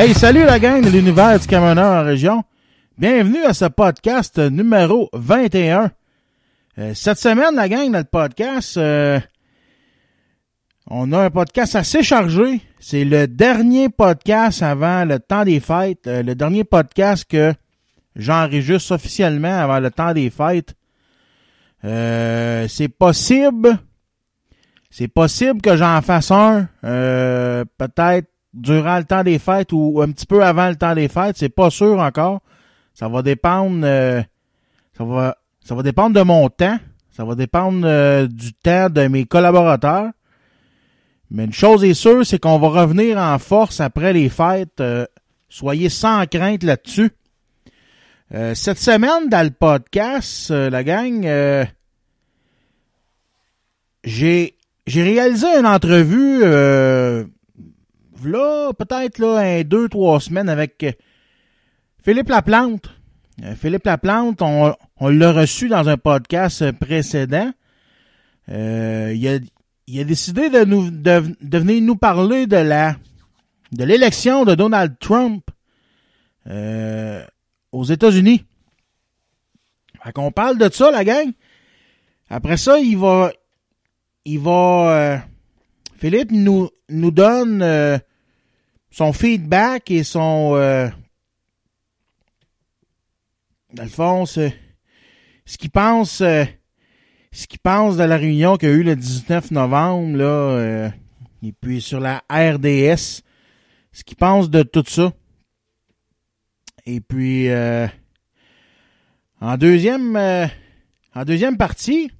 Hey, salut la gang de l'univers du camionneur en région. Bienvenue à ce podcast numéro 21. Euh, cette semaine, la gang, dans le podcast, euh, on a un podcast assez chargé. C'est le dernier podcast avant le temps des fêtes. euh, le dernier podcast que j'enregistre officiellement avant le temps des fêtes. Euh, c'est possible. C'est possible que j'en fasse un. peut-être durant le temps des fêtes ou un petit peu avant le temps des fêtes, c'est pas sûr encore. Ça va dépendre euh, ça va ça va dépendre de mon temps, ça va dépendre euh, du temps de mes collaborateurs. Mais une chose est sûre, c'est qu'on va revenir en force après les fêtes. euh, soyez sans crainte là-dessus. Euh, cette semaine, dans le podcast, euh, la gang, euh, j'ai j'ai réalisé une entrevue là, peut-être là, un, deux, trois semaines avec euh, Philippe Laplante. Euh, Philippe Laplante, on, on l'a reçu dans un podcast précédent. Euh, il, a, il a décidé de, nous, de, de venir nous parler de la de l'élection de Donald Trump euh, aux États-Unis. Fait qu'on parle de ça, la gang. Après ça, il va il va euh, Philippe nous nous donne euh, son feedback et son euh, ce, ce qu'il pense euh, ce qu'il pense de la réunion qu'il a eu le 19 novembre là euh, et puis sur la RDS ce qu'il pense de tout ça. Et puis euh, en deuxième en deuxième partie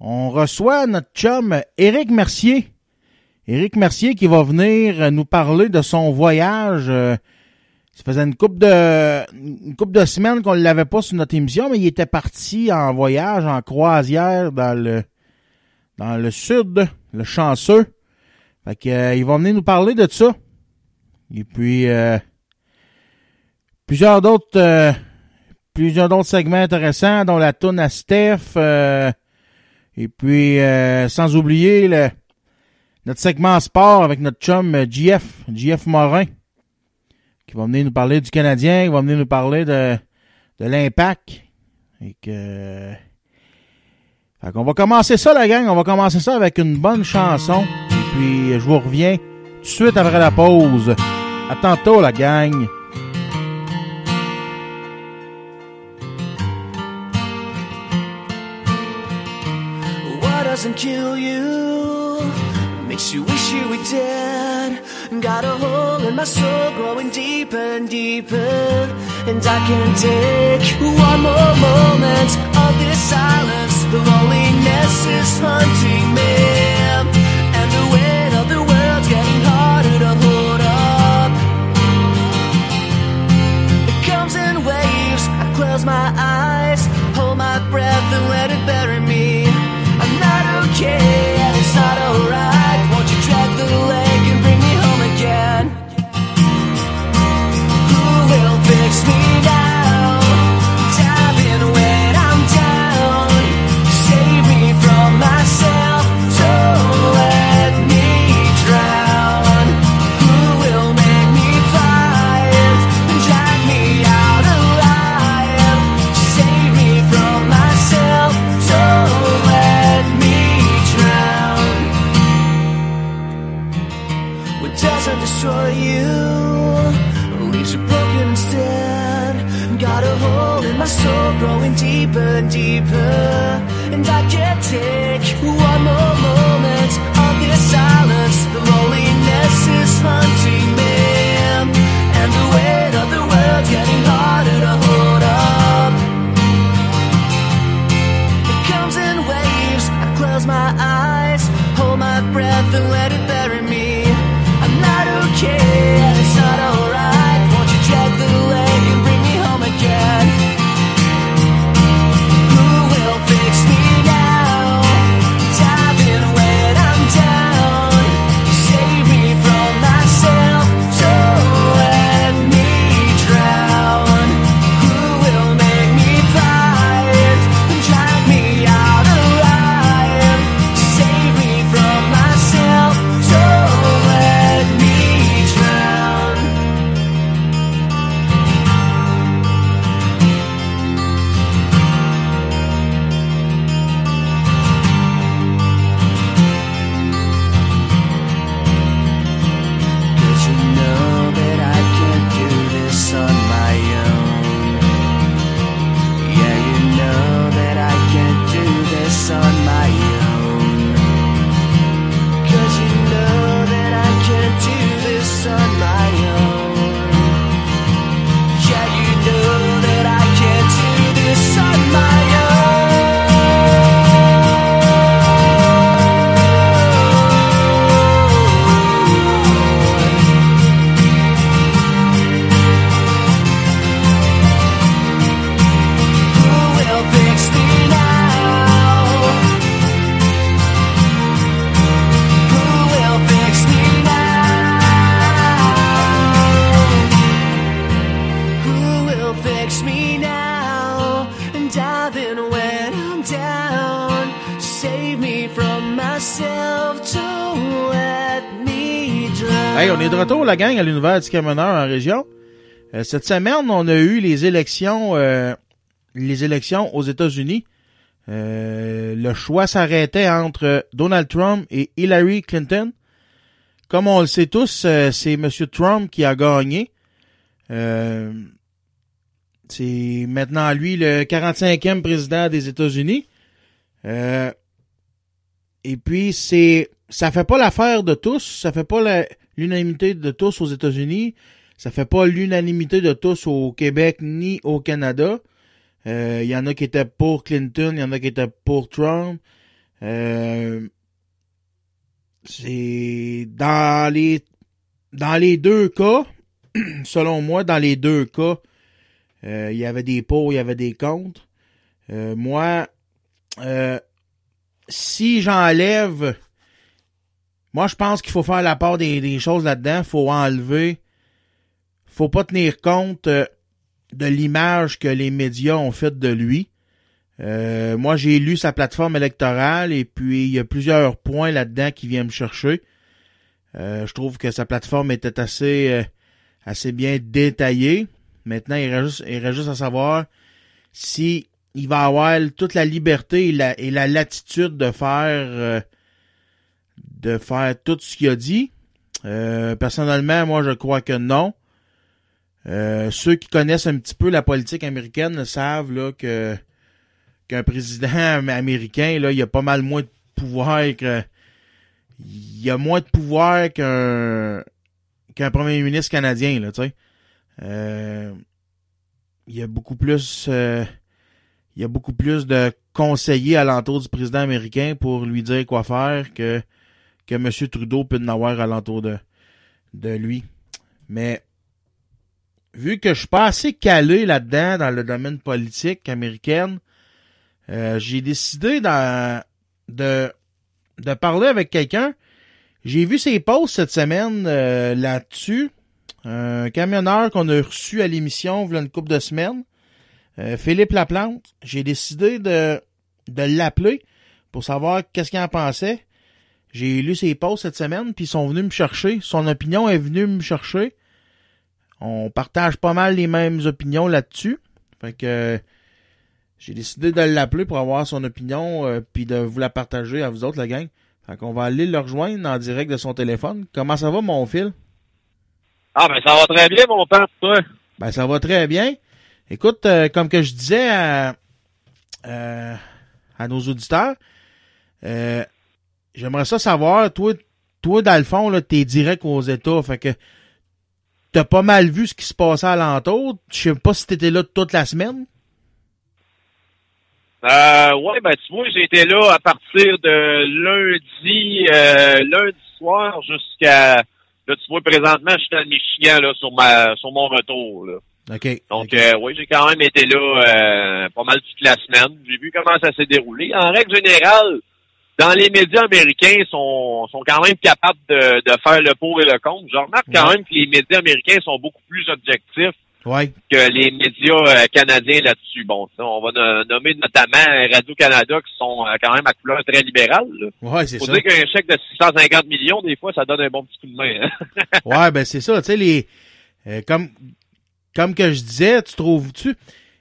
on reçoit notre chum Éric Mercier Éric Mercier qui va venir nous parler de son voyage. euh, ça faisait une couple de une couple de semaines qu'on ne l'avait pas sur notre émission, mais il était parti en voyage, en croisière dans le dans le sud, le chanceux. Fait que, euh, il va venir nous parler de ça. Et puis euh, plusieurs d'autres euh, plusieurs d'autres segments intéressants, dont la toune à Steph. euh, et puis euh, sans oublier le notre segment sport avec notre chum euh, JF, JF Morin, qui va venir nous parler du Canadien, qui va venir nous parler de, de l'impact. Et que. Fait qu'on va commencer ça, la gang. On va commencer ça avec une bonne chanson. Puis, je vous reviens tout de suite après la pause. À tantôt, la gang. What doesn't kill you? Makes you wish you were dead. Got a hole in my soul growing deeper and deeper. And I can't take one more moment of this silence. The loneliness is hunting me. And the weight of the world's getting harder to hold up. It comes in waves. I close my eyes. La gang, à l'univers du camionneur en région. Euh, cette semaine, on a eu les élections, euh, les élections aux États-Unis. Euh, le choix s'arrêtait entre Donald Trump et Hillary Clinton. Comme on le sait tous, c'est M. Trump qui a gagné. C'est maintenant lui le 45e président des États-Unis. Et puis c'est ça fait pas l'affaire de tous, ça fait pas la- l'unanimité de tous aux États-Unis, ça fait pas l'unanimité de tous au Québec ni au Canada. Euh, Il y en a qui étaient pour Clinton, il y en a qui étaient pour Trump. Euh, c'est dans les dans les deux cas, selon moi, dans les deux cas, euh, il y avait des pour, il y avait des contre. Euh, moi, euh, si j'enlève, moi je pense qu'il faut faire la part des, choses là-dedans. faut enlever, faut pas tenir compte euh, de l'image que les médias ont faite de lui. Euh, moi j'ai lu sa plateforme électorale et puis il y a plusieurs points là-dedans qui viennent me chercher. Euh, je trouve que sa plateforme était assez euh, assez bien détaillée. Maintenant, il reste juste, il reste juste à savoir si il va avoir toute la liberté et la, et la latitude de faire euh, de faire tout ce qu'il a dit. Euh, personnellement, moi je crois que non. Euh, ceux qui connaissent un petit peu la politique américaine savent que qu'un président américain là, il a pas mal moins de pouvoir a moins de pouvoir qu'un qu'un premier ministre canadien. Euh, il y a beaucoup plus il y a beaucoup plus de conseillers alentour du président américain pour lui dire quoi faire que que M. Trudeau peut en avoir alentour de, de lui. Mais vu que je suis pas assez calé là-dedans dans le domaine politique américaine, euh, j'ai décidé de, de, de parler avec quelqu'un. J'ai vu ses posts cette semaine euh, là-dessus. Un camionneur qu'on a reçu à l'émission il y a une couple de semaines. Euh, Philippe Laplante. J'ai décidé de, de l'appeler pour savoir qu'est-ce qu'il en pensait. J'ai lu ses posts cette semaine, puis ils sont venus me chercher. Son opinion est venue me chercher. On partage pas mal les mêmes opinions là-dessus. Fait que euh, j'ai décidé de l'appeler pour avoir son opinion, euh, puis de vous la partager à vous autres, la gang. Fait qu'on va aller le rejoindre en direct de son téléphone. Comment ça va, mon fil? Ah, ben ça va très bien, mon père, toi. Ben, ça va très bien. Écoute, euh, comme que je disais à, euh, à nos auditeurs, euh, j'aimerais ça savoir, toi, toi, dans le fond, t'es direct aux États, fait que t'as pas mal vu ce qui se passait alentour. Je sais pas si t'étais là toute la semaine. Euh, ouais, ben tu vois, j'ai été là à partir de lundi, euh, lundi soir jusqu'à là, tu vois, présentement, je suis dans le Michigan là, sur ma sur mon retour. Là. OK. Donc euh, oui, j'ai quand même été là euh, pas mal toute la semaine. J'ai vu comment ça s'est déroulé. En règle générale, dans les médias américains, sont sont quand même capables de, de faire le pour et le contre. Je remarque quand Ouais. même que les médias américains sont beaucoup plus objectifs ouais. que les médias euh, canadiens là-dessus. Bon, ça, on va no- nommer notamment Radio-Canada qui sont euh, quand même à couleur très libérale. Ouais, c'est Faut ça. dire qu'un chèque de 650 millions, des fois, ça donne un bon petit coup de main. hein. Ouais, ben c'est ça, tu sais, les. euh, comme, comme que je disais, tu trouves-tu?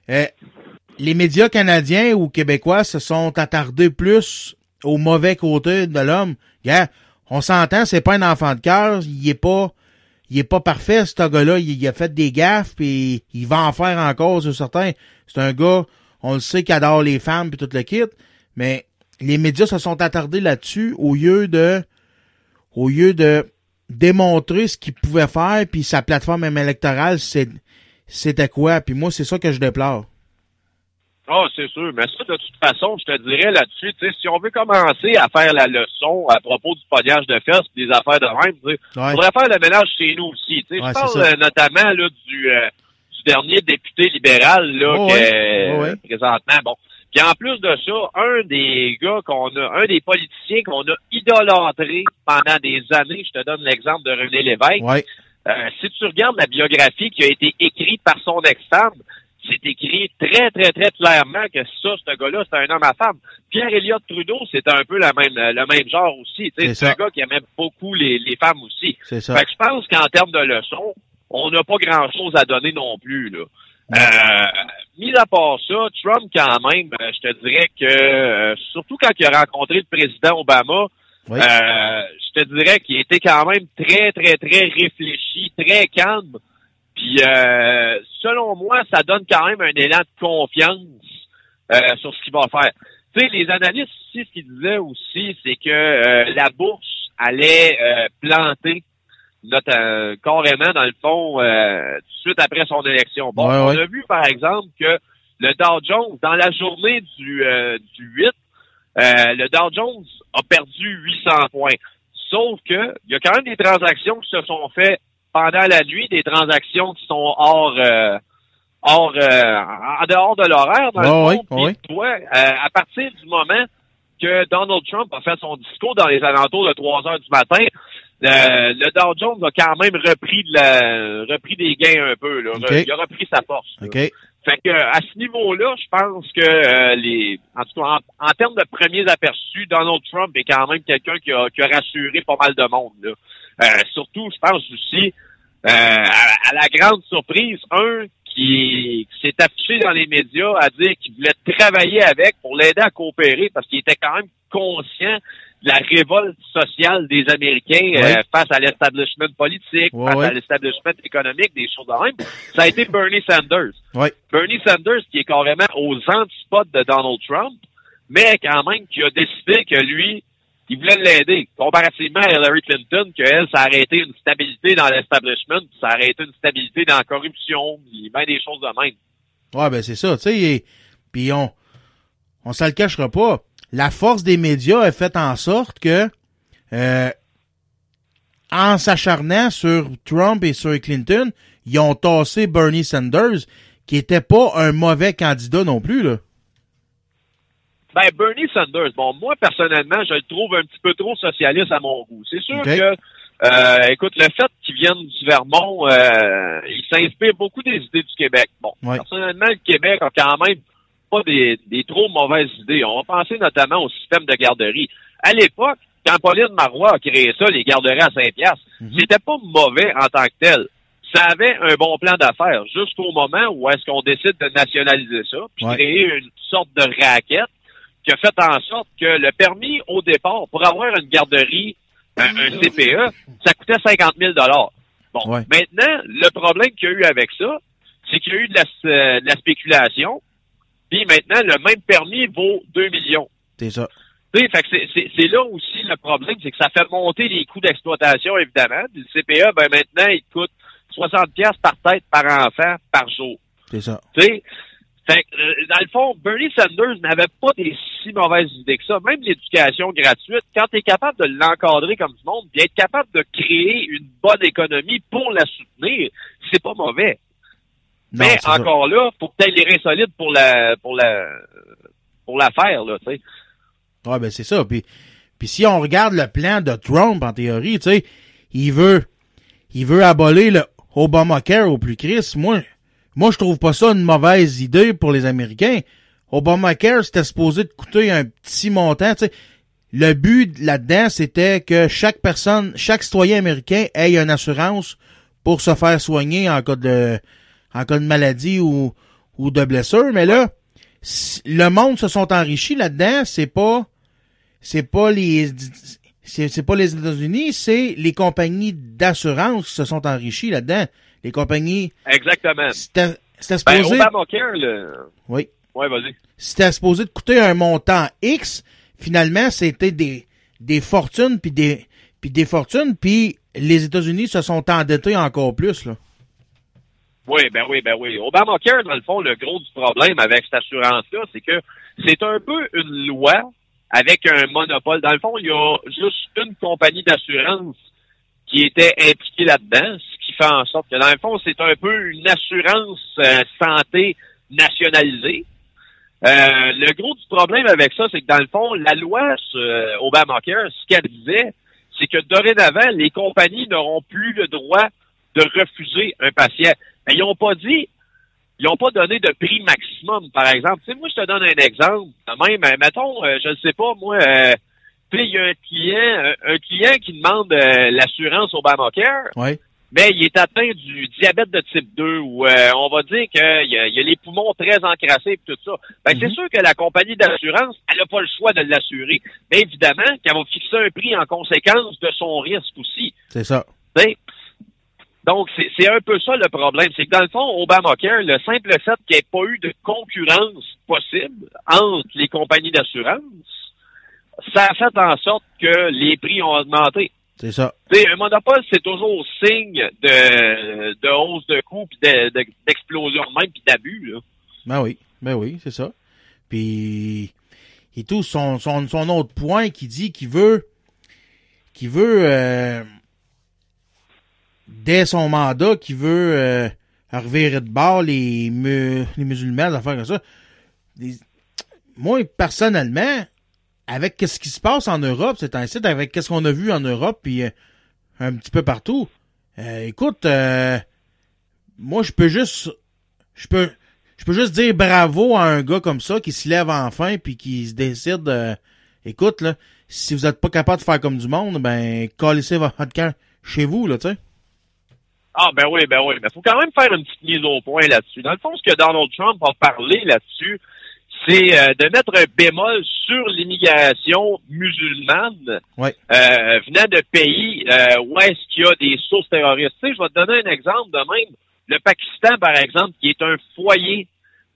euh, les médias canadiens ou québécois se sont attardés plus au mauvais côté de l'homme. Gars, on s'entend, c'est pas un enfant de cœur, il est pas. Il est pas parfait, ce gars-là. Il, a fait des gaffes, puis il va en faire encore sur certains. C'est un gars, on le sait, qui adore les femmes puis tout le kit. Mais les médias se sont attardés là-dessus au lieu de au lieu de démontrer ce qu'il pouvait faire, puis sa plateforme même électorale, c'est c'était quoi? Puis moi, c'est ça que je déplore. Ah, c'est sûr. Mais ça, de toute façon, je te dirais là-dessus, tu sais, si on veut commencer à faire la leçon à propos du pognage de fesses et des affaires de même, tu sais, Ouais. faudrait faire le ménage chez nous aussi. Tu sais, Ouais, je parle euh, notamment là, du, euh, du dernier député libéral là, Oh, que, Oh, présentement. Bon. Puis en plus de ça, un des gars qu'on a, un des politiciens qu'on a idolâtré pendant des années, je te donne l'exemple de René Lévesque. Ouais. Euh, si tu regardes la biographie qui a été écrite par son ex-femme, c'est écrit très, très, très clairement que ça, ce gars-là, c'est un homme à femme. Pierre Elliott Trudeau, c'est un peu la même, le même genre aussi. C'est un gars qui aimait beaucoup les, les femmes aussi. C'est ça. Fait que je pense qu'en termes de leçons, on n'a pas grand-chose à donner non plus. Là. Euh, mis à part ça, Trump, quand même, euh, je te dirais que, euh, surtout quand il a rencontré le président Obama, Oui. euh, je te dirais qu'il était quand même très, très, très réfléchi, très calme. Puis, euh, selon moi, ça donne quand même un élan de confiance euh, sur ce qu'il va faire. Tu sais, les analystes ici, ce qu'ils disaient aussi, c'est que euh, la bourse allait euh, planter notre, euh, carrément, dans le fond, euh, tout de suite après son élection. Bon, Ouais, on ouais. a vu, par exemple, que le Dow Jones, dans la journée du, euh, du 8, euh, le Dow Jones a perdu 800 points. Sauf que il y a quand même des transactions qui se sont faites pendant la nuit, des transactions qui sont hors euh, hors euh, en dehors de l'horaire dans le fond. ouais, Puis toi, euh, à partir du moment que Donald Trump a fait son discours dans les alentours de 3 heures du matin, euh, le Dow Jones a quand même repris de la repris des gains un peu. Là. Il a repris sa force. là. Fait que à ce niveau-là, je pense que euh, les en tout cas en, en termes de premiers aperçus, Donald Trump est quand même quelqu'un qui a, qui a rassuré pas mal de monde. Là. Euh, surtout, je pense aussi euh, à, la grande surprise, un qui, qui s'est affiché dans les médias à dire qu'il voulait travailler avec pour l'aider à coopérer parce qu'il était quand même conscient la révolte sociale des Américains euh, face à l'establishment politique, face à l'establishment économique, des choses de même. Ça a été Bernie Sanders. Bernie Sanders qui est carrément aux antipodes de Donald Trump, mais quand même qui a décidé que lui, il voulait l'aider. Comparativement à Hillary Clinton, qu'elle, ça a arrêté une stabilité dans l'establishment, ça a arrêté une stabilité dans la corruption, puis bien des choses de même. Ouais, ben c'est ça, tu sais. et- Puis on, on se le cachera pas. La force des médias a fait en sorte que, euh, en s'acharnant sur Trump et sur Clinton, ils ont tassé Bernie Sanders, qui était pas un mauvais candidat non plus, là. Ben, Bernie Sanders, bon, moi, personnellement, je le trouve un petit peu trop socialiste à mon goût. C'est sûr que, euh, écoute, le fait qu'il vienne du Vermont, euh, il s'inspire beaucoup des idées du Québec. Bon, Ouais. personnellement, le Québec a quand même pas des, des trop mauvaises idées. On va penser notamment au système de garderie. À l'époque, quand Pauline Marois a créé ça, les garderies à Saint-Pierre, c'était pas mauvais en tant que tel. Ça avait un bon plan d'affaires jusqu'au moment où est-ce qu'on décide de nationaliser ça, puis Ouais. créer une sorte de raquette qui a fait en sorte que le permis au départ, pour avoir une garderie, un, un CPE, ça coûtait 50 000 Bon, Ouais. maintenant, le problème qu'il y a eu avec ça, c'est qu'il y a eu de la, euh, de la spéculation, puis maintenant, le même permis vaut 2 millions. C'est ça. C'est- là aussi le problème, c'est que ça fait monter les coûts d'exploitation, évidemment. Le CPE, ben maintenant, il coûte 60 pièces par tête par enfant par jour. C'est ça. Tu sais, Fait que, euh, dans le fond, Bernie Sanders n'avait pas des si mauvaises idées que ça. Même l'éducation gratuite, quand tu es capable de l'encadrer comme du monde, puis être capable de créer une bonne économie pour la soutenir, c'est pas mauvais. Non, Mais ça. encore là, faut que tu les reins solides pour la pour la pour la faire, là, tu sais. Ouais, ben c'est ça. Puis, puis si on regarde le plan de Trump, en théorie, tu sais, il veut, il veut abolir le Obamacare au plus Chris. Moi, moi, je trouve pas ça une mauvaise idée pour les Américains. Obamacare, c'était supposé de coûter un petit montant, tu sais. Le but là-dedans, c'était que chaque personne, chaque citoyen américain ait une assurance pour se faire soigner en cas de, en cas de maladie ou, ou de blessure. Mais là, le monde se sont enrichis là-dedans, c'est pas c'est pas les c'est c'est pas les États-Unis, c'est les compagnies d'assurance qui se sont enrichies là-dedans. Les compagnies Exactement. c'était c'était Ben, supposé Obamacare, oui, Ouais, vas-y. c'était supposé de coûter un montant X, finalement c'était des des fortunes puis des puis des fortunes puis les États-Unis se sont endettés encore plus là. Oui, ben oui, ben oui. Obamacare, dans le fond, le gros du problème avec cette assurance-là, c'est que c'est un peu une loi avec un monopole. Dans le fond, il y a juste une compagnie d'assurance qui était impliquée là-dedans, ce qui fait en sorte que, dans le fond, c'est un peu une assurance euh, santé nationalisée. Euh, le gros du problème avec ça, c'est que dans le fond, la loi euh, Obamacare, ce qu'elle disait, c'est que dorénavant, les compagnies n'auront plus le droit de refuser un patient. Mais ils n'ont pas dit, ils n'ont pas donné de prix maximum, par exemple. Tu sais, moi, je te donne un exemple. Même, euh, mettons, euh, je ne sais pas, moi, euh, il y a un client, un, un client qui demande euh, l'assurance Obamacare, Ouais. mais il est atteint du diabète de type 2 ou euh, on va dire qu'il y, a- il y a les poumons très encrassés et tout ça. Ben, c'est sûr que la compagnie d'assurance, elle n'a pas le choix de l'assurer. Mais évidemment qu'elle va fixer un prix en conséquence de son risque aussi. C'est ça. Tu sais. Donc, c'est un peu ça le problème. C'est que dans le fond, Obamacare, le simple fait qu'il n'y ait pas eu de concurrence possible entre les compagnies d'assurance, ça a fait en sorte que les prix ont augmenté. C'est ça. Tu sais, un monopole, c'est toujours signe de, de hausse de coûts, puis de- de- d'explosion même, puis d'abus. Ben oui, ben oui, c'est ça. Puis et tout son, son, son autre point qui dit qu'il veut qu'il veut euh, dès son mandat qu'il veut euh, revirer de bord les, mu- les musulmans, des affaires comme ça. Moi, personnellement, avec ce qui se passe en Europe, c'est un site avec ce qu'on a vu en Europe puis euh, un petit peu partout. euh, écoute, euh, moi je peux juste je peux je peux juste dire bravo à un gars comme ça qui se lève enfin puis qui se décide euh, écoute là si vous êtes pas capable de faire comme du monde ben collissez votre camp chez vous là tu sais Ah, ben oui, ben oui. Mais faut quand même faire une petite mise au point là-dessus. Dans le fond, ce que Donald Trump a parlé là-dessus, c'est euh, de mettre un bémol sur l'immigration musulmane Ouais. euh, venant de pays euh, où est-ce qu'il y a des sources terroristes. Tu sais, je vais te donner un exemple de même. Le Pakistan, par exemple, qui est un foyer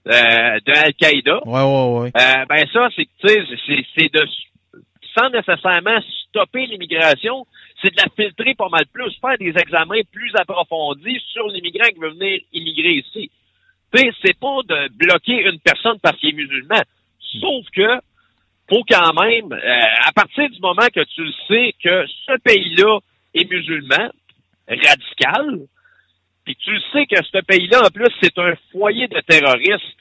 de Al-Qaïda. ouais ouais ben ça, c'est que, tu sais, c'est- c'est de sans nécessairement stopper l'immigration, c'est de la filtrer pas mal plus, faire des examens plus approfondis sur l'immigrant qui veut venir immigrer ici. C'est pas de bloquer une personne parce qu'il est musulman. Sauf que faut quand même, euh, à partir du moment que tu le sais que ce pays-là est musulman, radical, puis tu le sais que ce pays-là, en plus, c'est un foyer de terroristes,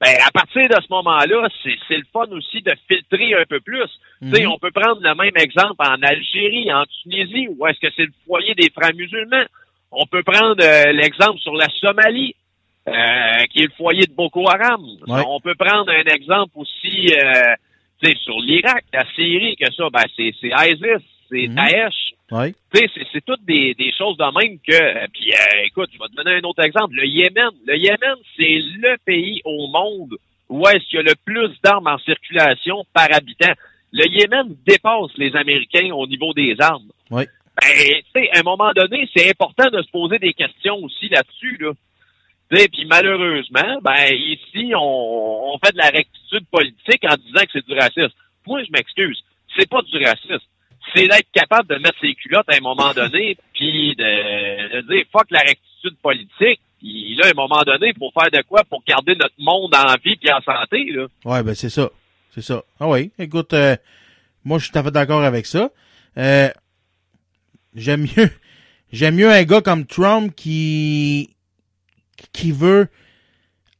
ben, à partir de ce moment-là, c'est c'est le fun aussi de filtrer un peu plus. Tu sais, Mhm. on peut prendre le même exemple en Algérie, en Tunisie, où est-ce que c'est le foyer des frères musulmans. On peut prendre euh, l'exemple sur la Somalie, euh, qui est le foyer de Boko Haram. Ouais. On peut prendre un exemple aussi, euh, tu sais, sur l'Irak, la Syrie, que ça, ben, c'est ISIS, c'est Mhm. Daesh. Tu sais, c'est- c'est toutes des, des choses de même que. euh, Puis, euh, écoute, je vais te donner un autre exemple. Le Yémen. Le Yémen, c'est le pays au monde où est-ce qu'il y a le plus d'armes en circulation par habitant. Le Yémen dépasse les Américains au niveau des armes. Ben, tu sais, à un moment donné, c'est important de se poser des questions aussi là-dessus, là. Puis malheureusement, ben ici, on, on fait de la rectitude politique en disant que c'est du racisme. Moi, je m'excuse. C'est pas du racisme. C'est d'être capable de mettre ses culottes à un moment donné, puis de, dire fuck la rectitude politique, Puis là, à un moment donné, faut faire de quoi pour garder notre monde en vie et en santé, là? Ouais, ben c'est ça. C'est ça. Ah oui, écoute, euh, moi je suis tout à fait d'accord avec ça. Euh, j'aime mieux j'aime mieux un gars comme Trump qui qui veut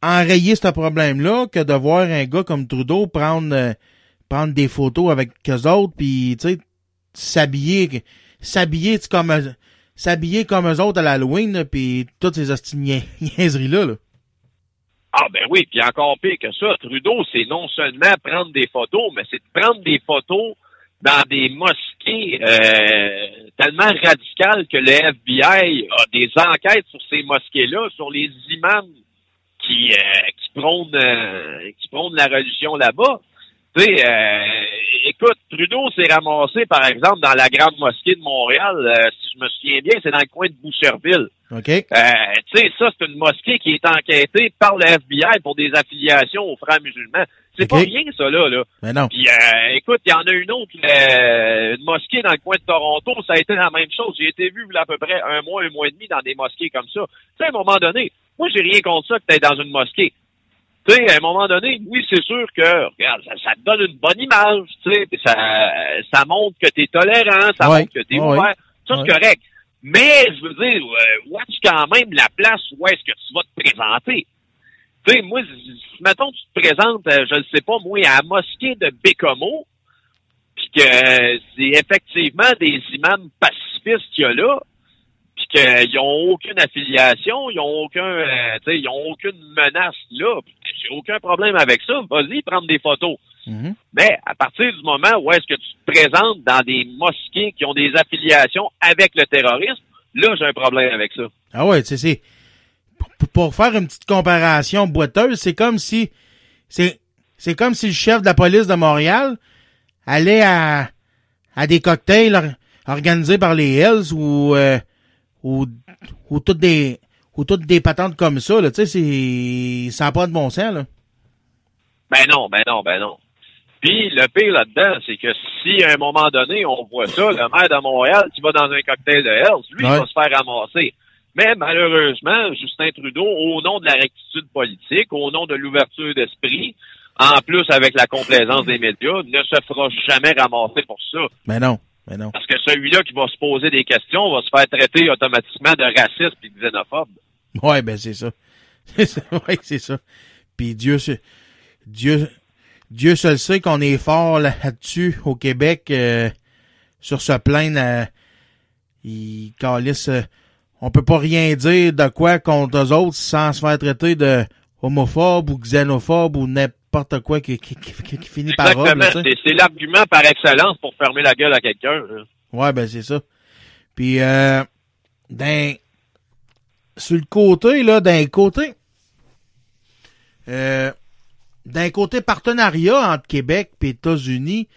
enrayer ce problème-là que de voir un gars comme Trudeau prendre euh, prendre des photos avec eux autres puis tu sais s'habiller s'habiller comme s'habiller comme eux autres à l'Halloween puis toutes ces niaiseries là. Ah ben oui, puis encore pire que ça, Trudeau, c'est non seulement prendre des photos, mais c'est de prendre des photos dans des mosquées euh, tellement radicales que le FBI a des enquêtes sur ces mosquées-là, sur les imams qui, euh, qui prônent euh, qui prônent la religion là-bas. Tu sais, euh, écoute, Trudeau s'est ramassé, par exemple, dans la grande mosquée de Montréal, euh, si je me souviens bien, c'est dans le coin de Boucherville. OK. Euh, tu sais, ça, c'est une mosquée qui est enquêtée par le FBI pour des affiliations aux frères musulmans. C'est pas rien, ça, là. là. Mais non. Puis, euh, écoute, il y en a une autre, euh, une mosquée dans le coin de Toronto, ça a été la même chose. J'ai été vu, a à peu près un mois, un mois et demi dans des mosquées comme ça. Tu sais, à un moment donné, moi, j'ai rien contre ça que tu dans une mosquée. Tu sais, à un moment donné, oui, c'est sûr que, regarde, ça, ça te donne une bonne image, tu sais, ça, ça montre que t'es tolérant, ça Ouais. montre que t'es ouvert. C'est Ouais. correct. Mais, je veux dire, euh, watch quand même la place où est-ce que tu vas te présenter. Tu sais, moi, si, mettons, tu te présentes, euh, je ne sais pas, moi, à la mosquée de Bécomo, puis que euh, c'est effectivement des imams pacifistes qu'il y a là, qu'ils n'ont aucune affiliation, ils n'ont aucun, euh, ils ont aucune menace là. J'ai aucun problème avec ça. Vas-y, prendre des photos. Mhm. Mais à partir du moment où est-ce que tu te présentes dans des mosquées qui ont des affiliations avec le terrorisme, là, j'ai un problème avec ça. Ah ouais, tu sais, c'est pour, faire une petite comparaison boiteuse, c'est comme si c'est c'est comme si le chef de la police de Montréal allait à à des cocktails or- organisés par les Hells ou euh, ou ou toutes des ou toutes des patentes comme ça là, tu sais, c'est ça n'a pas de bon sens là. Ben non, ben non, ben non. Puis le pire là-dedans, c'est que si à un moment donné, on voit ça, le maire de Montréal qui va dans un cocktail de Hells, lui, Ouais. il va se faire ramasser. Mais malheureusement, Justin Trudeau, au nom de la rectitude politique, au nom de l'ouverture d'esprit, en plus avec la complaisance des médias, ne se fera jamais ramasser pour ça. Mais non, mais non. Parce que celui-là qui va se poser des questions va se faire traiter automatiquement de raciste et de xénophobe. Ouais, ben c'est ça. C'est ça, ouais, c'est ça. Puis Dieu se Dieu Dieu seul sait qu'on est fort là-dessus au Québec euh, sur ce plaindre euh, ils calissent euh, on peut pas rien dire de quoi contre eux autres sans se faire traiter de homophobe ou xénophobe ou n'importe quoi qui, qui, qui, finit par. Exactement. sais. C'est l'argument par excellence pour fermer la gueule à quelqu'un. Ouais, ben c'est ça. Puis euh, d'un sur le côté là, d'un côté euh, d'un côté partenariat entre Québec et États-Unis,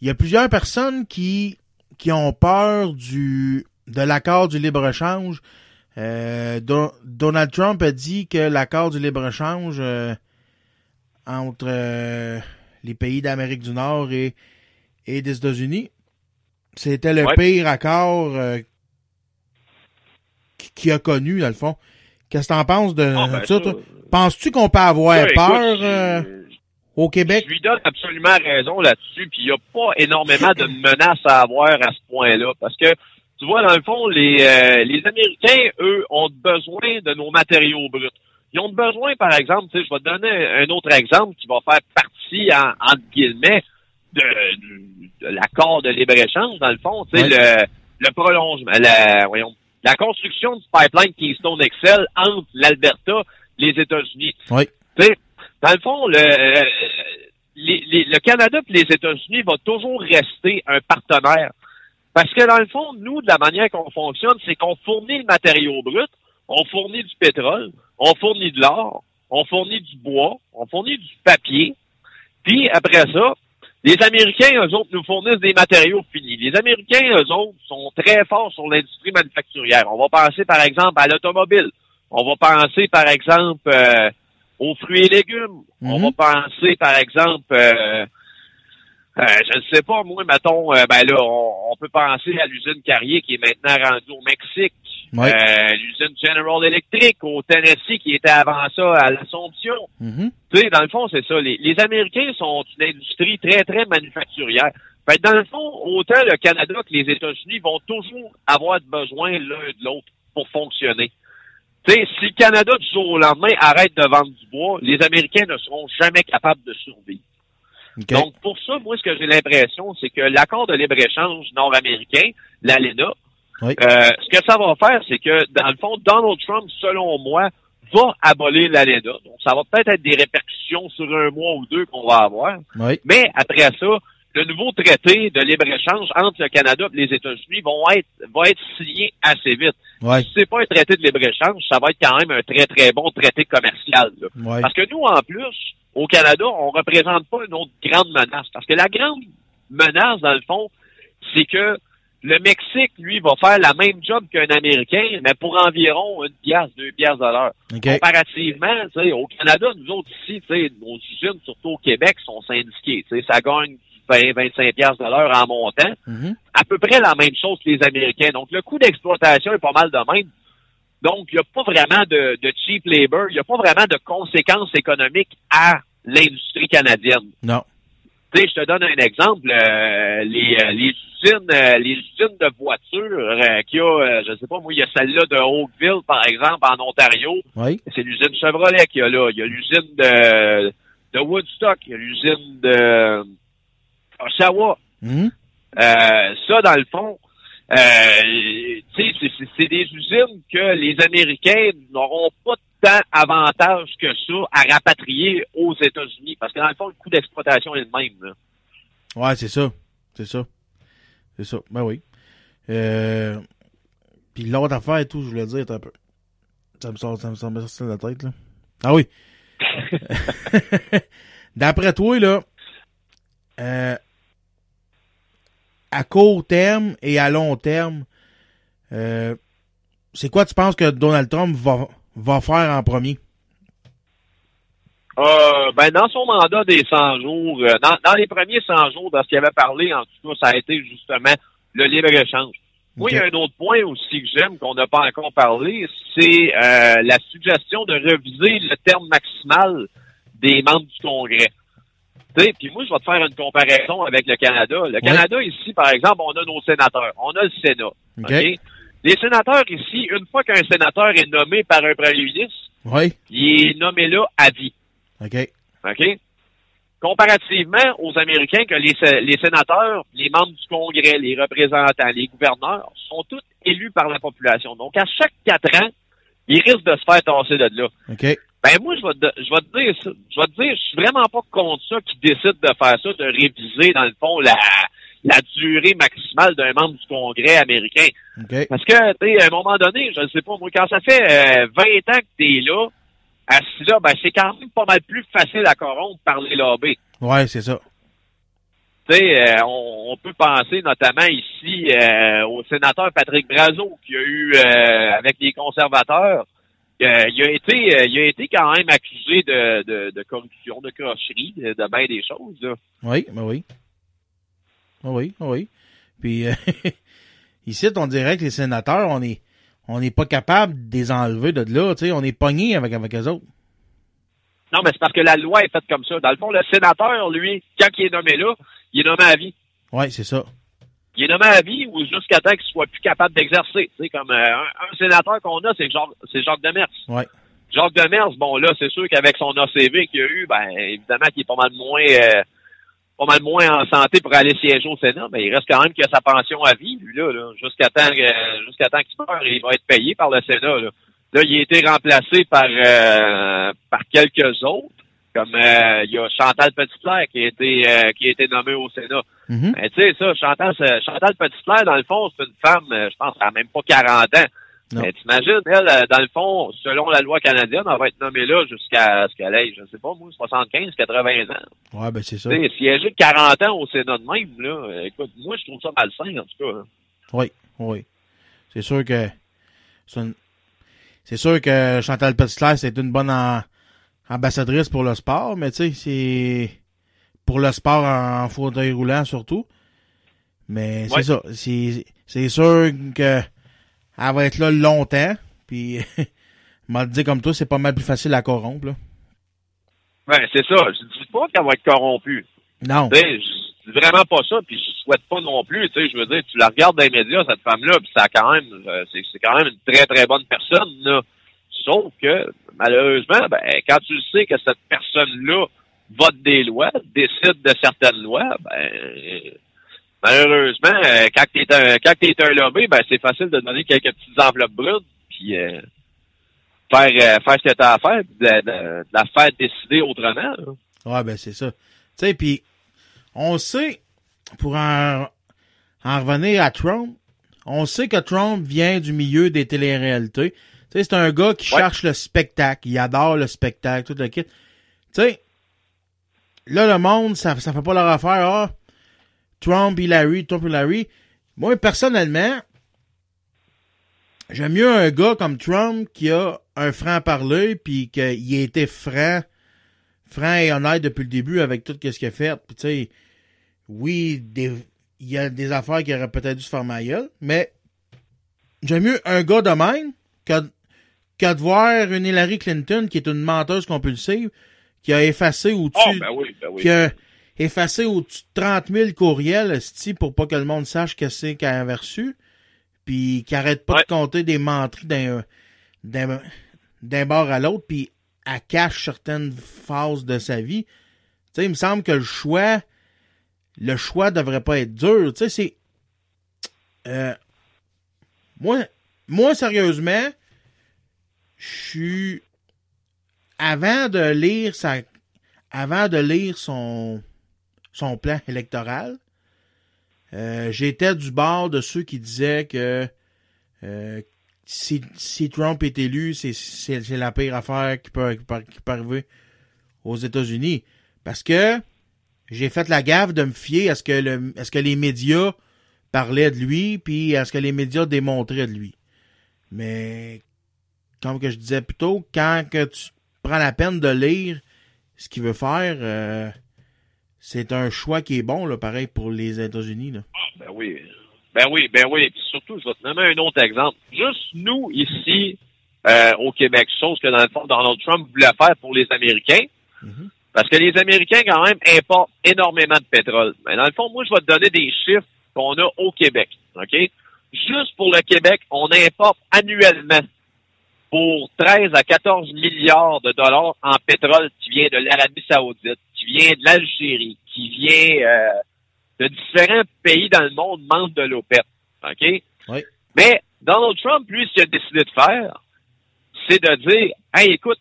il y a plusieurs personnes qui qui ont peur du de l'accord du libre-échange. Euh, Do- Donald Trump a dit que l'accord du libre-échange euh, entre euh, les pays d'Amérique du Nord et, et des États-Unis, c'était le Ouais. pire accord euh, qui- qu'il a connu, dans le fond. Qu'est-ce que t'en penses de Ah, ben, ça? Penses-tu qu'on peut avoir Ouais, peur écoute, euh, au Québec? Je lui donne absolument raison là-dessus, puis il n'y a pas énormément de menaces à avoir à ce point-là, parce que tu vois, dans le fond, les, euh, les Américains, eux, ont besoin de nos matériaux bruts. Ils ont besoin, par exemple, tu sais, je vais te donner un autre exemple qui va faire partie, en, entre guillemets, de, l'accord de libre-échange, dans le fond, tu sais, le, le prolongement, la, voyons, la construction du pipeline Keystone XL entre l'Alberta et les États-Unis. Oui. Tu sais, dans le fond, le, euh, les- les- le Canada et les États-Unis vont toujours rester un partenaire. Parce que dans le fond, nous, de la manière qu'on fonctionne, c'est qu'on fournit le matériau brut, on fournit du pétrole, on fournit de l'or, on fournit du bois, on fournit du papier. Puis après ça, les Américains, eux autres, nous fournissent des matériaux finis. Les Américains, eux autres, sont très forts sur l'industrie manufacturière. On va penser, par exemple, à l'automobile. On va penser, par exemple, euh, aux fruits et légumes. On Mhm. va penser, par exemple, euh, euh, je ne sais pas, moi, mettons, euh, ben là, on, on peut penser à l'usine Carrier qui est maintenant rendue au Mexique. Euh, l'usine General Electric au Tennessee qui était avant ça à l'Assomption. Mhm. Tu sais, dans le fond, c'est ça. Les, les Américains sont une industrie très, très manufacturière. Fait dans le fond, autant le Canada que les États-Unis vont toujours avoir besoin l'un de l'autre pour fonctionner. Tu sais, si le Canada du jour au lendemain arrête de vendre du bois, les Américains ne seront jamais capables de survivre. Donc, pour ça, moi, ce que j'ai l'impression, c'est que l'accord de libre-échange nord-américain, l'ALENA, Oui. euh, ce que ça va faire, c'est que, dans le fond, Donald Trump, selon moi, va abolir l'ALENA. Donc, ça va peut-être être des répercussions sur un mois ou deux qu'on va avoir. Oui. Mais après ça, le nouveau traité de libre-échange entre le Canada et les États-Unis vont être, va être signé assez vite. Ouais. Si c'est pas un traité de libre-échange, ça va être quand même un très, très bon traité commercial. là. Ouais. Parce que nous, en plus, au Canada, on représente pas une autre grande menace. Parce que la grande menace, dans le fond, c'est que le Mexique, lui, va faire la même job qu'un Américain, mais pour environ une pièce, deux pièces de l'heure. Comparativement, tu sais, au Canada, nous autres ici, nos usines, surtout au Québec, sont syndiquées. Tu sais, ça gagne 20, 25 pièces de l'heure en montant. Mhm. À peu près la même chose que les Américains. Donc, le coût d'exploitation est pas mal de même. Donc, il n'y a pas vraiment de, de cheap labor. Il n'y a pas vraiment de conséquences économiques à l'industrie canadienne. Non. Tu sais, je te donne un exemple. euh, les, euh, les usines, euh, les usines de voitures euh, qu'il y a, je sais pas, moi, il y a celle-là de Oakville, par exemple, en Ontario. Oui. C'est l'usine Chevrolet qu'il y a là. Il y a l'usine de, de Woodstock. Il y a l'usine de Oshawa. Mhm. Ça, dans le fond, euh, c'est des usines que les Américains n'auront pas tant avantage que ça à rapatrier aux États-Unis. Parce que dans le fond, le coût d'exploitation est le même. là. Ouais, c'est ça. C'est ça. C'est ça. Ben oui. Euh... Puis l'autre affaire et tout, je voulais dire, un peu. Ça me sort, ça me sort, ça me sort de la tête, là. Ah oui. D'après toi, là, euh, à court terme et à long terme, euh, c'est quoi tu penses que Donald Trump va, va faire en premier? Euh, ben, dans son mandat des 100 jours, euh, dans, dans les premiers 100 jours, dans ce qu'il avait parlé, en tout cas, ça a été justement le libre-échange. Moi, il y a un autre point aussi que j'aime, qu'on n'a pas encore parlé, c'est euh, la suggestion de reviser le terme maximal des membres du Congrès. Puis moi, je vais te faire une comparaison avec le Canada. Le Canada, ici, par exemple, on a nos sénateurs. On a le Sénat. Les sénateurs ici, une fois qu'un sénateur est nommé par un premier ministre, Oui? il est nommé là à vie. OK. OK? Comparativement aux Américains, que les, sé- les sénateurs, les membres du Congrès, les représentants, les gouverneurs sont tous élus par la population. Donc, à chaque quatre ans, ils risquent de se faire tasser de là. OK. Ben, moi, je vais te, je vais te dire ça. Je vais te dire, je suis vraiment pas contre ça qui décide de faire ça, de réviser, dans le fond, la, la durée maximale d'un membre du Congrès américain. Parce que, tu sais, à un moment donné, je ne sais pas, moi, quand ça fait euh, 20 ans que tu es là, assis là, ben, c'est quand même pas mal plus facile à corrompre par les lobbies. Ouais, c'est ça. Tu sais, euh, on, on peut penser notamment ici euh, au sénateur Patrick Brazo, qui a eu, euh, avec les conservateurs, il a été il a été quand même accusé de, de, de corruption, de crocherie, de, de bien des choses. Là. Oui, ben oui. Ah Oui, ah oui. Puis euh, ici, on dirait que les sénateurs, on est on n'est pas capable de les enlever de là, tu sais, on est pogné avec avec eux autres. Non, mais c'est parce que la loi est faite comme ça. Dans le fond, le sénateur, lui, quand il est nommé là, il est nommé à vie. Ouais, c'est ça. il est nommé à vie ou jusqu'à temps qu'il soit plus capable d'exercer. Tu sais, comme euh, un, un sénateur qu'on a, c'est Jacques, c'est Jacques Demers. Ouais. Jacques Demers, bon là, c'est sûr qu'avec son ACV qu'il a eu, ben évidemment qu'il est pas mal moins euh, pas mal moins en santé pour aller siéger au Sénat, mais il reste quand même qu'il a sa pension à vie, lui là, jusqu'à temps jusqu'à temps qu'il meure, il va être payé par le Sénat. Là, là il a été remplacé par euh, par quelques autres. Comme euh, il y a Chantal Petitclerc qui a été euh, qui a été nommée au Sénat. Mhm. Mais tu sais, ça, Chantal, Chantal Petitclerc, dans le fond, c'est une femme, euh, je pense, elle a même pas 40 ans. Non. Mais t'imagines, elle, euh, dans le fond, selon la loi canadienne, elle va être nommée là jusqu'à ce qu'elle ait, je sais pas, moi, 75, 80 ans. Ouais, ben c'est ça. Tu sais, siéger 40 ans au Sénat de même, là, écoute, moi, je trouve ça malsain, en tout cas. hein. Oui, oui. C'est sûr que c'est une- sûr que Chantal Petitclerc, c'est une bonne en- ambassadrice pour le sport, mais tu sais, c'est pour le sport en fauteuil roulant surtout. Mais Ouais. c'est ça. C'est sûr que elle va être là longtemps. Puis, m'a dit comme toi, c'est pas mal plus facile à corrompre. Là. Ben, c'est ça. Je dis pas qu'elle va être corrompue. Non. Tu sais, je dis vraiment pas ça, puis je souhaite pas non plus. Tu sais, je veux dire, tu la regardes dans les médias, cette femme-là, puis ça a quand même, euh, c'est, c'est quand même une très très bonne personne. Là. Sauf que malheureusement, ben, quand tu sais que cette personne-là vote des lois, décide de certaines lois, ben malheureusement, euh, quand t'es un quand t'es un lobby, ben c'est facile de donner quelques petites enveloppes brunes, puis euh, faire euh, faire ce que t'as à faire, puis de, de- de la faire décider autrement. là. Ouais, ben c'est ça. Tu sais, puis on sait, pour en, en revenir à Trump, on sait que Trump vient du milieu des téléréalités. Tu sais, c'est un gars qui Ouais. cherche le spectacle. Il adore le spectacle, tout le kit. Tu sais, là, le monde, ça, ça fait pas leur affaire. Ah, Trump, Hillary, Trump, Hillary. Moi, personnellement, j'aime mieux un gars comme Trump qui a un franc-parler puis qu'il a été franc franc et honnête depuis le début avec tout ce qu'il a fait. Puis tu sais, oui, des- il y a des affaires qui auraient peut-être dû se faire ma gueule, mais j'aime mieux un gars de même que, que de voir une Hillary Clinton qui est une menteuse compulsive qui a effacé Oh, au-dessus ben oui, ben oui. qui a effacé au-dessus de 30 000 courriels pour pas que le monde sache que c'est qu'elle avait reçu, puis qui arrête pas Ouais. de compter des menteries d'un d'un d'un bord à l'autre, puis elle cache certaines phases de sa vie. Tu sais, il me semble que le choix, le choix devrait pas être dur. Tu sais, c'est, euh, moi, moi sérieusement, je suis, avant de lire sa, avant de lire son, son plan électoral, euh, j'étais du bord de ceux qui disaient que euh, si, Trump est élu, c'est, la pire affaire qui peut, arriver aux États-Unis. Parce que j'ai fait la gaffe de me fier à ce que, les médias parlaient de lui, puis à ce que les médias démontraient de lui. Mais, comme que je disais plus tôt, quand tu prends la peine de lire ce qu'il veut faire, euh, c'est un choix qui est bon, là, pareil, pour les États-Unis. Là. Ben oui. Ben oui, ben oui. Puis surtout, je vais te nommer un autre exemple. Juste nous, ici, euh, au Québec, chose que dans le fond, Donald Trump voulait faire pour les Américains. Mhm. Parce que les Américains, quand même, importent énormément de pétrole. Mais dans le fond, moi, je vais te donner des chiffres qu'on a au Québec. OK? Juste pour le Québec, on importe annuellement pour 13 à 14 milliards de dollars en pétrole qui vient de l'Arabie Saoudite, qui vient de l'Algérie, qui vient euh, de différents pays dans le monde membres de l'OPEP. OK? Oui. Mais Donald Trump, lui, ce qu'il a décidé de faire, c'est de dire Hey, écoute,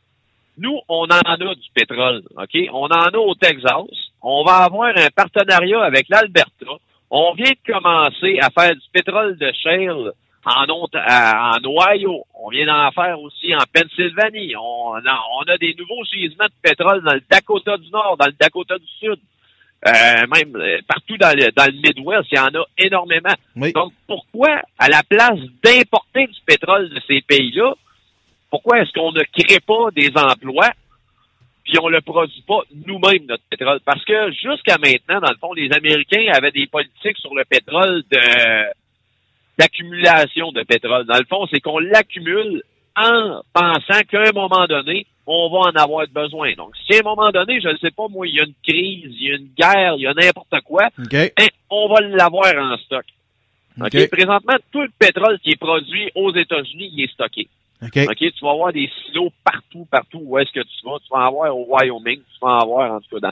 nous, on en a du pétrole, OK? On en a au Texas. On va avoir un partenariat avec l'Alberta. On vient de commencer à faire du pétrole de shale en, Ont- à- en Ohio. On vient d'en faire aussi en Pennsylvanie. On a, on a des nouveaux gisements de pétrole dans le Dakota du Nord, dans le Dakota du Sud. Euh, même euh, partout dans le, dans le Midwest, il y en a énormément. Oui. Donc, pourquoi, à la place d'importer du pétrole de ces pays-là, pourquoi est-ce qu'on ne crée pas des emplois puis on le produit pas nous-mêmes, notre pétrole? Parce que jusqu'à maintenant, dans le fond, les Américains avaient des politiques sur le pétrole de d'accumulation de pétrole. Dans le fond, c'est qu'on l'accumule en pensant qu'à un moment donné, on va en avoir besoin. Donc, si à un moment donné, je ne sais pas, moi, il y a une crise, il y a une guerre, il y a n'importe quoi, hein, on va l'avoir en stock. OK? OK. Présentement, tout le pétrole qui est produit aux États-Unis, il est stocké. OK. OK? Tu vas avoir des silos partout, partout où est-ce que tu vas. Tu vas en avoir au Wyoming, tu vas en avoir, en tout cas,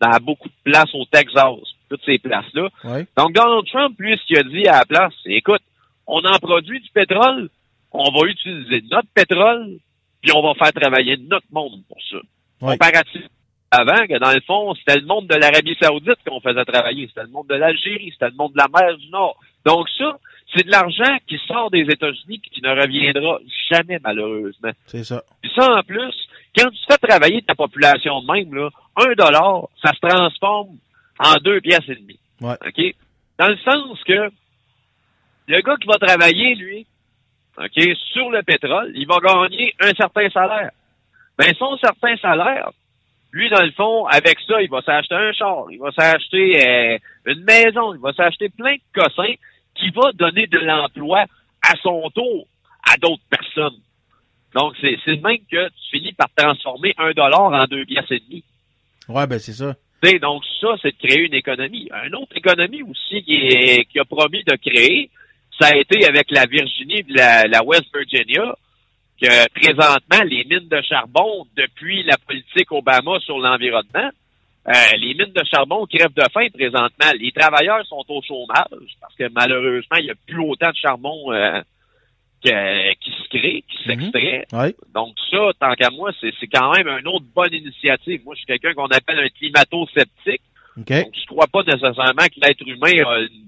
dans, dans beaucoup de places au Texas, toutes ces places-là. Donc, Donald Trump, lui, ce qu'il a dit à la place, c'est, écoute, on en produit du pétrole, on va utiliser notre pétrole, puis on va faire travailler notre monde pour ça. Ouais. Comparatif avant, que dans le fond, c'était le monde de l'Arabie Saoudite qu'on faisait travailler, c'était le monde de l'Algérie, c'était le monde de la mer du Nord. Donc ça, c'est de l'argent qui sort des États-Unis puis qui ne reviendra jamais, malheureusement. C'est ça. Puis ça, en plus, quand tu fais travailler ta population de même, là, un dollar, ça se transforme en deux pièces et demie. Ouais. OK? Dans le sens que le gars qui va travailler, lui, OK, sur le pétrole, il va gagner un certain salaire. Ben, son certain salaire, lui, dans le fond, avec ça, il va s'acheter un char, il va s'acheter euh, une maison, il va s'acheter plein de cossins qui va donner de l'emploi à son tour à d'autres personnes. Donc, c'est c'est le même que tu finis par transformer un dollar en deux pièces et demie. Ouais, ben c'est ça. Donc ça, c'est de créer une économie. Une autre économie aussi qui, est, qui a promis de créer, ça a été avec la Virginie la, la West Virginia, que présentement, les mines de charbon, depuis la politique Obama sur l'environnement, euh, les mines de charbon crèvent de faim présentement. Les travailleurs sont au chômage parce que malheureusement, il n'y a plus autant de charbon euh, qui se crée, qui s'extrait. Ouais. Donc ça, tant qu'à moi, c'est c'est quand même une autre bonne initiative. Moi, je suis quelqu'un qu'on appelle un climato-sceptique. OK. Donc, je crois pas nécessairement que l'être humain a une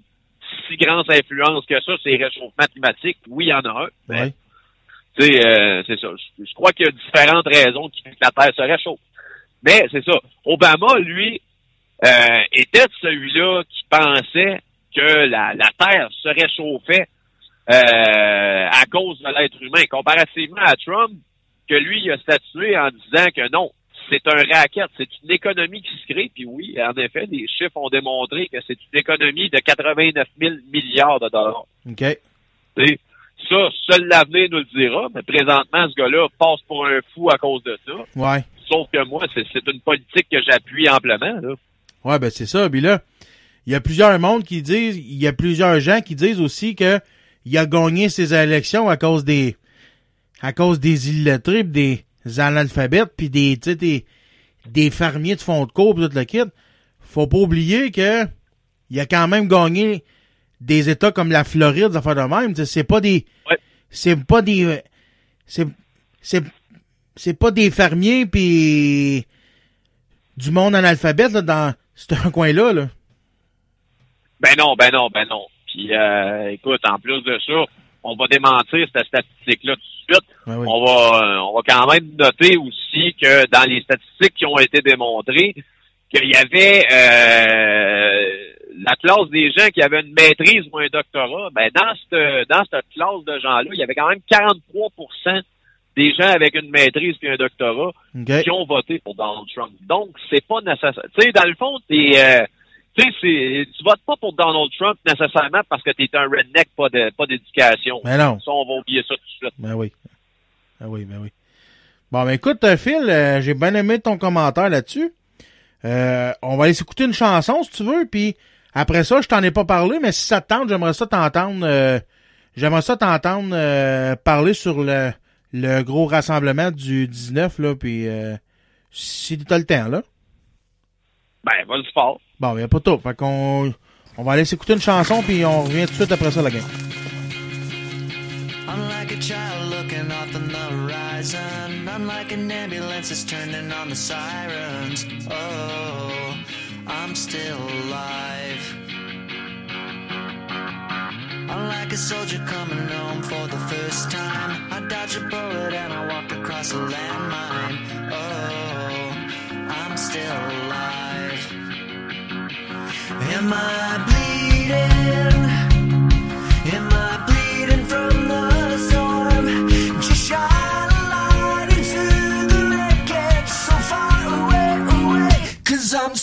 si grande influence que ça sur les réchauffements climatiques. Oui, il y en a un. mais, sais, euh, c'est ça. Je, je crois qu'il y a différentes raisons qui font que la Terre se réchauffe. Mais c'est ça. Obama, lui, euh, était celui-là qui pensait que la, la Terre se réchauffait à cause de l'être humain, comparativement à Trump, que lui, il a statué en disant que non, c'est un racket, c'est une économie qui se crée. Puis oui, en effet, les chiffres ont démontré que c'est une économie de 89 000 milliards de dollars. OK. Sais, ça, seul l'avenir nous le dira, mais présentement, ce gars-là passe pour un fou à cause de ça. Ouais. Sauf que moi, c'est c'est une politique que j'appuie amplement. Là. Ouais, ben c'est ça. Puis là, il y a plusieurs mondes qui disent, il y a plusieurs gens qui disent aussi que il a gagné ses élections à cause des à cause des illettrés, des analphabètes, puis des, tu sais, des, des fermiers de fond de cours, pis tout le kit. Faut pas oublier que il a quand même gagné des États comme la Floride, des affaires de même. C'est pas des, Ouais. c'est pas des, c'est, c'est, c'est pas des fermiers puis du monde analphabète là, dans ce coin-là. Là. Ben non, ben non, ben non. Puis euh, écoute, en plus de ça, on va démentir cette statistique-là tout de suite. Oui. On va euh, on va quand même noter aussi que dans les statistiques qui ont été démontrées, qu'il y avait euh, la classe des gens qui avaient une maîtrise ou un doctorat, ben dans cette dans cette classe de gens-là, il y avait quand même 43% des gens avec une maîtrise et un doctorat qui ont voté pour Donald Trump. Donc, c'est pas nécessaire. Tu sais, dans le fond, t'es, euh, tu sais, c'est, tu votes pas pour Donald Trump nécessairement parce que t'es un redneck, pas de, pas d'éducation. Mais non. Ça, on va oublier ça tout de suite. Ben oui. Ben oui, ben oui. Bon, ben écoute, euh, Phil, euh, j'ai bien aimé ton commentaire là-dessus. Euh, on va aller s'écouter une chanson, si tu veux, puis après ça, je t'en ai pas parlé, mais si ça te tente, j'aimerais ça t'entendre euh, j'aimerais ça t'entendre euh, parler sur le, le gros rassemblement du 19, là, puis euh, si t'as le temps, là. Ben, vas-y fort. Bon, y a pas tout. Fait qu'on on va aller s'écouter une chanson, puis on revient tout de suite après ça, la game. I'm like a child looking off the horizon. I'm like an ambulance that's turning on the sirens. Oh, I'm still alive. I'm like a soldier coming home for the first time. I dodged a bullet and I walked across a landmine. Oh, I'm still alive. Am I bleeding? Am I bleeding from the storm? Just shine a light into the wreckage so far away, away. Cause I'm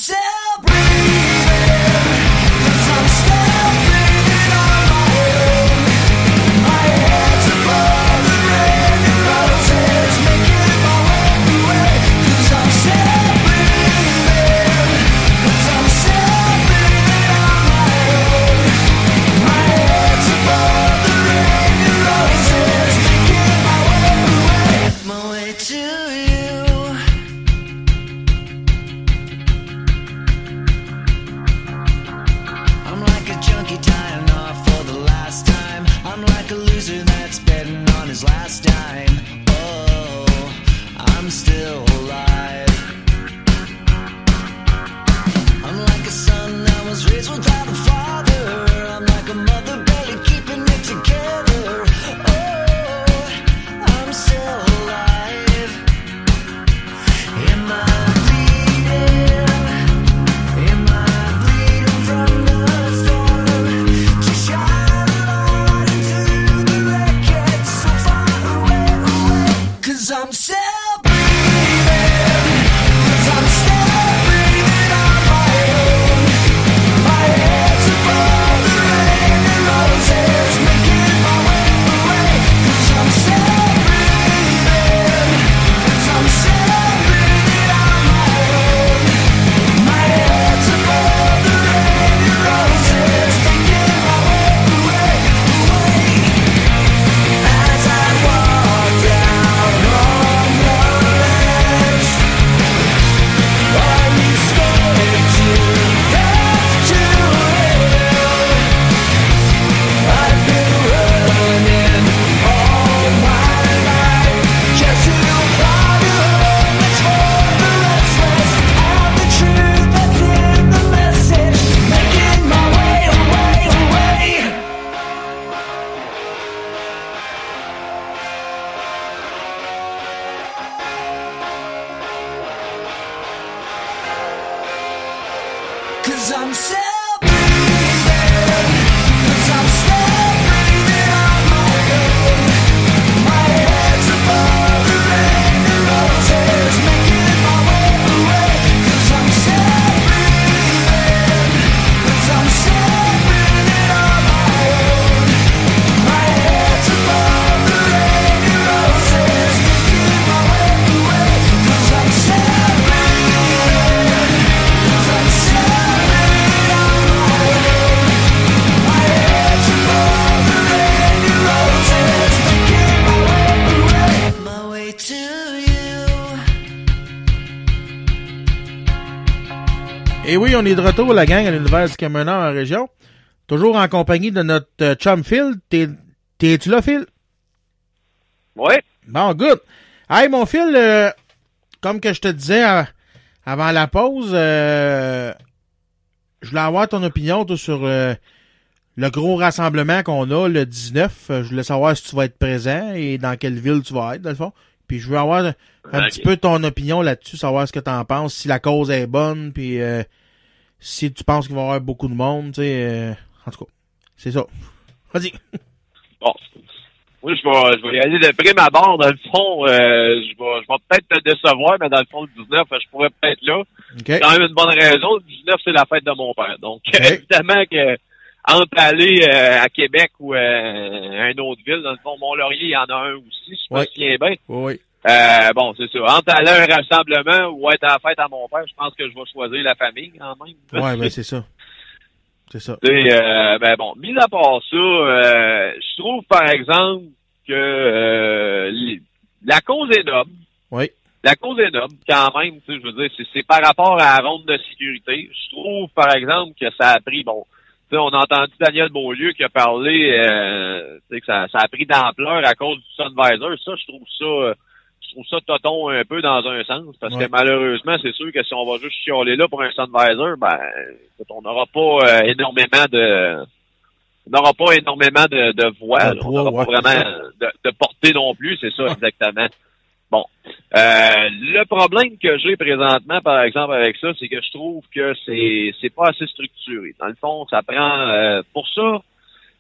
on est de retour, la gang, à l'univers du camionneur en région. Toujours en compagnie de notre euh, chum Phil. T'es- T'es-tu là, Phil? Oui. Bon, good. Hey, mon Phil, euh, comme que je te disais euh, avant la pause, euh, je voulais avoir ton opinion toi, sur le gros rassemblement qu'on a le 19. Euh, Je voulais savoir si tu vas être présent et dans quelle ville tu vas être, dans le fond. Puis je veux avoir un petit peu ton opinion là-dessus, savoir ce que t'en penses, si la cause est bonne, puis euh, si tu penses qu'il va y avoir beaucoup de monde, tu sais. euh, en tout cas, c'est ça. Vas-y. Bon. Moi, je vais, je vais y aller de prime abord. Dans le fond, euh, je vais, je vais peut-être te décevoir, mais dans le fond, le 19, je pourrais peut être là. OK. C'est quand même une bonne raison. Le 19, c'est la fête de mon père. Donc, évidemment que entre aller euh, à Québec ou euh, à une autre ville, dans le fond, Mont-Laurier, il y en a un aussi, si je me souviens bien. Oui, oui. Euh, bon, c'est ça. Entre aller à un rassemblement ou être à la fête à mon père, je pense que je vais choisir la famille quand même. Ouais, ben c'est ça. C'est ça. Sais, euh, ben bon, mis à part ça, euh, je trouve par exemple que euh, les- la cause est noble. Oui. La cause est noble, quand même, tu sais, je veux dire, c'est- par rapport à la ronde de sécurité. Je trouve, par exemple, que ça a pris, bon, tu sais, on a entendu Daniel Beaulieu qui a parlé, euh, tu sais, que ça, ça a pris d'ampleur à cause du Sunvisor. Ça, je trouve ça, euh, trouve ça toton un peu dans un sens, parce Ouais. que malheureusement, c'est sûr que si on va juste chialer là pour un Sunvisor, ben, écoute, on n'aura pas euh, énormément de, on n'aura pas énormément de, de voix, on n'aura pas vraiment de, de portée non plus, c'est ça exactement. Bon, euh, le problème que j'ai présentement, par exemple, avec ça, c'est que je trouve que c'est c'est pas assez structuré. Dans le fond, ça prend euh, pour ça,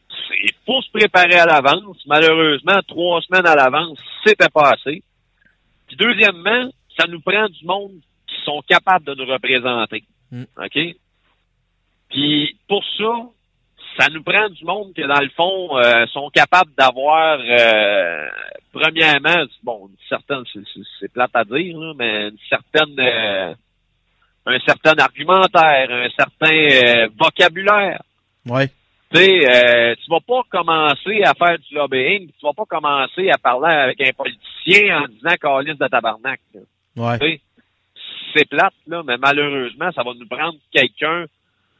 c'est faut se préparer à l'avance. Malheureusement, trois semaines à l'avance, c'était pas assez. Puis deuxièmement, ça nous prend du monde qui sont capables de nous représenter. Mm. OK? Puis pour ça, ça nous prend du monde qui, dans le fond, euh, sont capables d'avoir, euh, premièrement, bon, une certaine, c'est- plate à dire, là, mais une certaine, euh, un certain argumentaire, un certain vocabulaire. Ouais. Tu sais, euh, tu vas pas commencer à faire du lobbying, tu vas pas commencer à parler avec un politicien en disant calice de tabarnak. là. Ouais. C'est plate, là, mais malheureusement, ça va nous prendre quelqu'un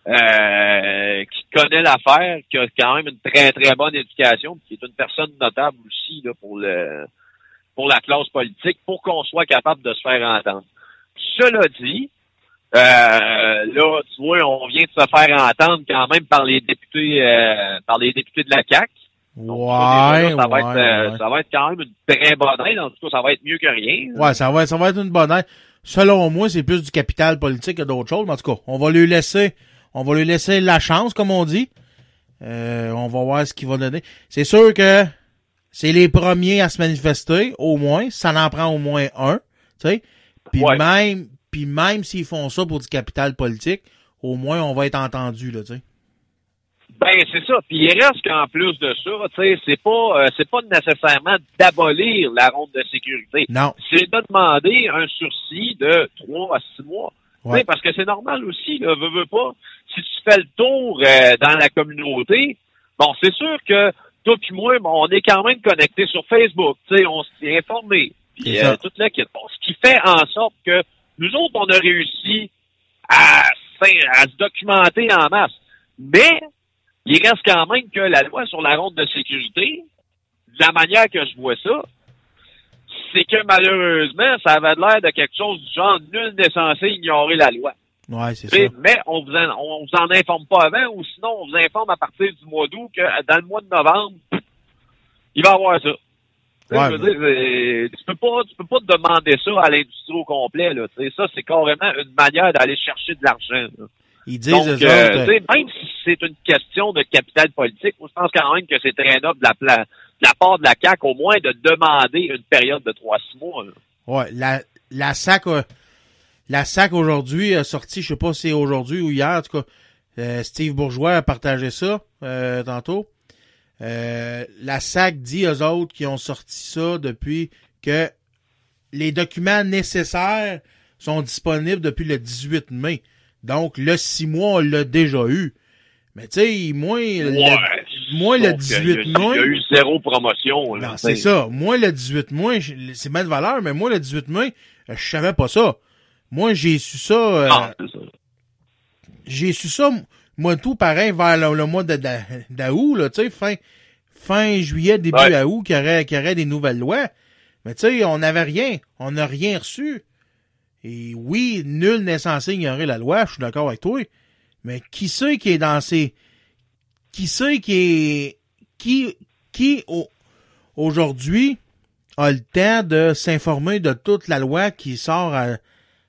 euh, qui connaît l'affaire, qui a quand même une très, très bonne éducation, qui est une personne notable aussi là, pour le pour la classe politique, pour qu'on soit capable de se faire entendre. Cela dit, euh, là, tu vois, on vient de se faire entendre quand même par les députés euh, par les députés de la CAC. Ouais, ça, va ouais, être, euh, ça va être quand même une très bonne aide. En tout cas, ça va être mieux que rien. Ouais, ça va, ça va être une bonne aide. Selon moi, c'est plus du capital politique que d'autres choses. Mais en tout cas, on va lui laisser, on va lui laisser la chance, comme on dit. Euh, on va voir ce qu'il va donner. C'est sûr que c'est les premiers à se manifester, au moins. Ça en prend au moins un, tu sais. Puis Ouais. même, puis même s'ils font ça pour du capital politique, au moins on va être entendu, là, tu sais. Ben c'est ça. Puis il reste qu'en plus de ça, tu sais, c'est pas euh, c'est pas nécessairement d'abolir la ronde de sécurité. Non. C'est de demander un sursis de trois à six mois. Ouais. Parce que c'est normal aussi, là, veux, veux pas. Si tu fais le tour euh, dans la communauté, bon, c'est sûr que toi puis moi, bon, on est quand même connectés sur Facebook. Tu sais, on s'est informé. Puis euh, toute la. Bon, ce qui fait en sorte que nous autres, on a réussi à, à se documenter en masse. Mais il reste quand même que la loi sur la ronde de sécurité, de la manière que je vois ça, c'est que malheureusement, ça avait l'air de quelque chose du genre nul n'est censé ignorer la loi. Ouais, c'est ça. Mais on vous en, on vous en informe pas avant, ou sinon on vous informe à partir du mois d'août que dans le mois de novembre, il va y avoir ça. Tu sais, Ouais, je veux dire, c'est- tu peux pas, tu peux pas demander ça à l'industrie au complet, là. Ça, c'est carrément une manière d'aller chercher de l'argent. là. Ils disent, Donc, euh, même si c'est une question de capital politique, moi, je pense quand même que c'est très noble de la, pla- de la part de la CAQ, au moins, de demander une période de trois six mois. là. Ouais, la, la SAC, a- la SAC aujourd'hui a sorti, je sais pas si c'est aujourd'hui ou hier, en tout cas, euh, Steve Bourgeois a partagé ça euh, tantôt. Euh, la SAC dit aux autres qui ont sorti ça depuis que les documents nécessaires sont disponibles depuis le 18 mai. Donc, le six mois, on l'a déjà eu. Mais tu sais, moi, le, moi, le Donc, 18 il y a- mai... Il y a eu zéro promotion. là, Non, c'est ça. Moi, le 18 mai, c'est de valeur, mais moi, le 18 mai, euh, je savais pas ça. Moi, j'ai su ça. euh, Ah, ça. j'ai su ça, moi tout pareil, vers le, le mois d'août, là, tu sais, fin, fin juillet, début Ouais. août, qu'il y aurait, qu'il y aurait des nouvelles lois. Mais tu sais, on n'avait rien. On n'a rien reçu. Et oui, nul n'est censé ignorer la loi, je suis d'accord avec toi. Mais qui c'est qui est dans ces... Qui c'est qui est... Qui, qui au- aujourd'hui a le temps de s'informer de toute la loi qui sort à,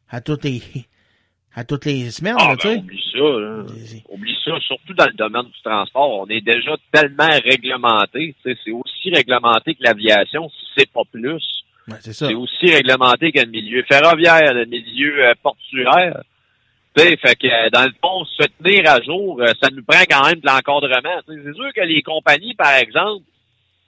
à toutes les... À toutes les semaines, Ah, là, tu ben, oublie ça, là. Oublie ça, surtout dans le domaine du transport. On est déjà tellement réglementé. tu sais, C'est aussi réglementé que l'aviation, si c'est pas plus. C'est ça. C'est aussi réglementé que le milieu ferroviaire, le milieu euh, portuaire. Tu sais, fait que euh, dans le fond, se tenir à jour, euh, ça nous prend quand même de l'encadrement. C'est sûr que les compagnies, par exemple,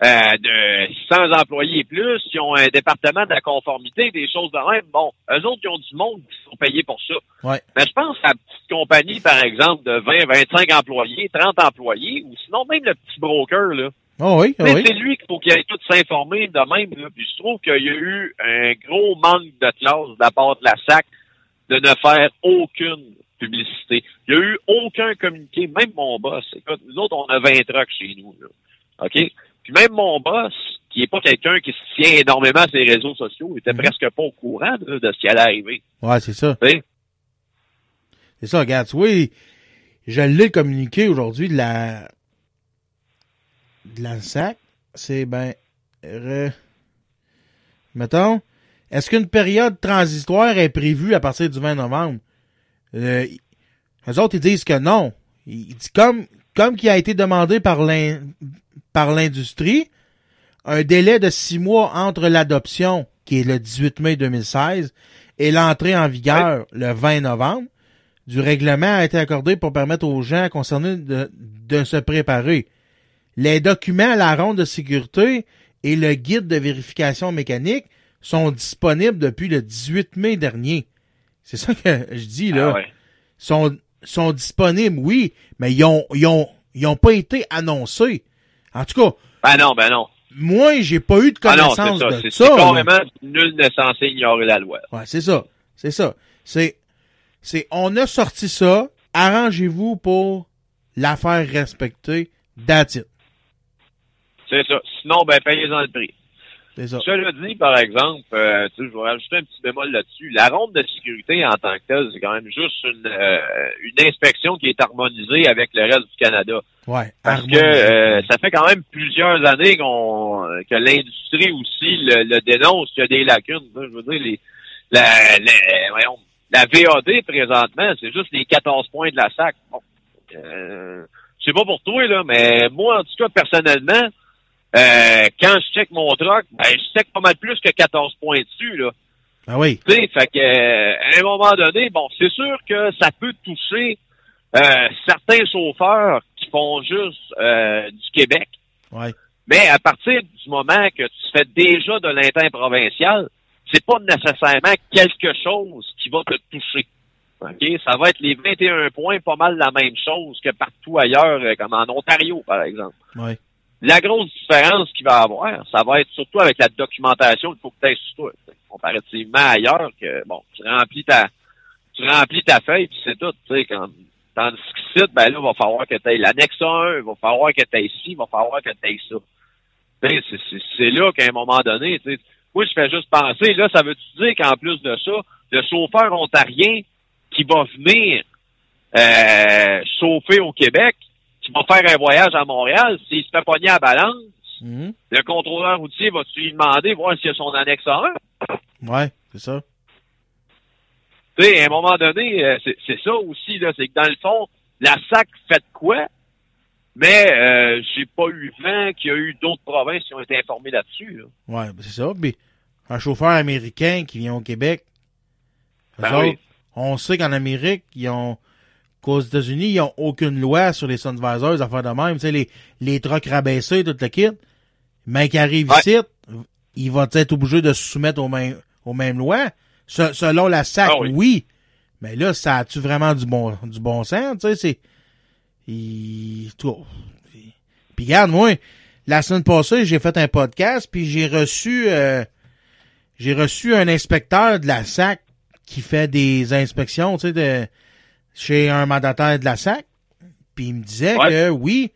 euh, de 100 employés et plus, qui ont un département de la conformité, des choses de même, bon, eux autres, ils ont du monde qui sont payés pour ça. Ouais. Mais je pense à la petite compagnie, par exemple, de 20, 25 employés, 30 employés, ou sinon même le petit broker, là. Oh oh oui. c'est lui qu'il faut qu'il aille tout s'informer de même. Là. Puis je trouve qu'il y a eu un gros manque de classe de la part de la SAC de ne faire aucune publicité. Il n'y a eu aucun communiqué, même mon boss. Écoute, nous autres, on a 20 trucks chez nous. Là. OK? Puis même mon boss, qui est pas quelqu'un qui se tient énormément à ses réseaux sociaux, il était Mhm. presque pas au courant là, de ce qui allait arriver. Ouais, c'est ça. C'est ça, regarde, vois, je l'ai communiqué aujourd'hui de la de la SAC. C'est ben re- mettons, est-ce qu'une période transitoire est prévue à partir du 20 novembre? Euh, eux autres, ils disent que non. Ils disent comme comme qui a été demandé par l'in- par l'industrie, un délai de six mois entre l'adoption, qui est le 18 mai 2016, et l'entrée en vigueur le 20 novembre du règlement a été accordé pour permettre aux gens concernés de, de se préparer. Les documents à la ronde de sécurité et le guide de vérification mécanique sont disponibles depuis le 18 mai dernier. C'est ça que je dis là. Ah ouais. Sont, sont disponibles, oui, mais ils ont, ils ont, ils ont pas été annoncés. En tout cas, Ben non, ben non. moi, j'ai pas eu de Ah non, connaissance c'est ça. de ça. c'est carrément nul n'est censé ignorer la loi. Ouais, c'est ça. C'est ça. C'est, c'est, on a sorti ça. Arrangez-vous pour la faire respecter. That's it. C'est ça. Sinon, ben payez-en le prix. C'est ça. Cela dit, par exemple, euh, tu sais, je vais rajouter un petit bémol là-dessus. La ronde de sécurité en tant que telle, c'est quand même juste une, euh, une inspection qui est harmonisée avec le reste du Canada. Ouais. Parce que euh, ça fait quand même plusieurs années qu'on que l'industrie aussi le, le dénonce qu'il y a des lacunes. Je veux dire, les, la, voyons, la VAD présentement, c'est juste les 14 points de la SAC. Bon, euh, je sais pas pour toi, là, mais moi, en tout cas, personnellement, euh, quand je check mon truck, ben, je check pas mal plus que 14 points dessus, là. Ah oui. Tu sais, fait que, euh, à un moment donné, bon, c'est sûr que ça peut toucher euh, certains chauffeurs qui font juste euh, du Québec, Ouais. mais à partir du moment que tu fais déjà de l'interprovincial, c'est pas nécessairement quelque chose qui va te toucher. OK? Ça va être les 21 points, pas mal la même chose que partout ailleurs, euh, comme en Ontario, par exemple. Ouais. La grosse différence qu'il va avoir, ça va être surtout avec la documentation qu'il faut que tu aies sur toi. Comparativement ailleurs, que bon, tu remplis ta tu remplis ta feuille puis c'est tout, tu sais, quand tandis qu'ici, ben là, il va falloir que tu aies l'annexe 1, il va falloir que tu aies ci, il va falloir que tu aies ça. C'est là qu'à un moment donné, tu sais, moi je fais juste penser, là, ça veut-tu dire qu'en plus de ça, le chauffeur ontarien qui va venir euh, chauffer au Québec, qui va faire un voyage à Montréal, s'il se fait pogner à balance, Mhm. le contrôleur routier va-tu lui demander, voir s'il y a son annexe 1? Ouais, c'est ça. Tu sais, à un moment donné, euh, c'est ça aussi, là, c'est que dans le fond, la SAC fait de quoi? Mais euh, j'ai pas eu vent qu'il y a eu d'autres provinces qui ont été informées là-dessus. là. Ouais, ben, c'est ça. Puis, un chauffeur américain qui vient au Québec, Ben oui. on sait qu'en Amérique, ils ont, qu'aux États-Unis, ils ont aucune loi sur les sunvisors, les affaires de même. Tu sais, les, les trucks rabaissés, tout le kit. Mais qui arrive Ouais. ici, il va être obligé de se soumettre aux mêmes, aux mêmes lois. Se- selon la SAC, Ah oui. oui. Mais là, ça a-tu vraiment du bon, du bon sens? Tu sais, c'est, il, puis regarde, moi, la semaine passée, j'ai fait un podcast, puis j'ai reçu euh, j'ai reçu un inspecteur de la SAC qui fait des inspections, tu sais, de chez un mandataire de la SAC, puis il me disait Ouais. que oui,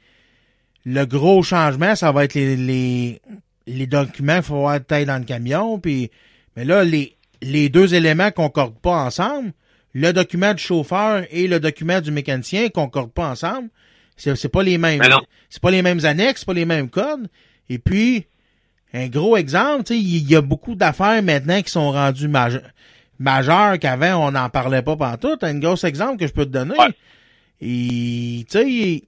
le gros changement, ça va être les, les, les documents qu'il faut avoir tête dans le camion, puis mais là, les, les deux éléments concordent pas ensemble. Le document du chauffeur et le document du mécanicien concordent pas ensemble. C'est, c'est pas les mêmes. C'est pas les mêmes annexes, c'est pas les mêmes codes. Et puis, un gros exemple, tu sais, il y a beaucoup d'affaires maintenant qui sont rendues maje- majeures qu'avant on n'en parlait pas partout. Un gros exemple que je peux te donner. Ouais. Et tu sais,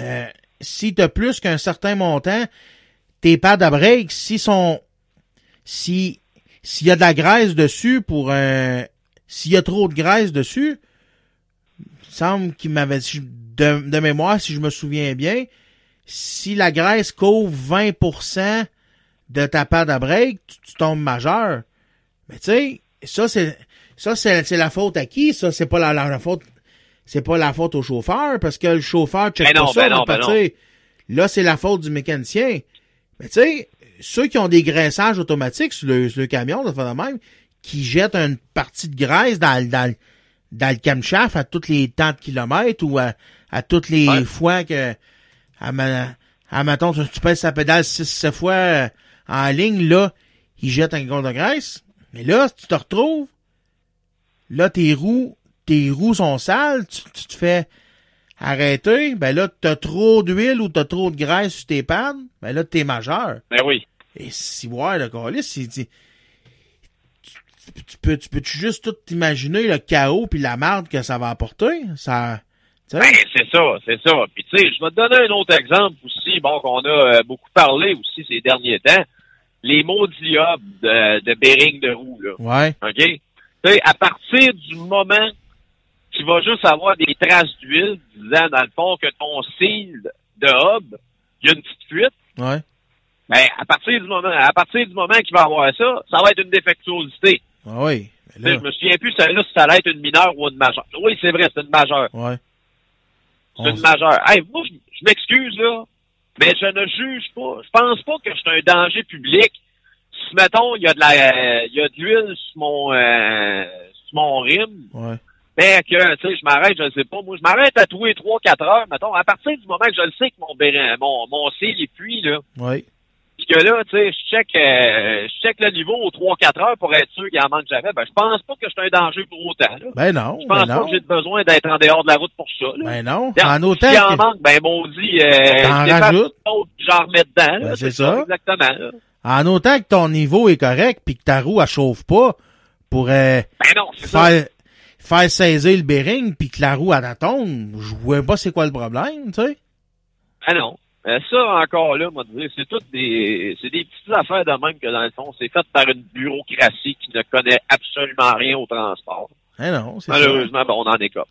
euh, si t'as plus qu'un certain montant, tes pads à break, si sont si s'il y a de la graisse dessus pour un s'il y a trop de graisse dessus, il me semble qu'il m'avait dit de, de mémoire, si je me souviens bien, si la graisse couvre 20% de ta pad à break, tu, tu tombes majeur. Mais tu sais, ça c'est ça c'est c'est la faute à qui? Ça c'est pas la, la, la faute c'est pas la faute au chauffeur parce que le chauffeur check Ben pas non, ça. ben non, ben Là c'est la faute du mécanicien. Mais tu sais, ceux qui ont des graissages automatiques sur le, sur le camion, fait de même, qui jettent une partie de graisse dans, le- dans, dans le camshaft à tous les temps de kilomètres ou à, à toutes les Ouais. fois que à, ma, à mettons, tu tu pèses sa pédale 6-7 fois euh, en ligne, là, il jette un gros de graisse. Mais là, si tu te retrouves, là, tes roues, tes roues sont sales, tu, tu te fais arrêter, ben là, t'as trop d'huile ou t'as trop de graisse sur tes pannes, ben là, t'es majeur. Ben oui. Et si, ouais, le c'est- tu, tu peux, tu peux juste tout t'imaginer le chaos puis la merde que ça va apporter? Ça? Ben, c'est ça, c'est ça. Puis, tu sais, je vais te donner un autre exemple aussi, bon, qu'on a euh, beaucoup parlé aussi ces derniers temps. Les maudits hubs de, de bearing de roue, là. Ouais, OK? Tu sais, à partir du moment tu vas juste avoir des traces d'huile disant, dans le fond, que ton seal de hub, il y a une petite fuite, ouais, ben, à partir du moment, à partir du moment qu'il va avoir ça, ça va être une défectuosité. ah oui. Mais Je me souviens plus celle-là, si ça allait être une mineure ou une majeure. Oui, c'est vrai, c'est une majeure. ouais. C'est une majeure. Hey, moi, je, je m'excuse, là, mais je ne juge pas. Je pense pas que c'est un danger public. Si, mettons, il y a de la, il y a de l'huile sur mon, euh, sur mon rime, Ouais, ben que, tu sais, je m'arrête, je ne sais pas. Moi, je m'arrête à tous les trois, quatre heures, mettons. À partir du moment que je le sais que mon, bérin- mon, mon cil est puis, là, ouais. Que là, tu sais, je check, euh, je check le niveau aux trois, quatre heures pour être sûr qu'il en manque jamais, ben, je pense pas que c'est un danger pour autant, là. Ben non, Je ben pense pas non. que j'ai besoin d'être en dehors de la route pour ça, là. Ben non. En autant en que- manque, ben, maudit, euh, T'en je rajoutes. j'en remets dedans. Ben, c'est ça. Exactement, là. En autant que ton niveau est correct puis que ta roue elle chauffe pas pour euh, Ben non, c'est ça. faire faire saisir le bearing puis que la roue elle tombe, je vois pas c'est quoi le problème, tu sais. Ah non. Euh, ça, encore là, moi, c'est toutes des, c'est des petites affaires de même que dans le fond, c'est fait par une bureaucratie qui ne connaît absolument rien au transport. Eh non, c'est ça. Malheureusement, ben, on en est comme.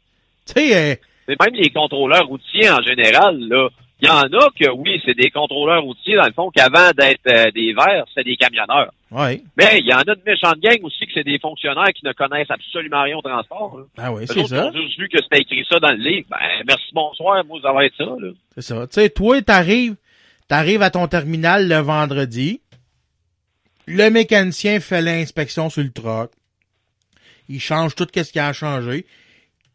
Tu sais, euh, même les contrôleurs routiers en général, là, il y en a que oui, c'est des contrôleurs routiers, dans le fond, qu'avant d'être euh, des verts, c'est des camionneurs. ouais. Mais il y en a de méchantes gangs aussi que c'est des fonctionnaires qui ne connaissent absolument rien au transport. là. Ah oui, c'est ça. ont juste vu que c'était écrit ça dans le livre. Ben, merci, bonsoir, moi, ça va être ça, là. C'est ça. Tu sais, toi, t'arrives, t'arrives à ton terminal le vendredi. Le mécanicien fait l'inspection sur le truck. Il change tout ce qu'il a à changer.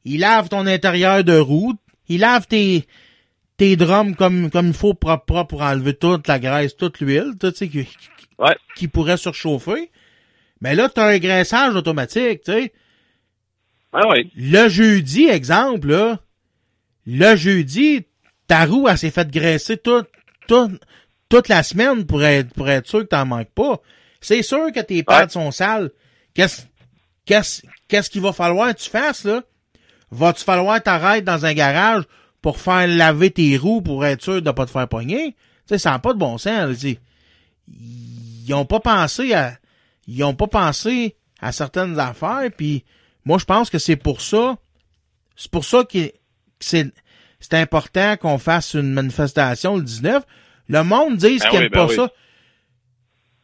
Il lave ton intérieur de roue. Il lave tes, tes drums comme, comme il faut propre, propre pour enlever toute la graisse, toute l'huile, tout, tu sais, qui, qui- Ouais. qui pourrait surchauffer. Mais là, t'as un graissage automatique, tu sais. Ah oui. Le jeudi, exemple, là, le jeudi, ta roue, elle s'est fait graisser toute, toute, toute la semaine pour être, pour être sûr que t'en manques pas. C'est sûr que tes pattes Ouais. sont sales. Qu'est-ce, qu'est-ce, qu'est-ce qu'il va falloir que tu fasses, là? Va-tu falloir t'arrêter dans un garage pour faire laver tes roues pour être sûr de pas te faire pogner? Tu sais, ça n'a pas de bon sens, tu sais. Ils ont pas pensé à, ils ont pas pensé à certaines affaires, puis moi, je pense que c'est pour ça, c'est pour ça que c'est, c'est important qu'on fasse une manifestation le 19. Le monde dit Ben qu'ils oui, aiment ben pas oui. ça.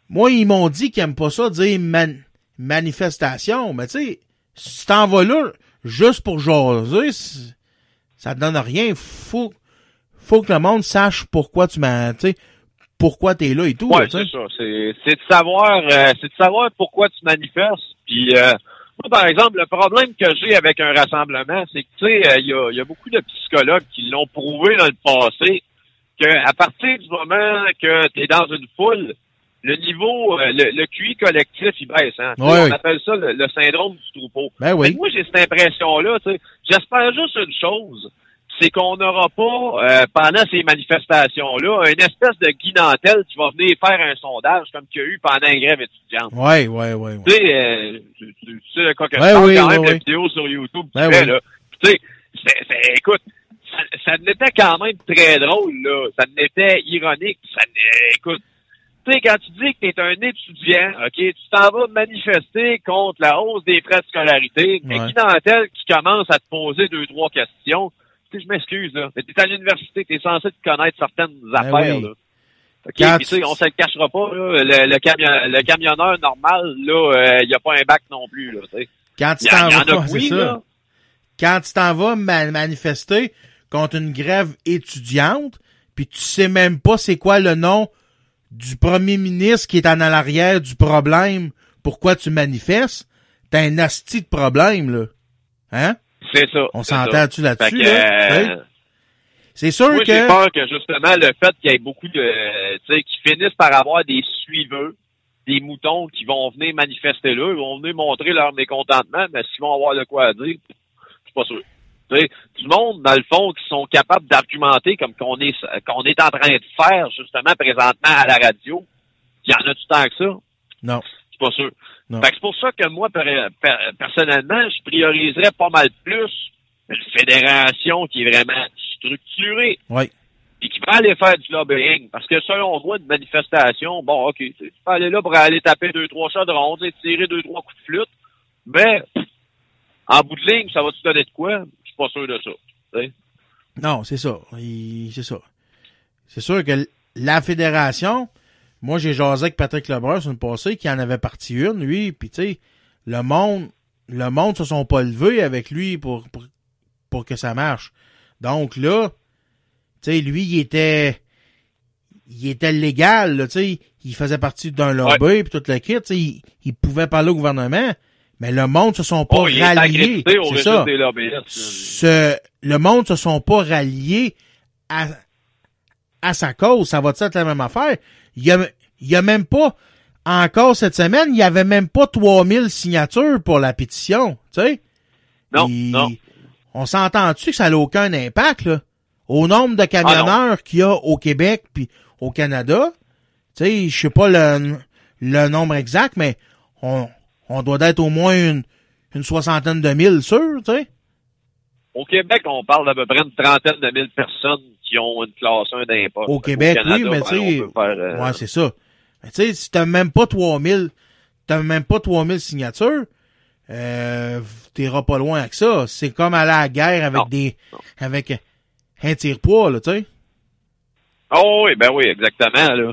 Moi, ils m'ont dit qu'ils aiment pas ça dire man- manifestation. Mais tu sais, si t'en vas là juste pour jaser, ça te donne rien. Faut, faut que le monde sache pourquoi tu m'as, tu sais, pourquoi t'es là et tout. Ouais, c'est ça. C'est, c'est de savoir, euh, c'est de savoir pourquoi tu manifestes. Puis, euh, Moi, par exemple, le problème que j'ai avec un rassemblement, c'est que, tu sais, euh, il y, a, y a beaucoup de psychologues qui l'ont prouvé dans le passé qu'à partir du moment que tu es dans une foule, le niveau, euh, le, le QI collectif, il baisse. Hein? Ouais, on oui. appelle ça le, le syndrome du troupeau. Ben oui. Moi, j'ai cette impression-là. J'espère juste une chose, c'est qu'on n'aura pas, euh, pendant ces manifestations-là, une espèce de guinantelle qui va venir faire un sondage comme qu'il y a eu pendant la grève étudiante. Ouais, ouais, ouais. ouais. Tu sais, euh, tu, tu- que je Ouais, parle oui, quand même, oui, la oui. vidéo sur YouTube, tu Ben fais, oui. là. Tu sais, écoute, ça, ça n'était quand même très drôle, là. Ça n'était ironique. Ça écoute, tu sais, quand tu dis que tu es un étudiant, OK, tu t'en vas manifester contre la hausse des frais de scolarité, mais qui dentelle qui commence à te poser deux, trois questions, tu sais, je m'excuse, là, mais t'es à l'université, t'es censé te connaître certaines affaires, Ben oui. là. Quand tu on se le cachera pas, là, le, le, camion- le camionneur normal, là, euh, il a pas un bac non plus, là. Quand tu t'en vas, oui, ça. là. Quand tu t'en vas ma- manifester contre une grève étudiante, puis tu sais même pas c'est quoi le nom du premier ministre qui est en arrière du problème, pourquoi tu manifestes, t'as un asti de problème, là. Hein? C'est ça. On s'entend-tu là-dessus, là? euh, Oui. C'est sûr Moi, j'ai que... peur que justement le fait qu'il y ait beaucoup de, tu sais, qui finissent par avoir des suiveux, des moutons qui vont venir manifester là, ils vont venir montrer leur mécontentement, mais s'ils vont avoir de quoi à dire, je suis pas sûr. Tu sais, du monde, dans le fond, qui sont capables d'argumenter comme qu'on est, qu'on est en train de faire justement présentement à la radio. Il y en a du temps que ça? Non. Je suis pas sûr. C'est pour ça que moi, per- per- personnellement, je prioriserais pas mal plus une fédération qui est vraiment structurée Oui. et qui va aller faire du lobbying. Parce que selon moi, une manifestation, bon, OK, tu peux aller là pour aller taper deux, trois chaudrons, sais, tirer deux, trois coups de flûte, mais en bout de ligne, ça va te donner de quoi? Pas sûr de ça. Non, c'est ça. C'est ça. C'est sûr que la fédération, moi j'ai jasé avec Patrick Lebrun sur une passée qui en avait parti une, lui, puis tu sais, le monde, le monde se sont pas levés avec lui pour, pour, pour que ça marche. Donc là, tu sais, lui, il était, il était légal, tu sais, il faisait partie d'un lobby puis tout le kit, tu sais, il, il pouvait parler au gouvernement, mais le monde se sont pas Oh, ralliés. C'est ça des lobbyistes. ce, le monde se sont pas ralliés à, à sa cause. Ça va être la même affaire. Il y a, il y a même pas, encore cette semaine, il y avait même pas 3000 signatures pour la pétition, tu sais. Non. On s'entend-tu que ça n'a aucun impact, là? Au nombre de camionneurs qu'il y a au Québec puis au Canada, tu sais, je sais pas le, le nombre exact, mais on, on doit être au moins une, une soixantaine de mille sûrs, tu sais. Au Québec, on parle d'à peu près une trentaine de mille personnes qui ont une classe 1 d'impôt. Au Québec, Canada, oui, mais tu sais, euh, ouais, c'est ça. Mais tu sais, si t'as même pas 3000, t'as même pas 3000 signatures, euh, t'iras pas loin avec ça. C'est comme aller à la guerre avec Non, des, non. avec un tire-poids, là, tu sais. Oh oui, ben oui, exactement. Là.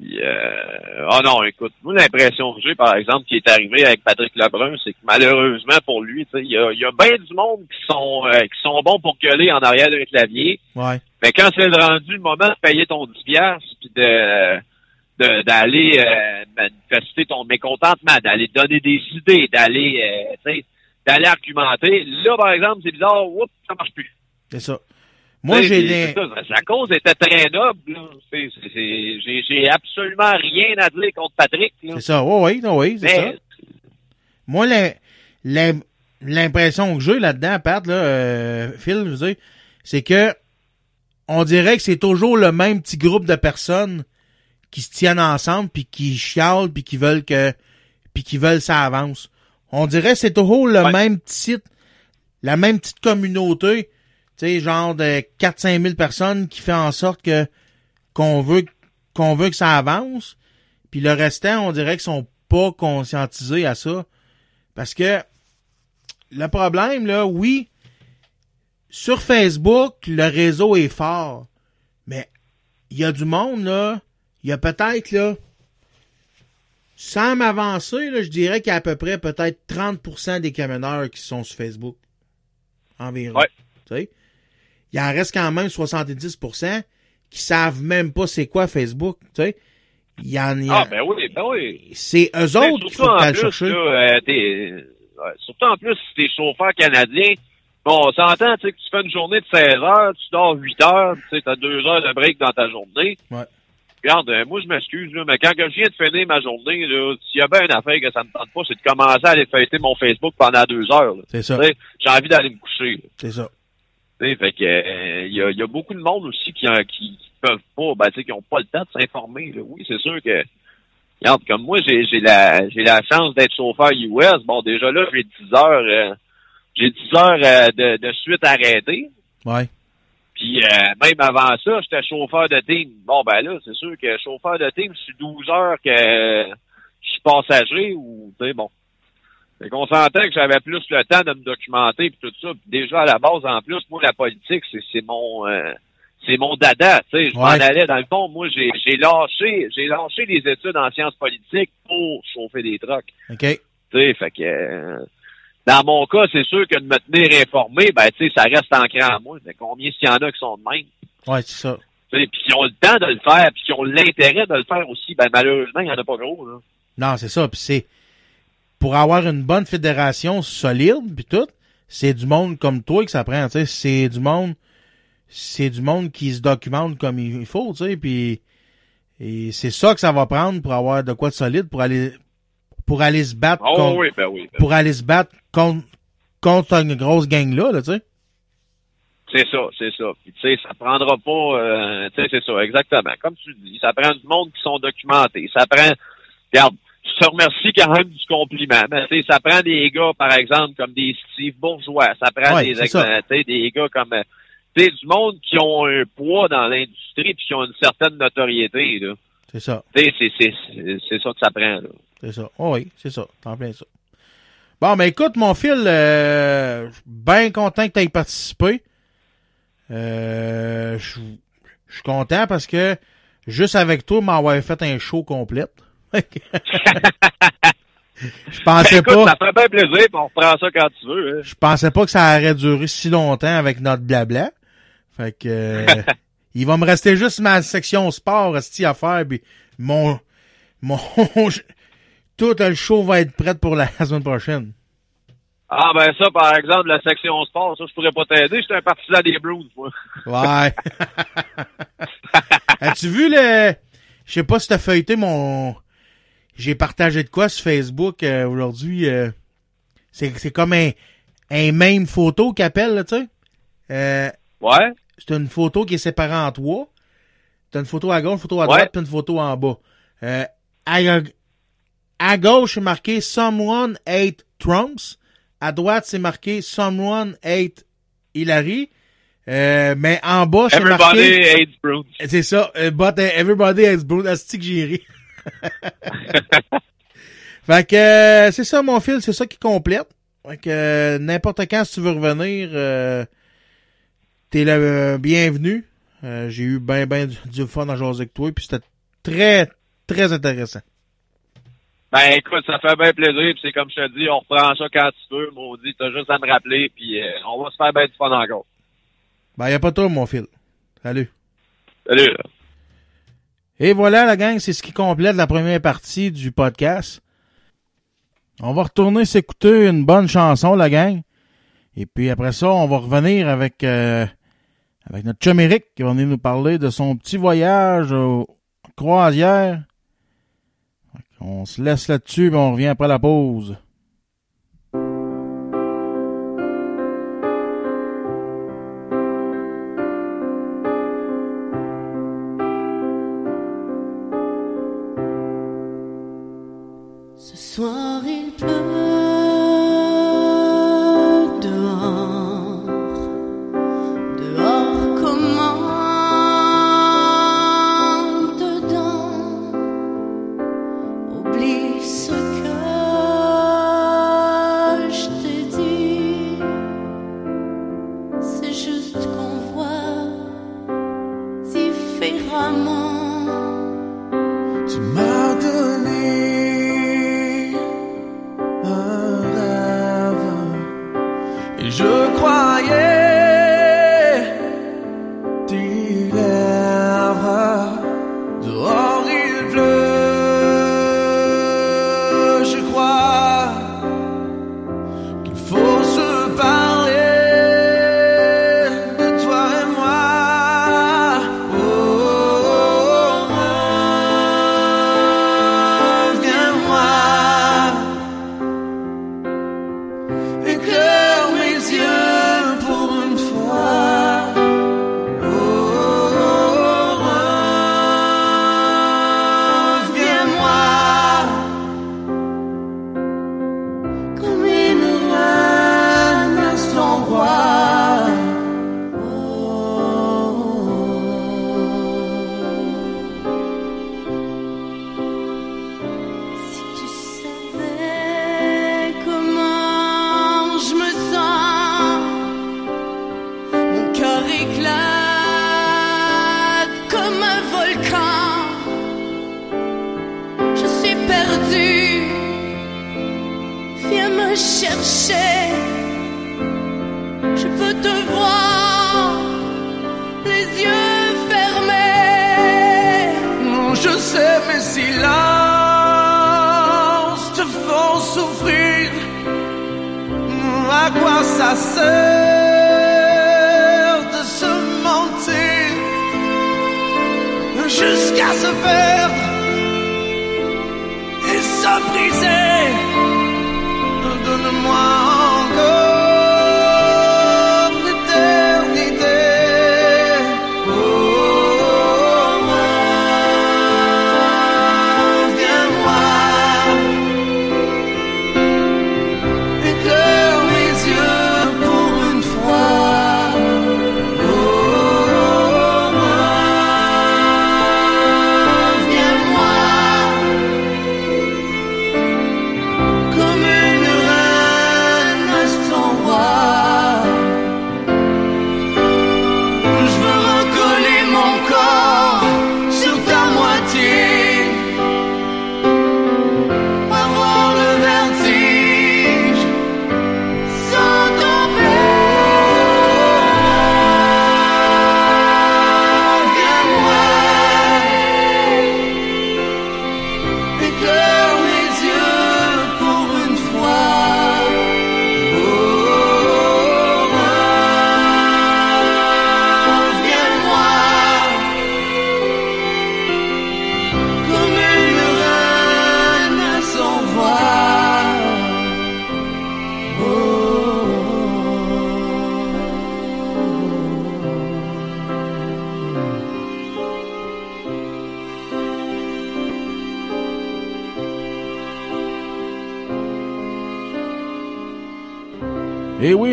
Il, euh, Oh non, écoute, moi l'impression que j'ai, par exemple, qui est arrivé avec Patrick Lebrun, c'est que malheureusement pour lui, il y a, il y a bien du monde qui sont euh, qui sont bons pour gueuler en arrière d'un clavier. Ouais. Mais quand c'est rendu le moment de payer ton 10 piastres, puis de d'aller euh, manifester ton mécontentement, d'aller donner des idées, d'aller d'aller argumenter, là, par exemple, c'est bizarre, oups, ça marche plus. C'est ça. Moi, j'ai des, Sa cause était très noble. J'ai absolument rien à dire contre Patrick. c'est ça. Oui, oui, oui, c'est ça. Moi, l'im- l'im- l'impression que j'ai là-dedans, Pat, là, euh, Phil, c'est que on dirait que c'est toujours le même petit groupe de personnes qui se tiennent ensemble puis qui chialent puis qui veulent que puis qui veulent ça avance. On dirait que c'est toujours le Ouais. même petit la même petite communauté, tu sais genre de 4 5 000 personnes qui fait en sorte que qu'on veut qu'on veut que ça avance, puis le restant, on dirait qu'ils sont pas conscientisés à ça parce que le problème là, oui, sur Facebook, le réseau est fort, mais il y a du monde là, il y a peut-être là sans m'avancer, là, je dirais qu'il y a à peu près peut-être 30% des camionneurs qui sont sur Facebook. Environ. Ouais. Tu sais? Il en reste quand même 70% qui savent même pas c'est quoi Facebook. Tu sais? Il y en a- Ah, ben oui, ben oui. C'est eux autres surtout faut en aller plus, chercher. là, euh, Ouais, Surtout en plus, si t'es chauffeur canadien, bon, on s'entend, tu sais, que tu fais une journée de 16 heures, tu dors 8 heures, tu sais, t'as deux heures de break dans ta journée. Ouais. Regarde, euh, moi, je m'excuse, mais quand je viens de finir ma journée, s'il y a bien une affaire que ça me tente pas, c'est de commencer à aller fêter mon Facebook pendant deux heures, là. C'est ça. J'ai envie d'aller me coucher. C'est ça. Fait que euh, il y, a, il y a beaucoup de monde aussi qui, en- qui, qui peuvent pas, ben, qui ont pas le temps de s'informer. Oui, c'est sûr que regarde, comme moi, j'ai j'ai la j'ai la chance d'être chauffeur US. Bon, déjà là, j'ai 10 heures euh, j'ai 10 heures euh, de, de suite arrêtées. Ouais. Puis euh, même avant ça, j'étais chauffeur de team. Bon ben là, c'est sûr que chauffeur de team, c'est 12 heures que euh, je suis passager ou tu sais bon. Fait qu'on s'entend que j'avais plus le temps de me documenter puis tout ça. Puis déjà à la base, en plus, moi la politique, c'est c'est mon euh, c'est mon dada. Tu sais, je m'en allais dans le fond. Moi, j'ai j'ai lâché j'ai lâché les études en sciences politiques pour chauffer des trucks. OK. Tu sais, fait que euh, dans mon cas, c'est sûr que de me tenir informé, ben tu sais, ça reste ancré en moi. Mais combien s'il y en a qui sont de même? Ouais, c'est ça. Puis qui ont le temps de le faire, puis qui ont l'intérêt de le faire aussi, ben malheureusement, il n'y en a pas gros. Là. Non, c'est ça. Puis c'est pour avoir une bonne fédération solide, puis tout, c'est du monde comme toi que ça prend. Tu sais, c'est du monde, c'est du monde qui se documente comme il faut, tu sais. Puis et c'est ça que ça va prendre pour avoir de quoi de solide pour aller pour aller se battre Oh contre, oui, ben oui. ben pour aller se battre contre contre une grosse gang là, là tu sais. C'est ça, c'est ça. Puis tu sais, ça prendra pas, euh, tu sais, c'est ça, exactement. Comme tu dis, ça prend du monde qui sont documentés. Ça prend, regarde, te remercie quand même du compliment. Mais tu sais, ça prend des gars, par exemple, comme des Steve Bourgeois. Ça prend Ouais, des, ça. des gars comme, euh, tu sais, du monde qui ont un poids dans l'industrie puis qui ont une certaine notoriété. Là. C'est ça. Tu sais, c'est, c'est, c'est, ça que ça prend. Là. C'est ça. Oh oui, c'est ça. T'en plein ça. Bon, ben écoute, mon fil, euh, je suis bien content que tu aies participé. Euh, je je suis content parce que juste avec toi, m'avoir fait un show complet. je pensais Écoute, pas. ça fait bien plaisir, puis on reprend ça quand tu veux. hein. Je pensais pas que ça aurait duré si longtemps avec notre blabla. Fait que euh, il va me rester juste ma section sport esti, à faire puis mon mon tout le show va être prêt pour la semaine prochaine. Ah ben ça, par exemple, la section sport, ça, je pourrais pas t'aider. J'étais un partisan des Blues, moi. Ouais. As-tu vu le je sais pas si t'as feuilleté mon j'ai partagé de quoi sur Facebook euh, aujourd'hui euh, c'est c'est comme un un même photo qu'appelle là, tu sais. Euh, Ouais? c'est une photo qui est séparée en trois. T'as une photo à gauche, une photo à Ouais. droite, puis une photo en bas. Euh, à, à gauche, c'est marqué Someone hate Trumps. À droite, c'est marqué Someone hate Hillary. Euh, mais en bas, c'est Everybody marqué... hates Bruins. C'est ça. but everybody hates Bruce. Asti que j'ai ri. fait que euh, c'est ça mon fil, c'est ça qui complète. Fait que euh, n'importe quand si tu veux revenir, euh, t'es le bienvenu. Euh, j'ai eu ben ben du, du fun à jaser avec toi, puis c'était très très intéressant. Ben écoute, ça fait bien plaisir, puis c'est comme je te dis, on reprend ça quand tu veux, maudit, t'as juste à me rappeler, puis on va se faire bien du fun encore. Ben y a pas de trouble, mon fil. Salut. Salut! Et voilà la gang, c'est ce qui complète la première partie du podcast. On va retourner s'écouter une bonne chanson, la gang. Et puis après ça, on va revenir avec euh, avec notre chum qui va venir nous parler de son petit voyage en croisière. On se laisse là-dessus, puis on revient après la pause. Oublie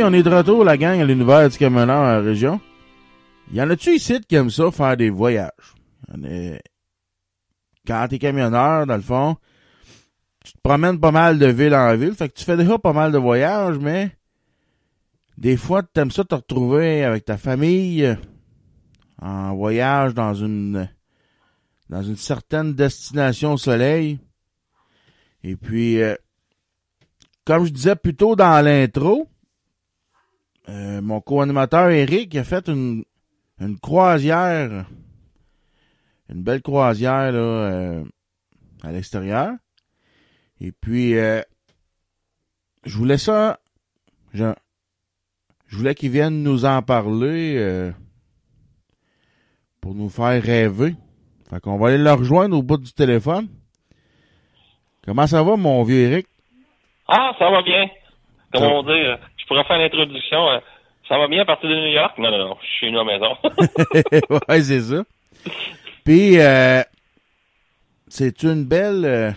on est de retour, la gang, à l'univers du à la région. Y en a-tu ici qui aiment ça, faire des voyages? Y en a- Quand t'es camionneur, dans le fond, tu te promènes pas mal de ville en ville, fait que tu fais déjà pas mal de voyages, mais des fois, t'aimes ça te retrouver avec ta famille en voyage dans une dans une certaine destination au soleil. Et puis, euh, comme je disais plus tôt dans l'intro, mon co-animateur Eric a fait une, une croisière, une belle croisière là, euh, à l'extérieur. Et puis, euh, je voulais ça, je, je voulais qu'il vienne nous en parler euh, pour nous faire rêver. Fait qu'on va aller le rejoindre au bout du téléphone. Comment ça va, mon vieux Eric? Ah, ça va bien. Comment dire, je pourrais faire l'introduction. Ça va bien à partir de New York? Non, non, non, je suis nous à la maison. ouais, c'est ça. Puis, euh, c'est une belle, euh,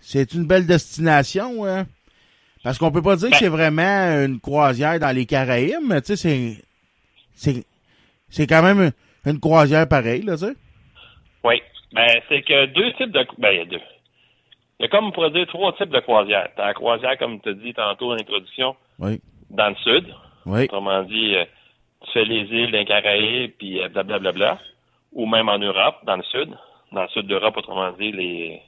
c'est une belle destination, hein? Parce qu'on peut pas dire que Ben- c'est vraiment une croisière dans les Caraïbes, mais tu sais, c'est, c'est, c'est quand même une, une croisière pareille, là, tu sais. oui. Ben, c'est que deux types de... Ben, il y a deux. Il y a comme, on pourrait dire, trois types de croisières. T'as la croisière, comme tu as dit tantôt dans l'introduction, Oui, dans le sud. Oui, Autrement dit, euh, tu fais les îles d'un Caraïbes, puis euh, blablabla. Ou même en Europe, dans le sud. Dans le sud d'Europe, autrement dit, les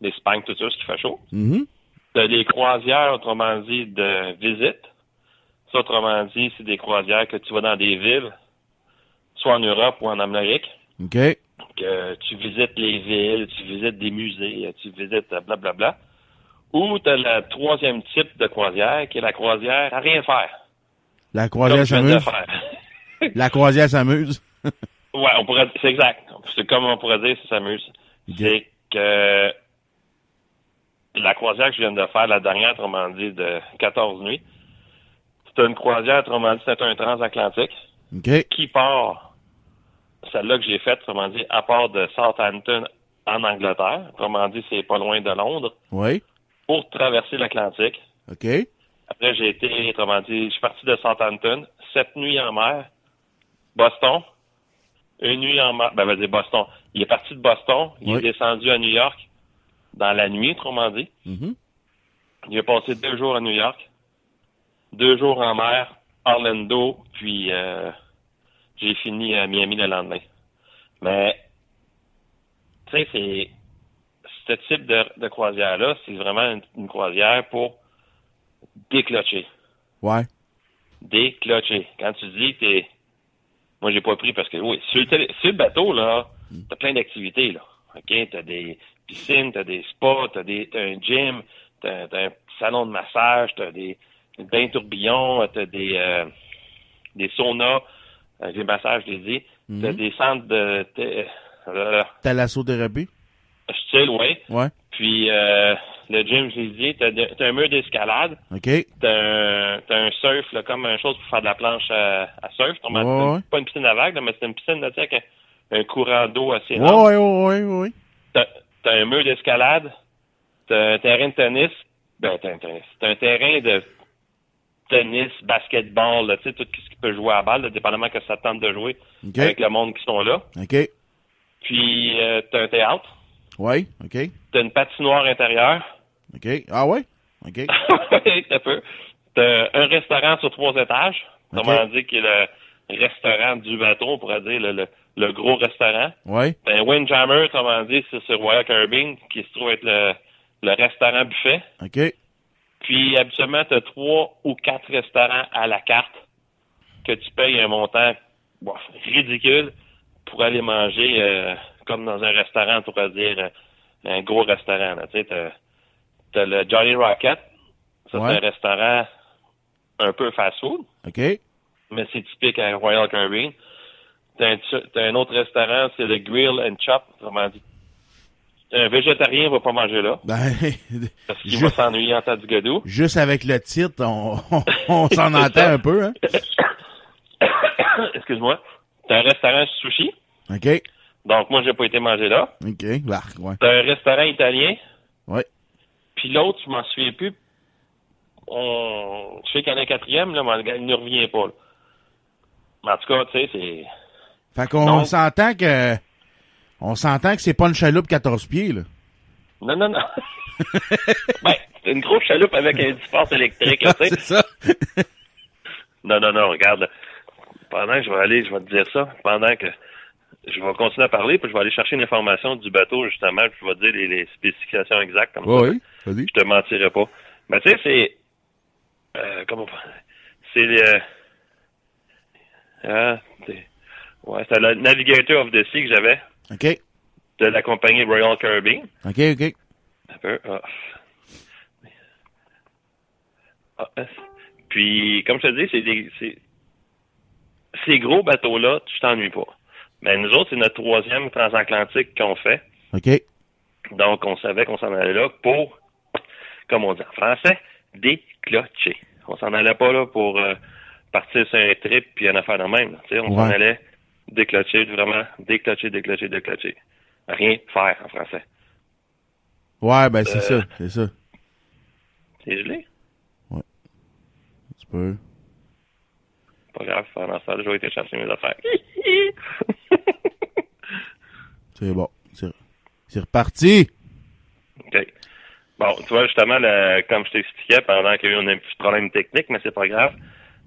l'Espagne, tout ça, ce qui fait chaud. Mhm. T'as des croisières, autrement dit, de visite. Ça, autrement dit, c'est des croisières que tu vas dans des villes, soit en Europe ou en Amérique, OK, que tu visites les villes, tu visites des musées, tu visites euh, blablabla. Ou t'as le troisième type de croisière, qui est la croisière à rien faire. La croisière s'amuse. La croisière s'amuse. Ouais, on pourrait, c'est exact. C'est comme on pourrait dire, ça s'amuse. C'est que la croisière que je viens de faire, la dernière, autrement dit, de 14 nuits, c'est une croisière, autrement dit, c'est un transatlantique qui part, celle-là que j'ai faite, autrement dit, à part de Southampton en Angleterre, autrement dit, c'est pas loin de Londres, oui, pour traverser l'Atlantique. OK, Après, j'ai été, autrement dit, je suis parti de Southampton, sept nuits en mer, Boston, une nuit en mer, ben, va dire Boston. Il est parti de Boston, il Oui. est descendu à New York dans la nuit, autrement dit. Mhm. Il a passé deux jours à New York, deux jours en mer, Orlando, puis euh, j'ai fini à Miami le lendemain. Mais, tu sais, c'est ce type de, de croisière-là, c'est vraiment une, une croisière pour décloché. Ouais. Décloché. Quand tu dis que t'es... Moi, j'ai pas pris parce que, oui, sur le, télé- sur le bateau, là, t'as plein d'activités, là. OK? T'as des piscines, t'as des spas, t'as des, t'as un gym, t'as, t'as un salon de massage, t'as des bains tourbillons, t'as des, euh, des saunas, euh, des massages dédiés, t'as Mhm. des centres de, t'es- euh, Thalassothérapie? style, oui. Ouais. Puis, euh, le gym, je l'ai dit, t'as, de- t'as un mur d'escalade, OK. t'as un, t'as un surf, là, comme une chose pour faire de la planche à, à surf. Ouais, c'est ouais. Pas une piscine à vagues, là, mais c'est une piscine, là, avec un, un courant d'eau assez ouais, ouais, ouais, ouais. T'as, t'as un mur d'escalade, t'as un terrain de tennis, ben, t'as un tennis. T'as un terrain de tennis, basketball, là, tu sais, tout ce qui peut jouer à balle, là, dépendamment que ça te tente de jouer avec le monde qui sont là. OK. Puis, euh, t'as un théâtre, Ouais. OK. t'as une patinoire intérieure. OK. Ah ouais? OK. Oui, t'as peu. T'as un restaurant sur trois étages. Comment Ok. dire que le restaurant du bateau, on pourrait dire le, le, le gros restaurant. Ouais. T'as un Windjammer, comment dire, c'est sur Royal Caribbean, qui se trouve être le, le restaurant buffet. OK. Puis habituellement, t'as trois ou quatre restaurants à la carte que tu payes un montant bon, ridicule pour aller manger euh, comme dans un restaurant, on pourrait dire euh, un gros restaurant. Tu sais, t'as, t'as le Johnny Rocket. Ça, Ouais. c'est un restaurant un peu fast-food, OK. mais c'est typique à Royal Caribbean. T'as un, t'as un autre restaurant, c'est le Grill and Chop. Comment dit? Un végétarien va pas manger là, Ben, parce qu'il va s'ennuyer en tas du godou. juste avec le titre, on, on, on s'en entend un peu, hein? Excuse-moi. T'as un restaurant sushi. OK. Donc, moi, j'ai pas été manger là. OK. Bah, ouais. T'as un restaurant italien. Ouais. Puis l'autre, je m'en souviens plus. On... Je sais qu'il y en a un quatrième, là, mais le gars, il ne revient pas. là. Mais en tout cas, tu sais, c'est... Fait qu'on s'entend que, on s'entend que c'est pas une chaloupe 14 pieds, là. Non, non, non. ben, c'est une grosse chaloupe avec un disport électrique, là, tu sais. c'est ça. Non, non, non, regarde. là. Pendant que je vais aller, je vais te dire ça, pendant que je vais continuer à parler, puis je vais aller chercher une information du bateau, justement, puis je vais te dire les, les spécifications exactes, comme ça. oui. Vas-y. je te mentirai pas. Mais tu sais, c'est. Euh, comment C'est. Euh, ah, ouais, c'est le Navigator of the Sea que j'avais OK. de la compagnie Royal Caribbean. OK, OK. Un peu. euh, Puis, comme je te dis, c'est des. c'est- Ces gros bateaux-là, tu t'ennuies pas. Mais nous autres, c'est notre troisième transatlantique qu'on fait. OK. Donc, on savait qu'on s'en allait là pour, comme on dit en français, déclocher. On s'en allait pas là pour euh, partir sur un trip puis une affaire de même. là. Tu sais, on s'en Ouais. allait déclocher, vraiment déclocher, déclocher, déclocher. Rien faire en français. Ouais, ben, c'est Euh. ça. C'est ça. C'est gelé? Tu peux. Pas grave, pendant ça, je vais aller chercher mes affaires. C'est bon. C'est, c'est reparti. OK. Bon, tu vois, justement, le- comme je t'expliquais, pendant qu'il y a eu un petit problème technique, mais c'est pas grave,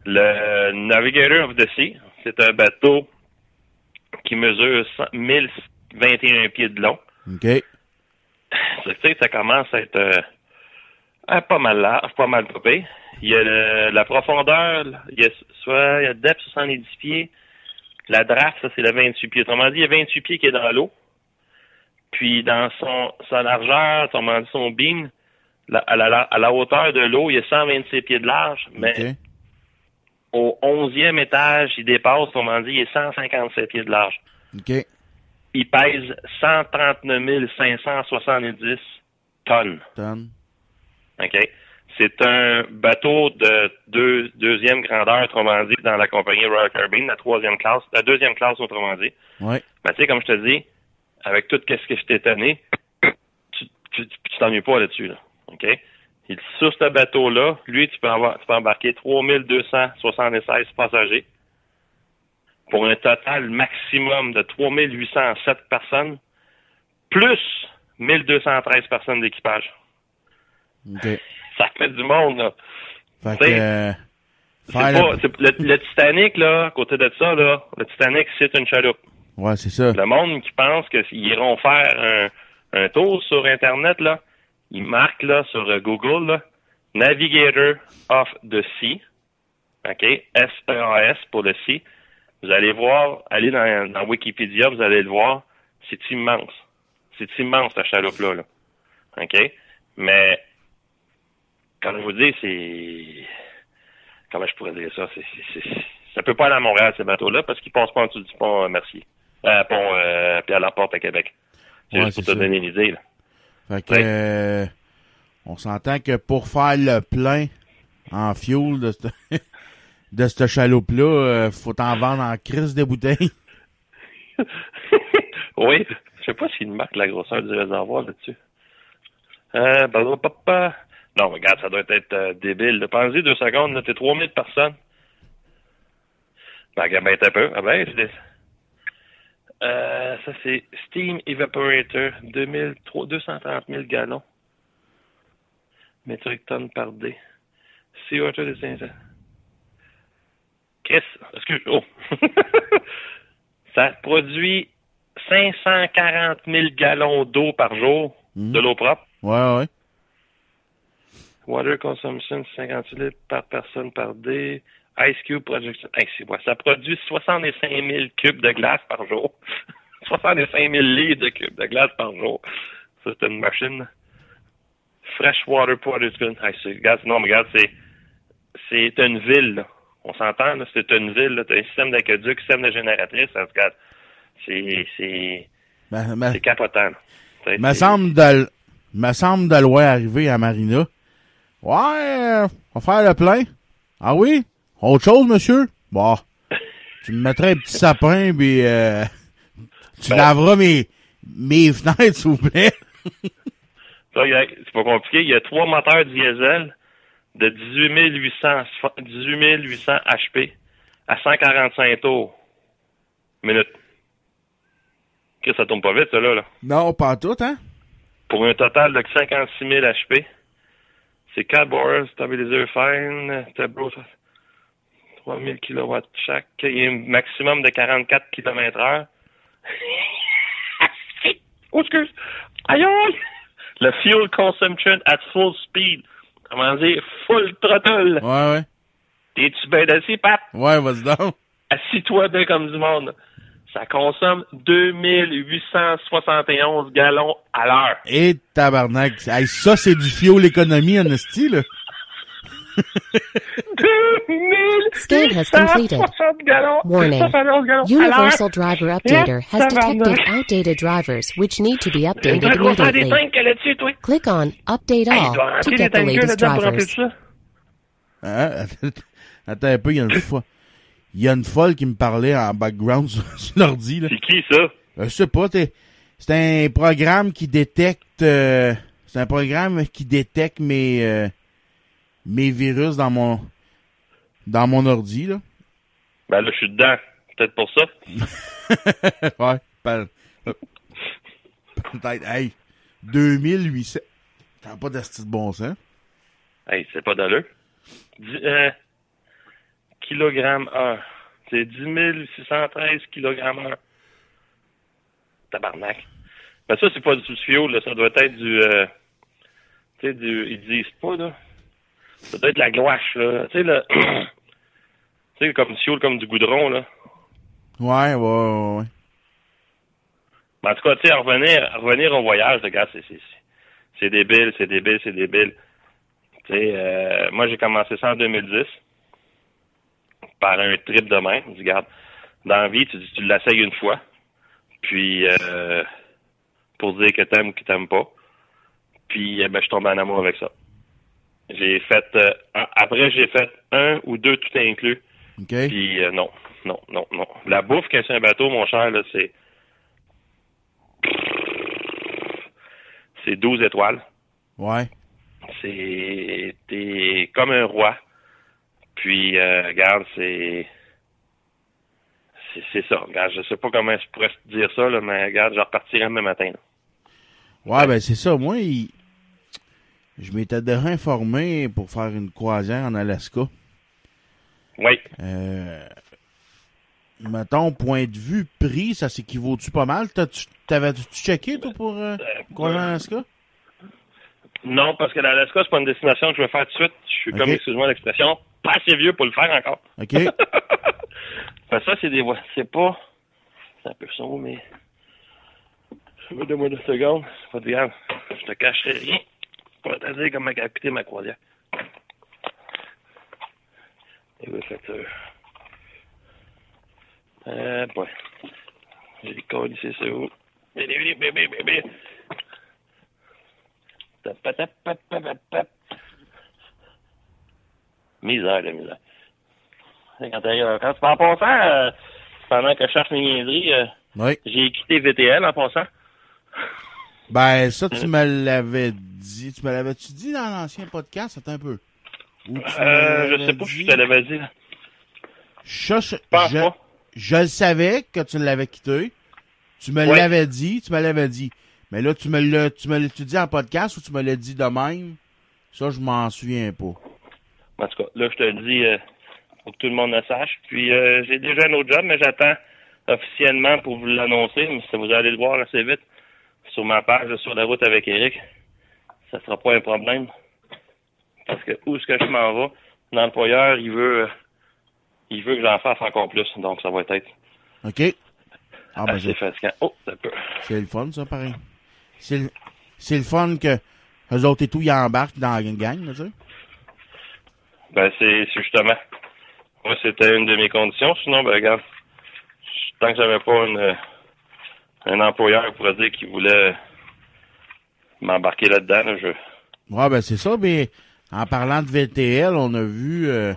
le Navigator of the Sea, c'est un bateau qui mesure 100 1021 pieds de long. OK. Ça, tu sais, ça commence à être euh, ah, pas mal large, pas mal popé. Il y a le- la profondeur, il y a soit il y a depth 70 pieds. La draft, ça c'est le 28 pieds. Autrement dit, il y a 28 pieds qui est dans l'eau. Puis dans son sa largeur, autrement dit son beam, la- à, la, à la hauteur de l'eau, il y a 126 pieds de large, mais au 11e étage, il dépasse, autrement dit, il est 157 pieds de large. Il pèse 139 570 tonnes. Tonne. OK? C'est un bateau de deux, deuxième grandeur, autrement dit, dans la compagnie Royal Caribbean, la troisième classe, la deuxième classe, autrement dit. Ouais. Mais tu sais, comme je te dis, avec tout ce que je t'ai donné, tu tu tu t'ennuies pas là-dessus, là. OK? Et sur ce bateau-là, lui, tu peux avoir, tu peux embarquer 3276 passagers pour un total maximum de 3807 personnes, plus 1213 personnes d'équipage. Ça fait du monde, là. Fait que, euh, pas, le- Titanic, là, à côté de ça, là, le Titanic, c'est une chaloupe. Ouais, c'est ça. Le monde qui pense qu'ils iront faire un, un tour sur Internet, là, ils marquent, là, sur euh, Google, là, Navigator of the Sea. OK? S-E-A-S pour le Sea. Vous allez voir, allez dans, dans Wikipédia, vous allez le voir. C'est immense. C'est immense, cette chaloupe-là. Là. OK? Mais, comme je vous dis, c'est. Comment je pourrais dire ça? C'est, c'est, Ça peut pas aller à Montréal, ces bateaux-là, parce qu'ils passent pas en dessous du pont euh, Mercier. Euh, pont euh, Pierre Laporte à Québec. C'est Ouais, juste pour te ça. donner l'idée, là. Fait que, Ouais. euh, on s'entend que pour faire le plein en fuel de ce de cette chaloupe-là, euh, faut en vendre en crise des bouteilles. oui. Je sais pas s'il marque la grosseur du réservoir là-dessus. Euh, papa. Non, mais regarde, ça doit être euh, débile. Pensez deux secondes, là, t'es 3000 personnes. Ben, regarde, ben, t'as peu. Ah ben, c'est Euh, ça, c'est Steam Evaporator, 2000, 3 230 000 gallons. Métrique tonnes par dé. CO2 de 500. Chris, excuse, oh. ça produit 540 000 gallons d'eau par jour, de l'eau propre. Ouais, ouais. Water consumption, 56 litres par personne par dé. Ice Cube production. Hey, c'est quoi? Ça produit 65 000 cubes de glace par jour. 65 000 litres de cubes de glace par jour. Ça, c'est une machine. Freshwater production. Hey, c'est, regarde, non, mais regarde, c'est, c'est une ville, là. On s'entend, là, c'est une ville, là. T'as un système d'aqueduc, système de génératrice, ça, regarde. C'est, c'est, Me, me- c'est capotant, me semble de me semble de le voir arriver à Marina. Ouais, euh, on va faire le plein. Ah oui? Autre chose, monsieur? Bon. Tu me mettrais un petit sapin, puis euh, tu Ben. laveras mes, mes fenêtres, s'il vous plaît. C'est pas compliqué. Il y a trois moteurs diesel de 18 800, 18 800 HP à 145 tours minute. Que ça tourne pas vite, ça, là, là. Non, pas tout, hein? Pour un total de 56 000 HP. C'est 4 bores, stabiliseur fine, tableau, 3000 kW chaque. Il y a un maximum de 44 km heure. oh, excuse. Aïe, aïe. Le fuel consumption at full speed. Comment dire? Full throttle. Ouais, ouais. T'es-tu bien assis, Pat? Ouais, vas-y donc. Assis-toi bien comme du monde. Ça consomme 2871 gallons à l'heure. Et tabarnak. Hey, ça, c'est du fuel économie en esti, là. Scan has completed. 2860 gallons. Warning. 71 gallons. Universal Driver Updater has detected tabarnak. outdated drivers which need to be Tu updated immediately. Click on Update Hey, All to get the latest drivers. Hein? Attends un peu, il y a une folle. Il y a une folle qui me parlait en background sur, sur l'ordi, là. C'est qui, ça? Euh, je sais pas, t'es- c'est un programme qui détecte, euh, c'est un programme qui détecte mes, euh, mes virus dans mon, dans mon ordi, là. Ben là, je suis dedans. Peut-être pour ça. ouais, peut-être, hey, 2800. T'as pas de bon sens. Hey, c'est pas d'allure. Euh, kilogrammes heure. C'est 10 613 kilogrammes heure. Tabarnak. Ben ça, c'est pas du fuel, là. Ça doit être du... Euh, tu sais, du... Ils disent pas, là. Ça doit être de la gouache, là. Tu sais, là... tu sais, comme du fuel, comme du goudron, là. Ouais, ouais, ouais, ouais. Mais en tout cas, tu sais, revenir, revenir au voyage, le gars, c'est, c'est, c'est- c'est débile, c'est débile, c'est débile. Tu sais, euh, moi, j'ai commencé ça en 2010 par un trip de même. Je dis, regarde, dans la vie, tu, tu l'essayes une fois, puis euh, pour dire que t'aimes ou que t'aimes pas. Puis, eh ben, je tombe en amour avec ça. J'ai fait, euh, après, j'ai fait un ou deux tout inclus. OK? Puis euh, non, non, non, non. La bouffe qu'un un bateau, mon cher, là, c'est. C'est 12 étoiles. Ouais. C'est. T'es comme un roi. Puis, euh, regarde, c'est. C'est, ça. Regarde, je sais pas comment je pourrais te dire ça, là, mais regarde, je repartirai demain matin. là. Ouais, ben c'est ça. Moi, il- je m'étais déjà informé pour faire une croisière en Alaska. Oui. Euh, mettons, point de vue prix, ça s'équivaut-tu pas mal? T'avais-tu checké, toi, pour euh, croisière en Alaska? Non, parce que l'Alaska, c'est pas une destination que je veux faire tout de suite. Je suis comme, excuse-moi l'expression, pas assez vieux pour le faire encore. OK. Fait ça, c'est des voies. C'est pas. C'est un peu sombre, mais. Donne-moi deux secondes. Pas de grave. Je te cacherai rien. Pour te dire comment a coûté ma croisière. Et oui, facture. Euh, ouais. J'ai collé, c'est ça où? Bébé, bébé, bébé, bébé. Tap, tap, tap, tap, tap, tap. Misère, la misère. Quand, t'as- quand tu vas en passant, euh, pendant que je cherche mes niaiseries, euh, Oui. j'ai quitté VTL en passant. Ben, ça, tu me l'avais dit. Tu me l'avais-tu dit dans l'ancien podcast? Attends un peu. Ou tu me Euh, je sais pas si je te l'avais dit. Je, je, le savais que tu l'avais quitté. Tu me l'avais dit, tu me l'avais dit. Mais là, tu me l'as, tu me l'as-tu dit en podcast ou tu me l'as dit de même? Ça, je m'en souviens pas. En tout cas, là, je te le dis euh, pour que tout le monde le sache. Puis, euh, j'ai déjà un autre job, mais j'attends officiellement pour vous l'annoncer. Mais ça, vous allez le voir assez vite sur ma page sur la route avec Eric. Ça sera pas un problème. Parce que où est-ce que je m'en vais, l'employeur, il veut euh, il veut que j'en fasse encore plus. Donc, ça va être OK? Ah, ben, c'est. Oh, ça peut. c'est le fun, ça, pareil. C'est le, fun que eux autres et tout, ils embarquent dans la gang, là, tu sais. Ben, c'est justement. Moi, c'était une de mes conditions. Sinon, ben, regarde, tant que j'avais pas une, euh, un employeur pour dire qu'il voulait m'embarquer là-dedans, là, je. Ouais, ben, c'est ça, mais en parlant de VTL, on a vu, euh,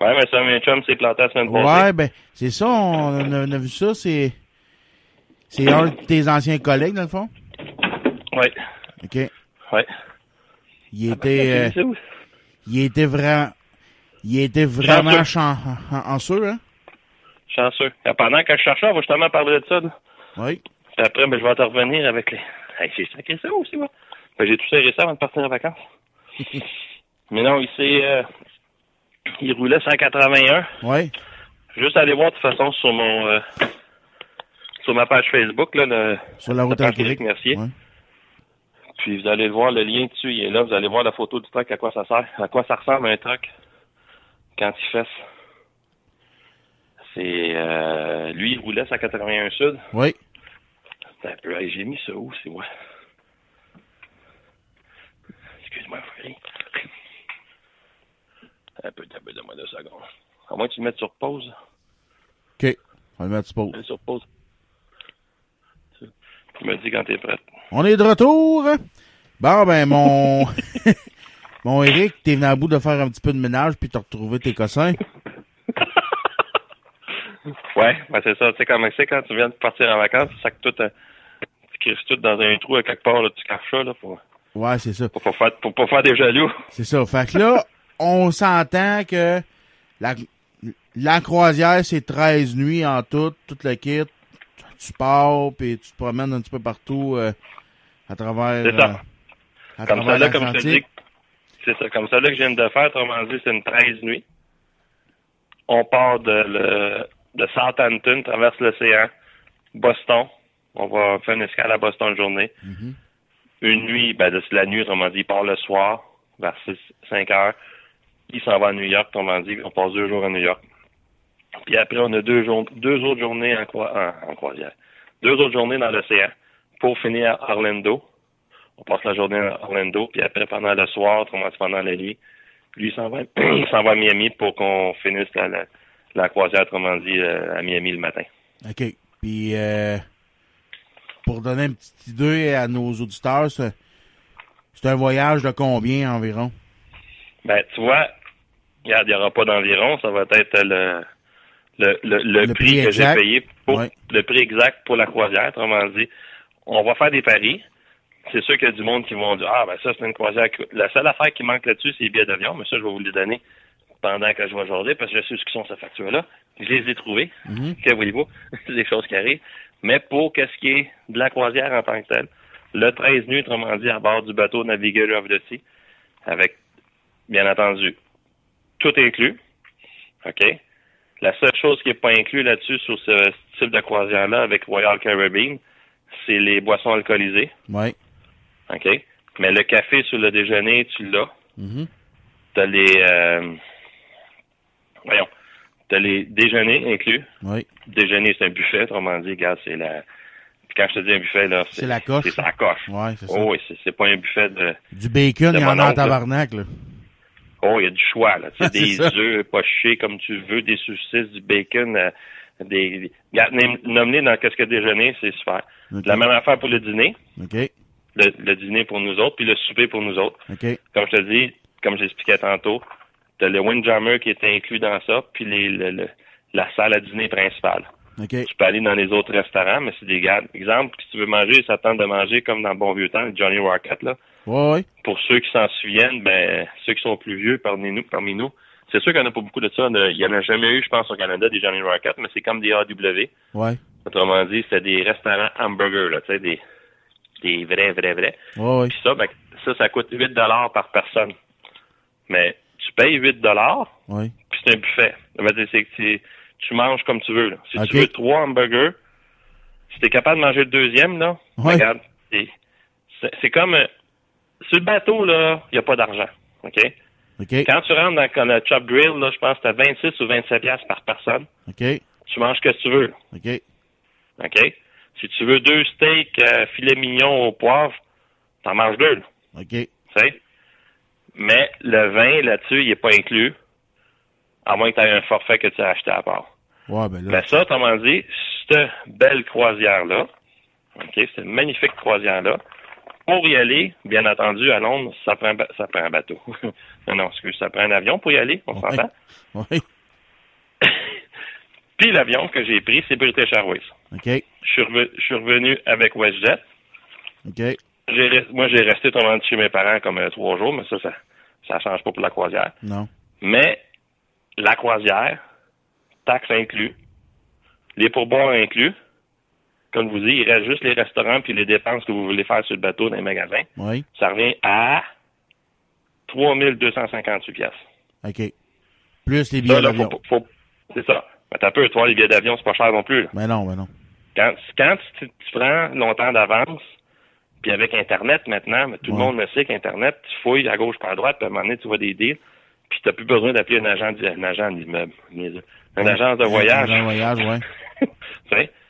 Ouais, mais ça, mes chums s'est planté la semaine passée. Ouais, ben, c'est ça, on a, on a vu ça, c'est. C'est un de tes anciens collègues, dans le fond? Ouais. OK. Ouais. Il était. C'est où? Il était vraiment. Il était vraiment chan- chanceux, hein? Chanceux. Et pendant que je cherchais, on va justement parler de ça, là. Oui. Puis après, ben, je vais te revenir avec les. Hey, j'ai sacré ça aussi, moi. Ben, j'ai tout serré ça avant de partir en vacances. mais non, il s'est. euh, il roulait 181. Oui. Juste aller voir de toute façon sur mon euh, sur ma page Facebook là, le, Sur la route. Éric Mercier. Ouais. Puis vous allez le voir, le lien dessus, il est là. Vous allez voir la photo du truck, à quoi ça sert, à quoi ça ressemble un truck quand il fesse. C'est euh, lui, il roulait 181 Sud. Oui. J'ai mis ça où, c'est moi? Excuse-moi, Frédéric. Un peu, un peu, donne-moi deux secondes. À moins que tu le mettes sur pause. OK. On va le mettre sur pause. Sur pause. Tu me dis quand t'es prête. On est de retour. Bon, ben, mon. mon Eric, t'es venu à bout de faire un petit peu de ménage puis t'as retrouvé tes cossins. Ouais, ben c'est ça. Tu sais comment c'est quand tu viens de partir en vacances, ça que tout, euh, tu crises tout dans un trou à quelque part, là, tu caches ça, là, pour, Ouais, c'est ça. pour, pas faire, pour pas faire des jaloux. C'est ça. Fait que là, on s'entend que la, la croisière, c'est 13 nuits en tout, tout le kit. Tu pars, puis tu te promènes un petit peu partout euh, à travers, C'est ça. euh, à Comme ça, là, comme je te dis, l'Atlantique. c'est ça, comme ça, là, que je viens de faire, autrement dit, c'est une 13 nuits. On part de, le, de Southampton, traverse l'océan, Boston. On va faire une escale à Boston une journée. Mhm. Une nuit, ben, de- c'est la nuit, autrement dit, il part le soir, vers 6, 5 heures. Il s'en va à New York, autrement dit, on passe deux jours à New York. Puis après, on a deux, deux autres journées en, croi- en, en croisière. Deux autres journées dans l'océan pour finir à Orlando. On passe la journée à Orlando, puis après, pendant le soir, autrement pendant la nuit, lui, il s'en va, va à Miami pour qu'on finisse la, la, la croisière, autrement dit, euh, à Miami le matin. OK. Puis, euh, pour donner une petite idée à nos auditeurs, c'est c'est un voyage de combien environ? Ben, tu vois, regarde, il n'y aura pas d'environ, ça va être le, le, le, le, Le prix, prix que j'ai exact. payé pour Ouais. le prix exact pour la croisière, autrement dit. On va faire des paris. C'est sûr qu'il y a du monde qui vont dire Ah ben ça, c'est une croisière. La seule affaire qui manque là-dessus, c'est les billets d'avion, mais ça, je vais vous les donner pendant que je vais jaser, parce que je sais ce qui sont ces factures-là. Je les ai trouvées. Mhm. Que voulez-vous? c'est des choses qui arrivent. Mais pour qu'est-ce qui est de la croisière en tant que telle, le 13 nuits, autrement dit, à bord du bateau Navigator of the Sea, avec, bien entendu, tout inclus. OK? La seule chose qui n'est pas inclus là-dessus sur ce type de croisière-là avec Royal Caribbean, c'est les boissons alcoolisées. Oui. OK? Mais le café sur le déjeuner, tu l'as. Mhm. T'as les... euh, voyons. T'as les déjeuners inclus. Oui. Déjeuner, c'est un buffet, autrement dit, gars, c'est la... Puis quand je te dis un buffet, là, C'est la coche. C'est la coche. Ouais, c'est ça. Oh oui, c'est- c'est pas un buffet de... Du bacon, il y en a en tabarnak, là. Oh, il y a du choix, là. C'est des œufs pochés comme tu veux, des saucisses, du bacon, euh, des... Regarde, nom- Nomme-les dans qu'est-ce que déjeuner, c'est super. OK. La même affaire pour le dîner. Le, le dîner pour nous autres, puis le souper pour nous autres. Comme je te dis, comme j'expliquais tantôt, t'as le Windjammer qui est inclus dans ça, puis les, le- le- la salle à dîner principale. Tu peux aller dans les autres restaurants, mais c'est des gars. Exemple, si tu veux manger, ça tente de manger comme dans le bon vieux temps, Johnny Rocket, là. Ouais, ouais. Pour ceux qui s'en souviennent, ben, ceux qui sont plus vieux parmi nous, parmi nous, c'est sûr qu'il n'y en a pas beaucoup de ça. Il n'y en a jamais eu, je pense, au Canada, des Johnny Rocket, mais c'est comme des AW. Ouais. Autrement dit, c'est des restaurants hamburgers, là, tu sais, des, des vrais, vrais, vrais. Ouais, ouais. Puis ça, ben, ça, ça coûte 8 dollars par personne. Mais tu payes 8 dollars, Ouais. puis c'est un buffet. Dire, c'est que tu, tu manges comme tu veux. Là. Si tu veux trois hamburgers, si t'es capable de manger le deuxième, là, Ouais. regarde, c'est comme euh, sur le bateau, là, il n'y a pas d'argent. OK? OK. Quand tu rentres dans, le Chop Grill, là, je pense que t'as 26 ou 27 piastres par personne. OK. Tu manges ce que tu veux. OK. OK? Si tu veux deux steaks euh, filet mignon au poivre, t'en manges deux. là. OK. tu sais? Mais le vin, là-dessus, il n'est pas inclus, à moins que tu aies un forfait que tu as acheté à part. Ouais, ben là. Mais ça, autrement dit, cette belle croisière-là, OK, cette magnifique croisière-là, pour y aller, bien entendu, à Londres, ça prend, ça prend un bateau. non, non, excuse, ça prend un avion pour y aller, on s'entend? Ouais. Puis l'avion que j'ai pris, c'est British Airways. OK. Je suis, reve- je suis revenu avec WestJet. OK. Moi, j'ai resté dit, chez mes parents comme euh, trois jours, mais ça, ça, ça change pas pour la croisière. Non. Mais la croisière, taxes inclus, les pourboires inclus. Comme je vous dis, il reste juste les restaurants puis les dépenses que vous voulez faire sur le bateau dans les magasins. Oui. Ça revient à 3258 pièces. OK. Plus les billets d'avion. c'est ça. Mais t'as peu, toi, les billets d'avion, c'est pas cher non plus. là. Ben non, ben non. Quand, quand tu, tu prends longtemps d'avance, puis avec Internet maintenant, mais tout Ouais. le monde le sait qu'Internet, tu fouilles à gauche par à droite, puis à un moment donné, tu vois des deals, puis t'as plus besoin d'appeler un agent, un agent d'immeuble, Ouais. agence de voyage. Un voyage, ouais.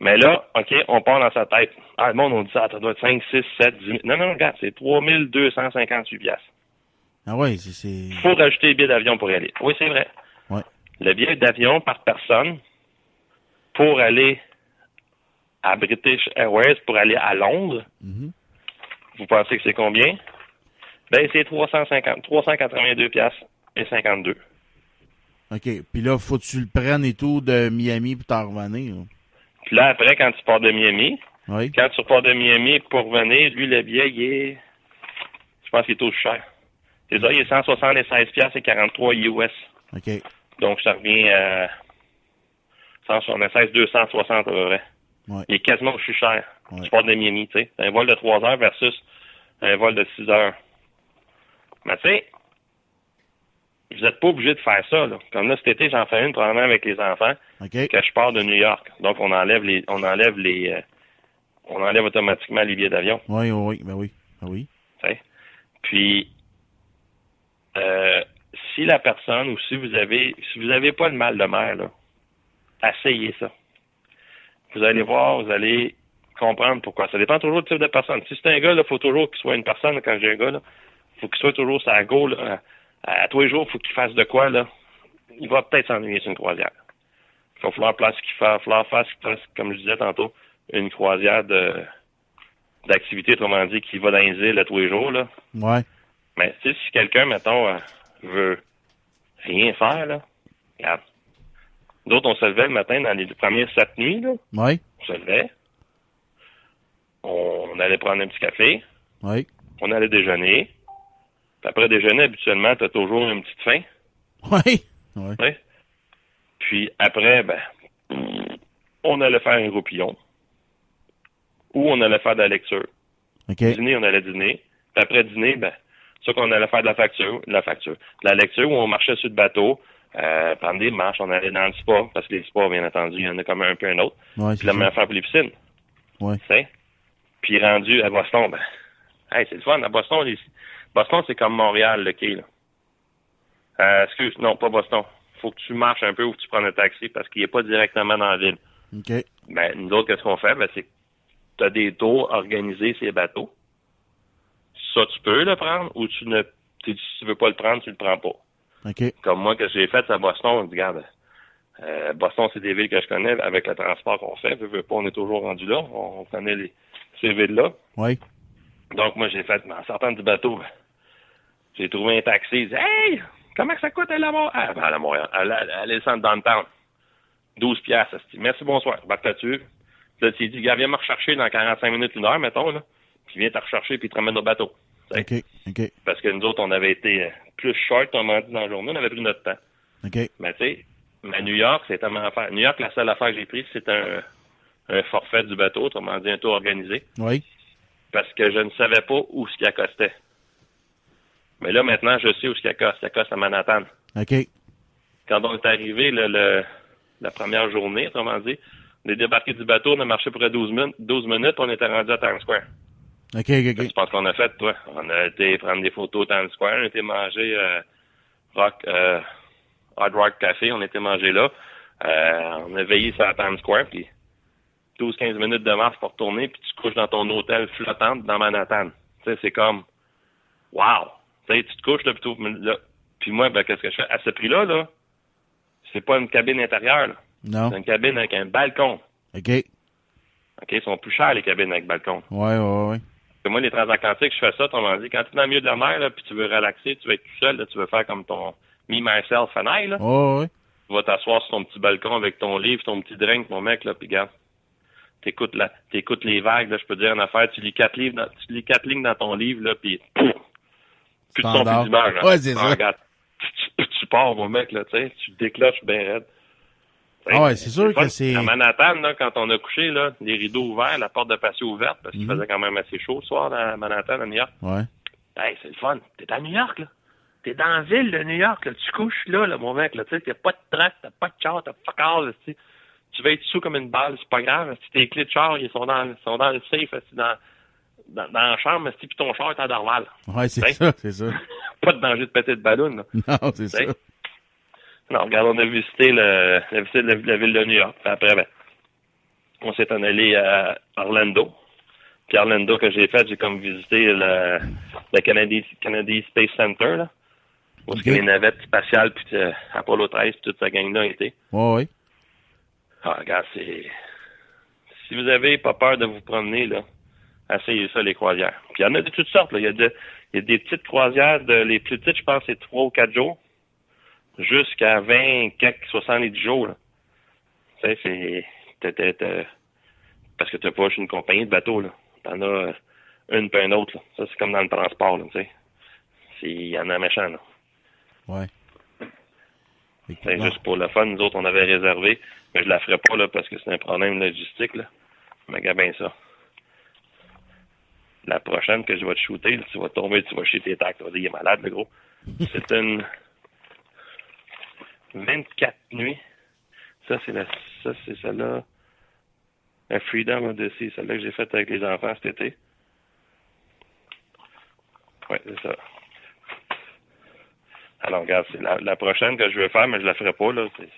Mais là, OK, on part dans sa tête. Ah, le monde, on dit ça, ça doit être 5, 6, 7, 10 000. Non, non, regarde, c'est 3258 piastres. Ah ouais, c'est. c'est- faut rajouter le billet d'avion pour y aller. Oui, c'est vrai. Ouais. Le billet d'avion par personne pour aller à British Airways, pour aller à Londres, Mhm. vous pensez que c'est combien? Ben, c'est 350, 382 piastres et 52. OK. Puis là, faut que tu le prennes et tout de Miami pour t'en revenir. là. Puis là, après, quand tu pars de Miami, Oui. quand tu repars de Miami pour revenir, lui, le billet, il est, je pense qu'il est aussi cher. C'est ça, il est 176 piastres et 43 US. OK. Donc, ça revient à 176, 260 à peu près. Ouais. Il est quasiment aussi cher. Ouais. Tu pars de Miami, tu sais. C'est un vol de 3 heures versus un vol de 6 heures. Mais tu sais, vous n'êtes pas obligé de faire ça, là. Comme là, cet été, j'en fais une probablement avec les enfants, OK. que je pars de New York. Donc, on enlève les, on enlève les, euh, on enlève automatiquement les billets d'avion. Oui, oui, oui. Ben oui. Ben oui. tu sais? Puis, euh, si la personne ou si vous avez, si vous n'avez pas le mal de mer, là, essayez ça. Vous allez voir, vous allez comprendre pourquoi. Ça dépend toujours du type de personne. Si c'est un gars, il faut toujours qu'il soit une personne. Quand j'ai un gars, il faut qu'il soit toujours sa go. Là, à, tous les jours, il faut qu'il fasse de quoi. là. Il va peut-être s'ennuyer sur une croisière. Il va falloir place qu'il fa- falloir faire, fasse, comme je disais tantôt, une croisière de d'activité, autrement dit, qui va dans les îles à tous les jours. Là. Ouais. Mais tu sais, si quelqu'un, mettons, euh, veut rien faire, là, regarde. D'autres, on se levait le matin dans les premières sept nuits, là. Oui. On se levait. On, allait prendre un petit café. Oui. On allait déjeuner. Puis après déjeuner, habituellement, tu as toujours une petite faim. Oui. Oui. tu sais. Puis après, ben, on allait faire un roupillon. Ou on allait faire de la lecture. OK. Dîner, on allait dîner. Puis après dîner, ben, ça qu'on allait faire de la facture, de la facture. De la lecture où on marchait sur le bateau, euh, prendre des marches, on allait dans le spa, parce que les spas, bien entendu, il y en a comme un peu un autre. Ouais, Puis la même affaire pour les piscines. Ouais. Puis rendu à Boston, ben, Hey, c'est le fun. À Boston, les- Boston, c'est comme Montréal, le quai, là. Euh, excuse, non, pas Boston. Faut que tu marches un peu ou que tu prennes un taxi parce qu'il n'est pas directement dans la ville. OK. Ben, nous autres, qu'est-ce qu'on fait? Ben, c'est que tu as des tours organisés ces bateaux. Ça, tu peux le prendre ou tu ne, si tu veux pas le prendre, tu le prends pas. Comme moi, que j'ai fait à Boston, regarde, euh, Boston, c'est des villes que je connais avec le transport qu'on fait. Veux, veux pas, on est toujours rendu là. On, on connaît les, ces villes-là. Oui. Donc, moi, j'ai fait, en sortant du bateau, ben, j'ai trouvé un taxi. Il dit, hey, comment ça coûte aller à Montréal? Ah, ben, à Montréal. Aller descendre downtown. 12 piastres. Merci, bonsoir. Bac là-dessus. Puis Là, tu dis, gars, viens me rechercher dans 45 minutes, une heure, mettons, là. Puis viens te rechercher, puis te ramène au bateau. OK. OK. Parce que nous autres, on avait été euh, plus short, on m'a dit dans la journée, on avait pris notre temps. OK. Mais tu sais, à New York, c'est tellement affaire. New York, la seule affaire que j'ai prise, c'est un, un forfait du bateau, autrement dit un tour organisé, Oui. parce que je ne savais pas où ce qui accostait. Mais là, maintenant, je sais où ce qui accoste. Il accoste à Manhattan. OK. Quand on est arrivé, le, le- la première journée, autrement dit, on est débarqué du bateau, on a marché pour 12 minutes, 12 minutes, on était rendu à Times Square. OK, OK, Je OK. pense qu'on a fait, toi. On a été prendre des photos à Times Square, on a été manger euh, Rock, euh, Hard Rock Café, on a été manger là. Euh, on a veillé sur la Times Square, puis 12-15 minutes de marche pour retourner, puis tu couches dans ton hôtel flottante dans Manhattan. Tu sais, c'est comme, wow! Tu te couches là, plutôt, là. Puis moi, ben, qu'est-ce que je fais? À ce prix-là, là, c'est pas une cabine intérieure, là. Non. C'est une cabine avec un balcon. OK. Ouais, OK? Ils sont plus chers, les cabines avec balcon. ouais, ouais. Que moi, les transatlantiques, je fais ça, on m'a dit, quand tu es dans le milieu de la mer, là, puis tu veux relaxer, tu veux être tout seul, là, tu veux faire comme ton me, myself and I, là. Ouais, ouais. Tu vas t'asseoir sur ton petit balcon avec ton livre, ton petit drink, mon mec, là, puis regarde. T'écoutes la, t'écoutes les vagues, là, je peux te dire une affaire, tu lis quatre livres, dans, tu lis quatre lignes dans ton livre, là, puis! Plus de son, plus Standard. d'image, là. Ouais, c'est Ah, ça. regarde. Tu, pars, mon mec, là, tu sais, tu déclenches bien raide. Ah ouais, c'est sûr que c'est- À Manhattan, là, quand on a couché, là, les rideaux ouverts, la porte de patio ouverte, parce qu'il Mhm. faisait quand même assez chaud le soir à Manhattan, à New York. Ouais. Hey, c'est le fun. T'es à New York, là. T'es dans la ville de New York, là. Tu couches là, là, mon mec, là. Tu sais, t'as pas de track, t'as pas de char, t'as pas de car, là, tu vas être sous comme une balle, c'est pas grave. Si tes clés de char, ils sont dans, sont dans le safe, esti, dans, dans, dans la chambre, si puis ton char est à Dorval. Ouais, c'est Ouais. ça, c'est ça. Pas de danger de péter de ballon, là. Non, c'est ça. Ouais. Non, regarde, on a visité le, on a visité la, la ville de New York. Puis après, ben, on s'est en allé à Orlando. Puis Orlando, que j'ai fait, j'ai comme visité le, le Kennedy, Kennedy Space Center, là. Où est-ce que Ok. les navettes spatiales, puis euh, Apollo 13, puis toute sa gang-là étaient. Ouais, ouais. Ah, regarde, c'est... Si vous avez pas peur de vous promener, là, essayez ça, les croisières. Puis il y en a de toutes sortes, là. Il y a, de- il y a des petites croisières, de, les plus petites, je pense, c'est 3 ou 4 jours, jusqu'à 20, quelques, 70 jours, là. Tu sais, c'est... Parce que t'as pas juste une compagnie de bateaux, là. T'en as euh, une puis un autre, là. Ça, c'est comme dans le transport, là, tu sais. C'est- Il y en a méchant, là. Ouais. C'est juste pour le fun, nous autres, on avait réservé, mais je la ferai pas là parce que c'est un problème logistique là. Mais regarde bien ça. La prochaine que je vais te shooter, tu vas tomber, tu vas chier tes tacs, tu vas dire il est malade le gros. C'est une 24 nuits. Ça c'est la ça c'est celle-là. Un Freedom Odyssey, celle-là que j'ai faite avec les enfants cet été. Ouais, c'est ça. Alors, regarde, c'est la, la prochaine que je veux faire, mais je la ferai pas, là. C'est,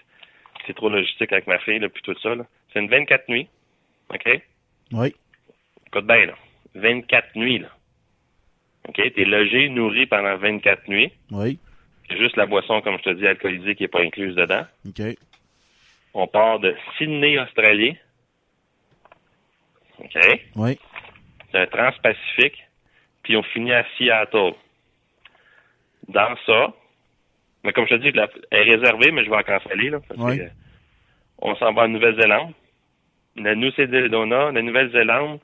c'est trop logistique avec ma fille, là, puis tout ça, là. C'est une 24 nuits. OK? Oui. Écoute bien, là. 24 nuits, là. OK? T'es logé, nourri pendant 24 nuits. Oui. C'est juste la boisson, comme je te dis, alcoolisée qui est pas incluse dedans. OK. On part de Sydney, Australie. OK? Oui. C'est un transpacifique. Puis on finit à Seattle. Dans ça, mais comme je te dis, elle est réservée, mais je vais en canceller, là. Oui. que, on s'en va en Nouvelle-Zélande. La Nouvelle-Zélande, la Nouvelle-Zélande,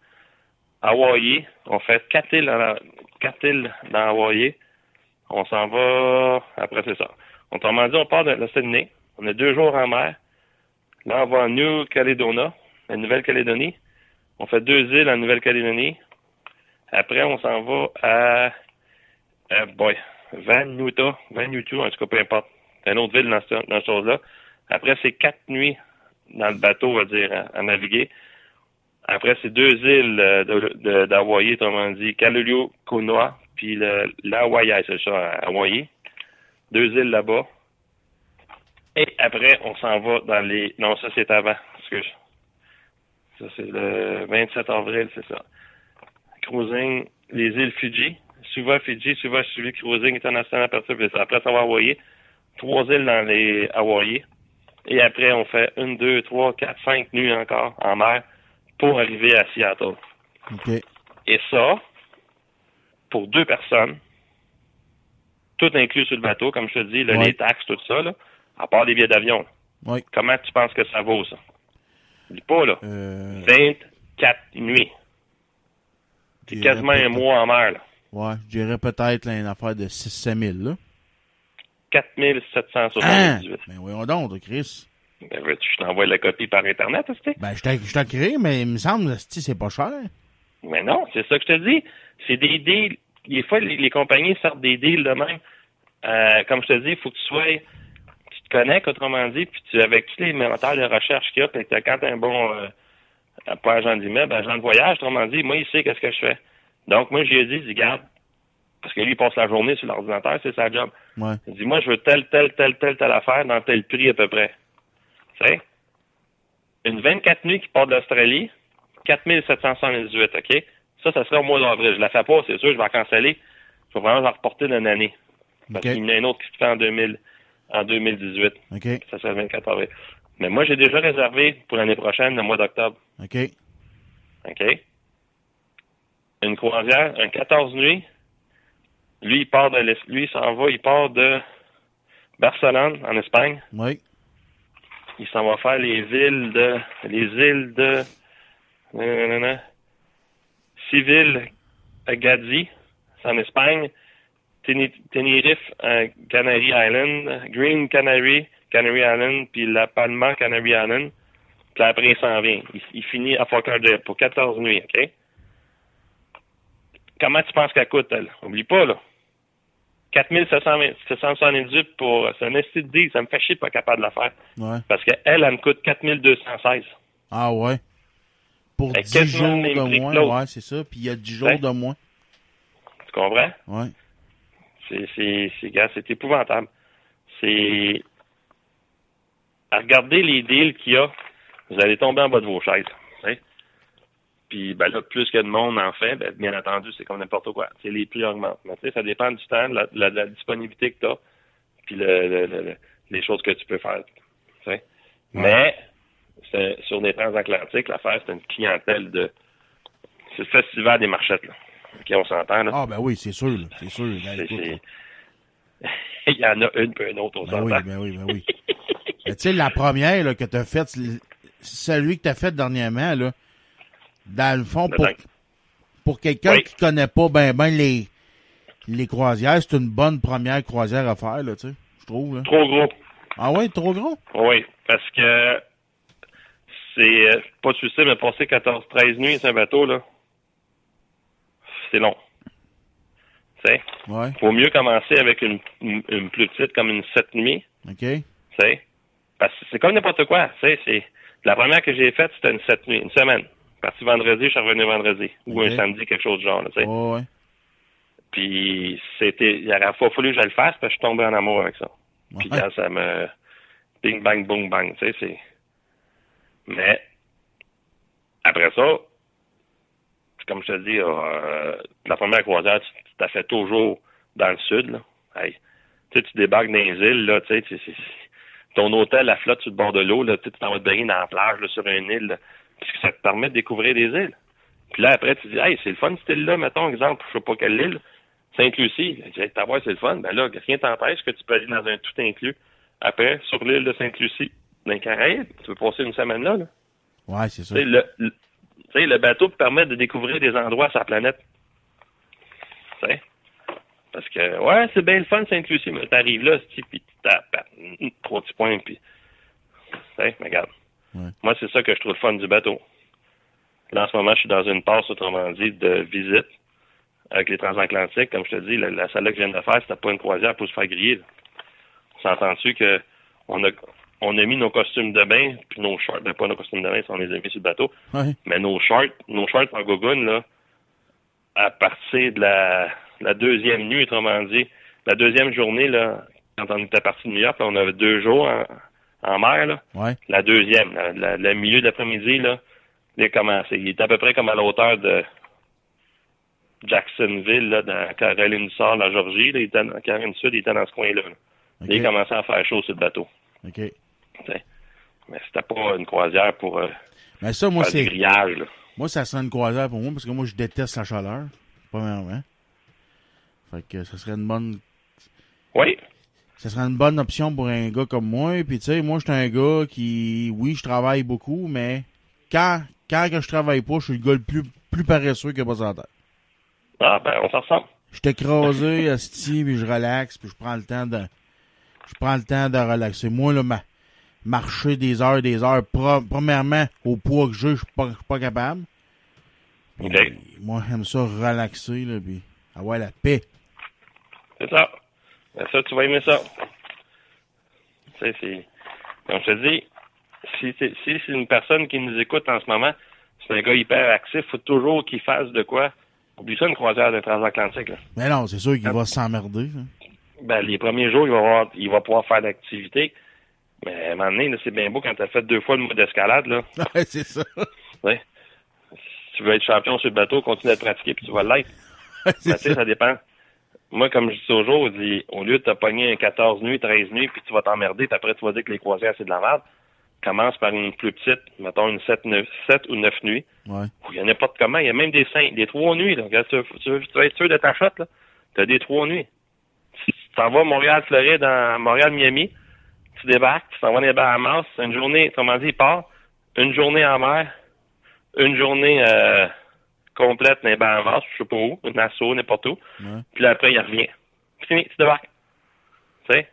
Hawaï. On fait quatre îles, en- quatre îles dans Hawaï. On s'en va, après c'est ça. Autrement dit, on part de la Sydney. On a deux jours en mer. Là, on va en New-Calédonie, la Nouvelle-Calédonie. On fait deux îles en Nouvelle-Calédonie. Après, on s'en va à, à boy, Vanuatu, Vanuatu, en tout cas, peu importe. C'est une autre ville dans, ce- dans ce chose-là. Après, c'est quatre nuits dans le bateau, on va dire, à naviguer Après, c'est deux îles euh, de- d'Hawaï, autrement dit, Kalulu, Konoa, puis l'Hawaii, c'est ça, Hawaï. Deux îles là-bas. Et après, on s'en va dans les... Non, ça, c'est avant. Excuse. Ça, c'est le 27 avril, c'est ça. Cruising, les îles Fidji. Suva, Fidji, Suva, suivi Cruising International à partir de ça. Après ça va Hawaii. Trois îles dans les Hawaii. Et après, on fait une, deux, trois, quatre, cinq nuits encore en mer pour arriver à Seattle. OK. Et ça, pour deux personnes, tout inclus sur le bateau, comme je te dis, là, Ouais. les taxes, tout ça, là, à part les billets d'avion. Oui. Comment tu penses que ça vaut, ça? Dis pas, là. Euh, 24 nuits. C'est quasiment un mois en mer, là. Ouais, je dirais peut-être une affaire de 6-7 000, là. 4778. Hein? Ben voyons donc, Chris. Ben, veux-tu que je t'envoie la copie par Internet, tu Ben, je je créé, mais il me semble, que c'est pas cher. Mais non, c'est ça que je te dis. C'est des deals. Des fois, les, les compagnies sortent des deals de même. Euh, comme je te dis, il faut que tu sois, tu te connectes, autrement dit, puis tu, avec tous les moteurs de recherche qu'il y a, puis quand t'as un bon, euh, pas agent d'immeuble, agent de voyage, autrement dit, moi, il sait qu'est-ce que je fais. Donc, moi, je lui ai dit, dis, garde, parce que lui, il passe la journée sur l'ordinateur, c'est sa job. Ouais. Il dit, moi, je veux telle, telle, telle, telle, telle affaire dans tel prix à peu près. Sais? Une 24 nuits qui part de l'Australie, 4778, OK? Ça, ça serait au mois d'avril. Je la fais pas, c'est sûr, je vais la canceller. Je vais vraiment la reporter d'une année. Parce qu'il y en a une autre qui se fait en 2000, en 2018. OK. Ça serait le 24 avril. Mais moi, j'ai déjà réservé pour l'année prochaine, le mois d'octobre. OK. OK? Une croisière, un 14 nuits. Lui, il part de lui, il s'en va, il part de Barcelone, en Espagne. Oui. Il s'en va faire les villes de, les îles de, nanana, Civil, Gadzi, c'est en Espagne. Tenerife, euh, Canary Island, Green Canary, Canary Island, puis La Palma, Canary Island. Puis après, il s'en vient. Il, finit à Lauderdale pour 14 nuits, OK? Comment tu penses qu'elle coûte, elle? Oublie pas, là. 4778 pour... C'est un deal. Ça me fait chier de pas capable de la faire. Ouais. Parce qu'elle, elle, elle me coûte 4216. Ah ouais. Pour Fait 10 quasiment jours de moins, ouais, c'est ça. Puis il y a 10 jours Ouais. de moins. Tu comprends? Ouais. C'est, c'est, c'est, gars, c'est épouvantable. C'est, à regarder les deals qu'il y a, vous allez tomber en bas de vos chaises. Puis, ben là, plus que de monde en fait, ben, bien entendu, c'est comme n'importe quoi. C'est les prix augmentent. Mais tu sais, ça dépend du temps, de la, de la- de la disponibilité que tu as, puis le, le- le- le- les choses que tu peux faire. Mais, sur des transatlantiques, l'affaire, c'est une clientèle de... C'est le festival des marchettes, là. OK, on s'entend, là. Ah ben oui, c'est sûr, là. c'est sûr. Ben, écoute, Il y en a une puis une autre, on Ben oui, ben oui, ben oui. Tu sais, la première là, que tu as faite, celui que tu as fait dernièrement, là, dans le fond, pour, pour quelqu'un Oui. qui connaît pas ben ben les, les croisières, c'est une bonne première croisière à faire, là, tu sais, je trouve. Là. Trop gros. Ah ouais, trop gros? Oui, parce que c'est euh, pas de suicide, mais passer 14-13 nuits sur un bateau, là, c'est long. Tu sais, Ouais, faut mieux commencer avec une, une, une plus petite, comme une 7 nuits, OK. tu sais? Parce que c'est comme n'importe quoi, tu sais, c'est... La première que j'ai faite, c'était une 7 nuits, une semaine. Parti vendredi, je suis revenu vendredi. Ou un samedi, quelque chose du genre, là. Ouais, ouais. Puis c'était, il aurait pas fallu que je le fasse parce que je suis tombé en amour avec ça. Puis quand ça me bing bang boom bang, tu sais, c'est. Mais après ça, comme je te dis, euh, la première croisière, tu t'as fait toujours dans le sud, là. Hey. Tu sais, tu débarques dans les îles, là, tu sais, ton hôtel, la flotte sur le bord de l'eau, là, tu t'en vas te baigner dans la plage, là, sur une île, là, parce que ça te permet de découvrir des îles. Puis là, après, tu dis, hey, c'est le fun, cette île-là, mettons, exemple, je sais pas quelle île, Sainte-Lucie. Tu dis, voir, c'est le fun. Ben là, rien t'empêche que tu peux aller dans un tout inclus. Après, sur l'île de Sainte-Lucie, dans les Caraïbes, tu peux passer une semaine là, là. Ouais, c'est ça. Tu sais, le, le, tu sais, le bateau te permet de découvrir des endroits sur la planète. Tu sais? Parce que, ouais, c'est bien le fun, Sainte-Lucie, mais t'arrives là, puis tu tapes, hum, trois petits points, puis... Tu sais, mais regarde. Ouais. Moi, c'est ça que je trouve le fun du bateau. Là, en ce moment, je suis dans une passe, autrement dit, de visite avec les transatlantiques. Comme je te dis, la, la salle que je viens de faire, c'était pas une croisière pour se faire griller. là. S'entends-tu que on a on a mis nos costumes de bain, puis nos shorts, ben, pas nos costumes de bain, on les a mis sur le bateau, Ouais. mais nos shorts, nos shorts en gogoune, là, à partir de la, la deuxième nuit, autrement dit, la deuxième journée, là, quand on était parti de New York, là, on avait deux jours en, en mer, là. Ouais. La deuxième, la- la- le milieu de l'après-midi, là, il a commencé. Il était à peu près comme à la hauteur de Jacksonville, là, dans Caroline du Nord, la Georgie. Là, il était dans Caroline du Sud, il était dans ce coin-là. là. Il commençait à faire chaud sur le bateau. OK. t'sais. Mais c'était pas une croisière pour euh, Mais ça, moi, c'est. grillage. Là. Moi, ça serait une croisière pour moi parce que moi, je déteste la chaleur. Premièrement. Fait que ça serait une bonne. Oui, Ça serait une bonne option pour un gars comme moi. Puis, tu sais, moi, je suis un gars qui. Oui, je travaille beaucoup, mais quand, quand que je travaille pas, je suis le gars le plus, plus paresseux que pas la terre. ah, ben, on s'en ressemble. Je suis écrasé, asti, puis je relaxe, puis je prends le temps de. Je prends le temps de relaxer. Moi, là, ma, marcher des heures des heures, pro- premièrement, au poids que j'ai, je suis pas, pas capable. Puis, OK. Moi, j'aime ça relaxer, là, puis avoir la paix. C'est ça. Ben, ça, tu vas aimer ça. C'est. Comme je te dis, si c'est si c'est une personne qui nous écoute en ce moment, c'est un gars hyper actif, faut toujours qu'il fasse de quoi. Oublie ça, une croisière de transatlantique. Là. Mais non, c'est sûr qu'il va s'emmerder. hein. Ben, les premiers jours, il va, avoir, il va pouvoir faire d'activité. Mais à un moment donné, c'est bien beau quand tu as fait deux fois le mot d'escalade. Là. Ouais, c'est ça. Ouais. Si tu veux être champion sur le bateau, continue à te pratiquer, puis tu vas l'être. Ouais, sais, ça. ça dépend. Moi, comme je dis toujours, je dis, au lieu de te pogner un 14 nuits, 13 nuits, puis tu vas t'emmerder, puis après tu vas dire que les croisières, c'est de la merde, commence par une plus petite, mettons une 7, 9, 7 ou 9 nuits. Ouais. Il y en a pas de comment. Il y a même des 5, des 3 nuits. Là. Regarde, tu, tu, veux- tu vas être sûr de ta shot, là. Tu as des 3 nuits. Tu t'en vas à Montréal-Floride, dans Montréal-Miami, tu débarques, tu t'en vas dans les Bahamas, une journée, comment dire, il part, une journée en mer, une journée euh, complète dans les Bahamas, je sais pas où, Nassau, n'importe où. Ouais. Puis là, après, il revient. Fini, tu débarques. Tu sais?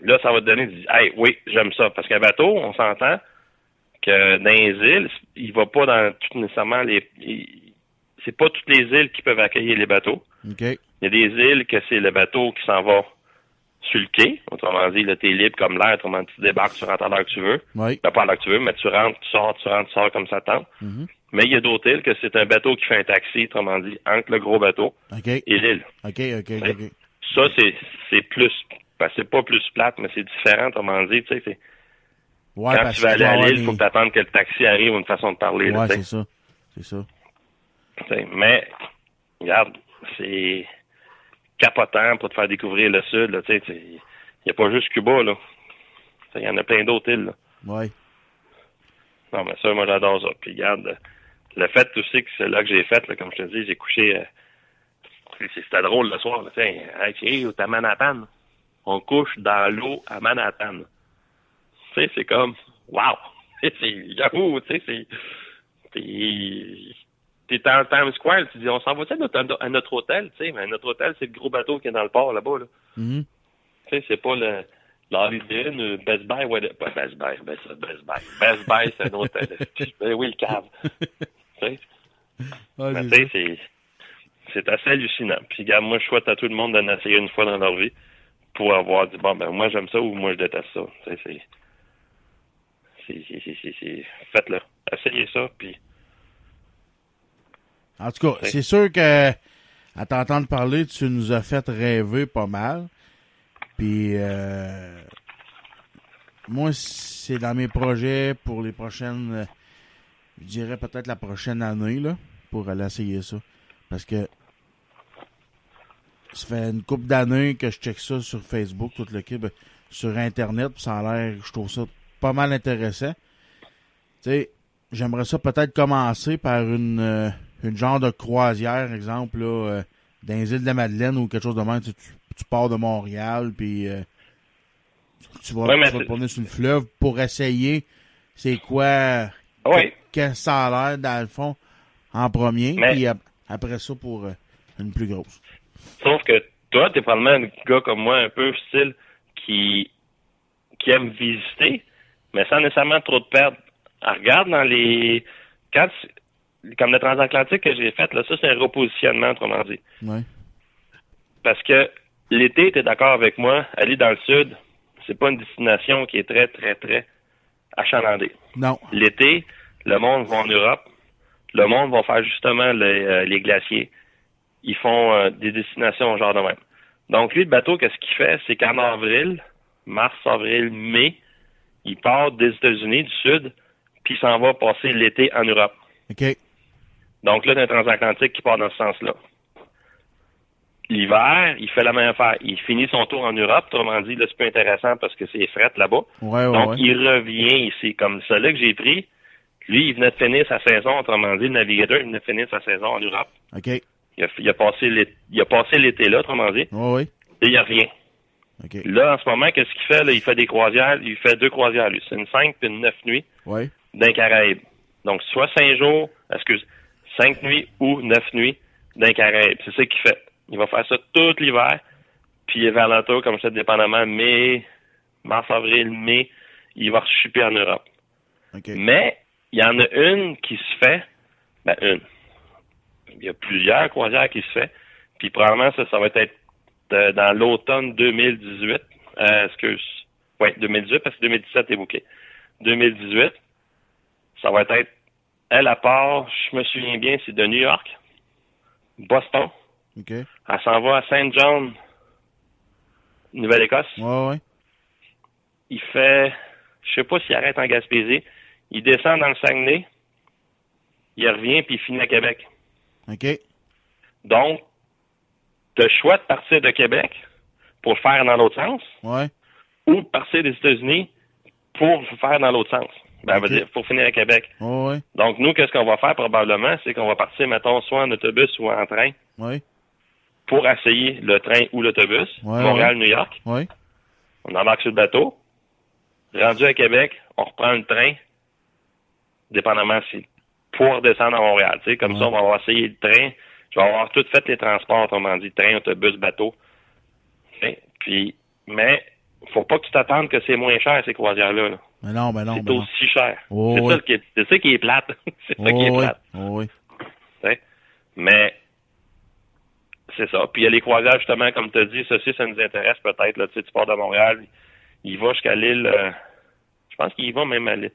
Là, ça va te donner du Hey, oui, j'aime ça. Parce qu'un bateau, on s'entend que dans les îles, il va pas dans tout nécessairement les. C'est pas toutes les îles qui peuvent accueillir les bateaux. Il y a des îles que c'est le bateau qui s'en va sur le quai. Autrement dit, là, t'es libre comme l'air. Autrement dit, tu débarques, tu rentres à l'heure que tu veux. Oui. Ben, pas à l'heure que tu veux, mais tu rentres, tu sors, tu rentres, tu sors comme ça tente. Mhm. Mais il y a d'autres îles que c'est un bateau qui fait un taxi, autrement dit, entre le gros bateau et l'île. OK, OK, OK. Ça, c'est, c'est plus, ben, c'est pas plus plate, mais c'est différent, autrement dit, tu sais, c'est, Ouais, quand tu vas aller à l'île, il faut que tu attendes que le taxi arrive ou une façon de parler, Ouais, c'est ça. C'est ça. Mais, regarde, c'est capotant pour te faire découvrir le Sud, il n'y a pas juste Cuba, là. Il y en a plein d'autres îles, là. Ouais. Non, mais ça, moi, j'adore ça. Puis, regarde, le fait aussi que c'est là que j'ai fait, là, comme je te dis, j'ai couché. euh, C'était drôle le soir, là. Tiens, hey, t'es à Manhattan? On couche dans l'eau à Manhattan. Tu sais, c'est comme, wow! C'est- J'avoue, tu sais, c'est. T'es en Times Square, tu dis, on s'en va à notre, à notre hôtel, tu sais, mais notre hôtel, c'est le gros bateau qui est dans le port là-bas, là. Mhm. Tu sais, c'est pas le l'Holiday euh, Best Buy, ouais, pas Best Buy, Best, Best Buy. Best Buy, c'est un autre. ben oui, le cave. tu sais, Ouais, mais c'est assez hallucinant. Puis, regarde, moi, je souhaite à tout le monde d'en essayer une fois dans leur vie pour avoir dit, bon, ben, moi, j'aime ça ou moi, je déteste ça. C'est. Faites-le. Essayez ça, puis. En tout cas, c'est sûr que à t'entendre parler, tu nous as fait rêver pas mal. Puis euh, moi, c'est dans mes projets pour les prochaines, je dirais peut-être la prochaine année là, pour aller essayer ça, parce que ça fait une couple d'années que je check ça sur Facebook, toute l'équipe, sur Internet, ça a l'air, je trouve ça pas mal intéressant. Tu sais, j'aimerais ça peut-être commencer par une, euh, une genre de croisière, exemple, là, euh, dans les îles de la Madeleine ou quelque chose de même. Tu, tu- tu pars de Montréal, puis euh, tu, tu vas, Ouais, tu vas te promener sur le fleuve pour essayer c'est quoi Oui. Que, ça a l'air, dans le fond, en premier, Mais- puis ap- après ça pour euh, une plus grosse. Sauf que toi, t'es probablement un gars comme moi, un peu style, qui, qui aime visiter, mais sans nécessairement trop de perdre. Ah, regarde dans les... Quand tu- comme le transatlantique que j'ai fait, là, ça, c'est un repositionnement, autrement dit. Ouais. Parce que l'été, t'es d'accord avec moi, aller dans le sud, c'est pas une destination qui est très, très, très achalandée. Non. L'été, le monde va en Europe. Le monde va faire justement les, euh, les glaciers. Ils font euh, des destinations genre de même. Donc, lui, le bateau, qu'est-ce qu'il fait? C'est qu'en avril, mars, avril, mai, il part des États-Unis, du Sud, puis il s'en va passer l'été en Europe. OK. Donc là, d'un transatlantique qui part dans ce sens-là. L'hiver, il fait la même affaire. Il finit son tour en Europe. Autrement dit, là, c'est plus intéressant parce que c'est fret là-bas. Ouais, ouais, Donc, ouais. il revient ici. Comme celui que j'ai pris, lui, il venait de finir sa saison. Autrement dit, le navigateur, il venait de finir sa saison en Europe. OK. Il a, il a passé l'été là, autrement dit, Ouais, ouais. et il revient. OK. Là, en ce moment, qu'est-ce qu'il fait? Là? Il fait des croisières. Il fait deux croisières, lui. C'est une 5 puis une 9 nuits Ouais. d'un Caraïbe. Donc, soit 5 jours, excuse, 5 nuits ou 9 nuits d'un Caraïbe. C'est ça qu'il fait. Il va faire ça tout l'hiver. Puis vers l'entour, comme je dépendamment, mai, mars, avril, mai, il va chuper en Europe. OK. Mais, il y en a une qui se fait, ben une. Il y a plusieurs croisières qui se fait. Puis probablement, ça, ça va être euh, dans l'automne 2018. Euh, excuse. Oui, 2018, parce que 2017 est bouclé. 2018, ça va être, elle à part, je me souviens bien, c'est de New York, Boston. OK. Elle s'en va à Saint John, Nouvelle-Écosse. Ouais, ouais. Il fait, je sais pas s'il arrête en Gaspésie. Il descend dans le Saguenay. Il revient puis il finit à Québec. OK. Donc, tu as le choix de partir de Québec pour le faire dans l'autre sens Ouais. ou de partir des États-Unis pour le faire dans l'autre sens. Ben, Ok. veut dire, pour finir à Québec. Ouais. Donc, nous, qu'est-ce qu'on va faire probablement? C'est qu'on va partir, mettons, soit en autobus ou en train Ouais. pour essayer le train ou l'autobus, Montréal-New York. On embarque sur le bateau. Rendu à Québec, on reprend le train, dépendamment si pour redescendre à Montréal. Tu sais, comme Ouais. ça, on va avoir essayé le train. Je vais avoir tout fait les transports, autrement dit, train, autobus, bateau. Puis, mais faut pas que tu t'attendes que c'est moins cher ces croisières-là. là. Mais non, mais non, c'est non. aussi cher. Oh, c'est ouais. ça qui est, c'est ça qui est plate. c'est ça qui est plate. Oh, sais. Mais c'est ça. Puis il y a les croisières, justement, comme tu as dit, ça aussi, ça nous intéresse peut-être. Là, tu sais, tu pars de Montréal, il va jusqu'à l'île. euh, je pense qu'il va même à l'île.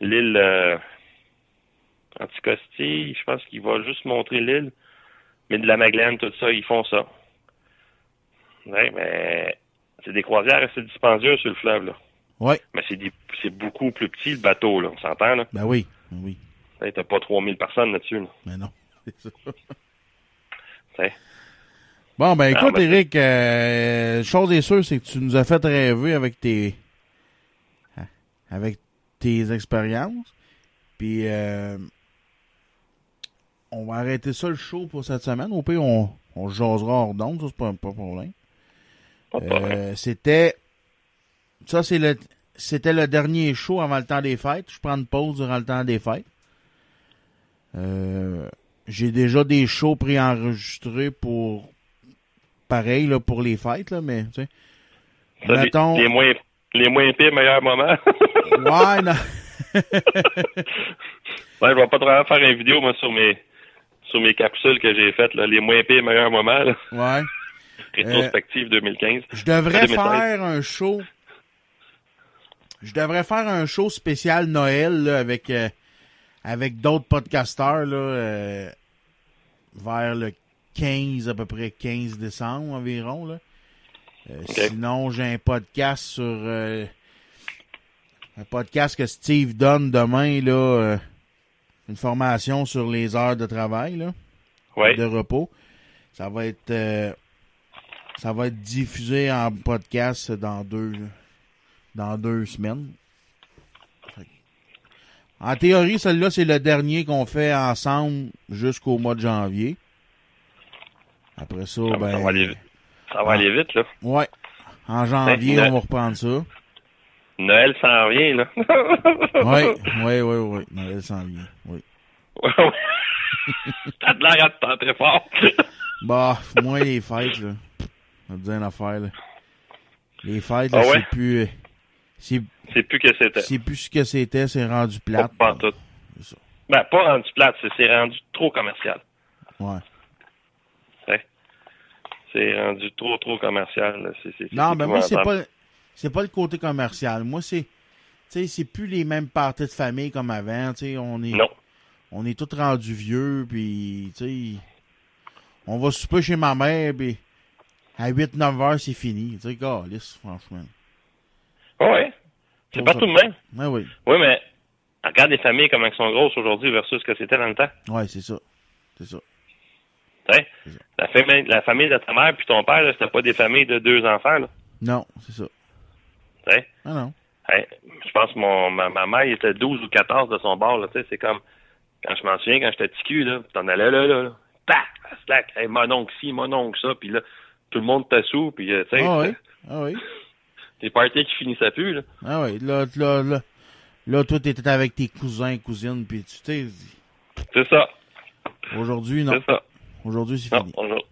L'île euh, Anticosti, je pense qu'il va juste montrer l'île. Mais de la Magdalene, tout ça, ils font ça. Ouais, mais c'est des croisières assez dispendieuses sur le fleuve, là. Ouais. Mais c'est des- c'est beaucoup plus petit, le bateau, là. On s'entend, là. Ben oui. Ben oui. Hey, T'as pas 3000 personnes là-dessus, là. Mais non. C'est ça. Bon, ben Ah, écoute, ben, Eric, euh, chose est sûre, c'est que tu nous as fait rêver avec tes hein, avec tes expériences. Puis euh, on va arrêter ça le show pour cette semaine. Au pire, on, on jasera hors d'onde, ça c'est pas, pas problème. Pas de problème. Euh, c'était ça c'est le c'était le dernier show avant le temps des fêtes. Je prends une pause durant le temps des fêtes. Euh, j'ai déjà des shows préenregistrés pour pareil là pour les fêtes là, mais tu sais. Ça, les- les, moins les moins pires meilleurs moments. Ouais, non. Ouais, je vais pas trop faire une vidéo moi sur mes sur mes capsules que j'ai faites là, les moins pires meilleurs moments là. Ouais. rétrospective 2015. Je devrais 2016. faire un show. Je devrais faire un show spécial Noël là, avec euh, avec d'autres podcasteurs là, euh, vers le 15 à peu près 15 décembre environ là. Euh, Sinon, j'ai un podcast sur euh, un podcast que Steve donne demain là, euh, une formation sur les heures de travail là, Ouais. de repos. Ça va être euh, ça va être diffusé en podcast dans deux dans deux semaines. En théorie, celui-là, c'est le dernier qu'on fait ensemble jusqu'au mois de janvier. Après ça, Ça, ben. ça va aller vite. Ça va aller vite là. Ouais. En janvier, Ben, on va reprendre ça. Noël s'en vient là. Oui, oui, oui, oui. Noël s'en vient. Oui. T'as de l'air à te tenter fort. Bah, moi, les fêtes, là. On dire une affaire, là. Les fêtes, Ah là, ouais? c'est plus. euh, C'est C'est plus que c'était. c'est plus ce que c'était, c'est rendu plate. Pas tout. Ça. Ben, pas rendu plate, c'est- c'est rendu trop commercial. Ouais. Ouais. C'est rendu trop, trop commercial. là. C'est- c'est- c'est Non, ben moi, c'est pas. C'est pas le côté commercial. Moi, c'est, tu sais, c'est plus les mêmes parties de famille comme avant. Tu sais, on est, Non. on est tous rendus vieux, puis, tu sais, on va souper chez ma mère, puis à 8-9 heures, c'est fini. Tu sais, câlisse, franchement. Ouais. C'est pas ça- tout de même. Ouais, oui. Oui, mais regarde les familles comment elles sont grosses aujourd'hui versus ce que c'était dans le temps. Ouais, c'est ça. C'est ça. La famille, la famille de ta mère puis ton père, c'était pas des familles de deux enfants. Là. Non, c'est ça. Ah non. Hey, je pense que mon, ma, ma mère était 12 ou 14 de son bord. Là, tu sais, c'est comme, quand je m'en souviens, quand j'étais petit cul, là, t'en allais là, là, là. Paf! Slack! Hey, mon oncle ci, mon oncle ça. Puis là, tout le monde était sous. Puis, euh, tu sais, Ah oui. Ah oui. des parties qui finissaient plus. Là. Ah oui. Là, là, là, là, toi, t'étais avec tes cousins et cousines, puis tu sais, C'est ça. aujourd'hui, non. C'est ça. Aujourd'hui, c'est Non, fini. aujourd'hui,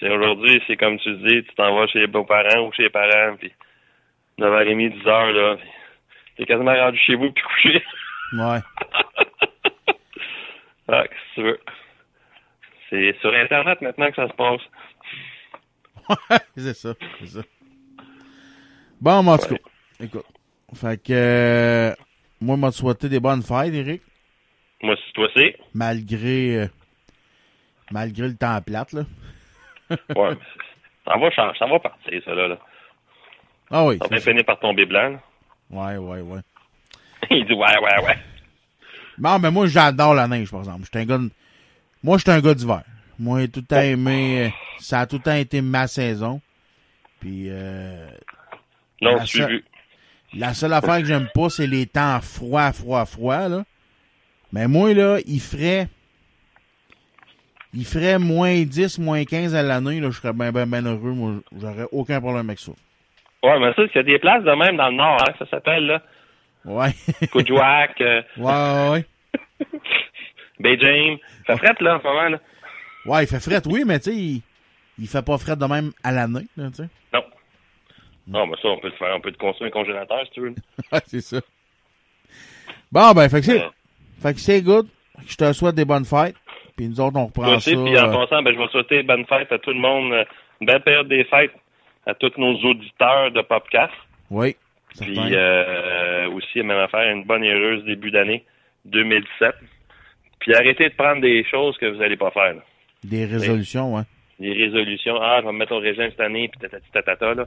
c'est aujourd'hui, c'est comme tu dis, tu t'en vas chez les beaux-parents ou chez les parents, puis 9h30, 10h, là, t'es quasiment rendu chez vous puis couché. Ouais. ah, qu'est-ce que tu veux? C'est sur Internet maintenant que ça se passe. c'est ça. C'est ça. Bon, en tout cas, écoute. Fait que, euh, moi, te souhaiter des bonnes fêtes, Eric. Moi, si toi c'est, Malgré, euh, malgré le temps plate, là. ouais, mais ça va changer, ça va partir, ça, là. là. Ah oui. Ça va finir par tomber blanc, là. Ouais, ouais, ouais. Il dit, ouais, ouais, ouais. Non, mais moi, j'adore la neige, par exemple. J'étais un gars de- Moi, j'étais un gars d'hiver. Moi, j'ai tout le temps aimé... euh, Ça a tout le temps été ma saison. Puis, euh, Non, La vu. la seule affaire que j'aime pas, c'est les temps froids, froids, froids, là. Mais moi, là, il ferait... Il ferait moins 10, moins 15 à l'année, là, je serais bien, bien, bien heureux. Moi, j'aurais aucun problème avec ça. Ouais, mais ça, il y a des places de même dans le Nord, hein, ça s'appelle, là. Ouais. Coudjouac, euh, ouais, ouais. Bay James. Ça frette, là, en ce moment, là. Ouais, il fait fret, oui, mais tu sais, il, il fait pas fret de même à l'année, là, tu sais. Non. Non, mais ça, on peut faire. On peut te construire un congélateur, si tu veux. Ouais, c'est ça. Bon, ben, fait que c'est, Ouais. fait que c'est good. Je te souhaite des bonnes fêtes. Puis nous autres, on reprend Toi aussi, ça. puis en euh, passant, ben, je vais souhaiter bonne fête à tout le monde, euh, une belle période des fêtes à tous nos auditeurs de Popcast. oui. Puis euh, aussi, même affaire, une bonne et heureuse début d'année 2017. Puis arrêtez de prendre des choses que vous n'allez pas faire. là. Des résolutions, ouais. Des résolutions. Ah, je vais me mettre au régime cette année, puis tatati tatata, là.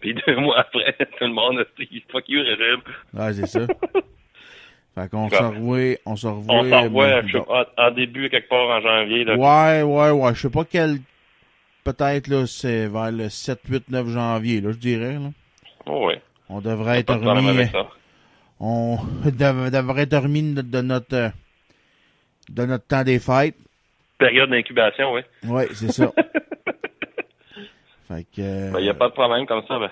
Puis deux mois après, tout le monde a dit fuck you, régime. Ouais, c'est ça. fait qu'on se revoit, on se revoit. On s'en revoit en, en début, quelque part en janvier. Là. Ouais, ouais, ouais. Je sais pas quel. Peut-être, là, c'est vers le 7, 8, 9 janvier, là, je dirais, là. Oh, ouais. On devrait être remis. On dev- devrait être remis de, de notre. euh, de notre temps des fêtes. Période d'incubation, oui. Ouais, c'est ça. fait que. euh, Il n'y Ben, a pas de problème comme ça. Ben.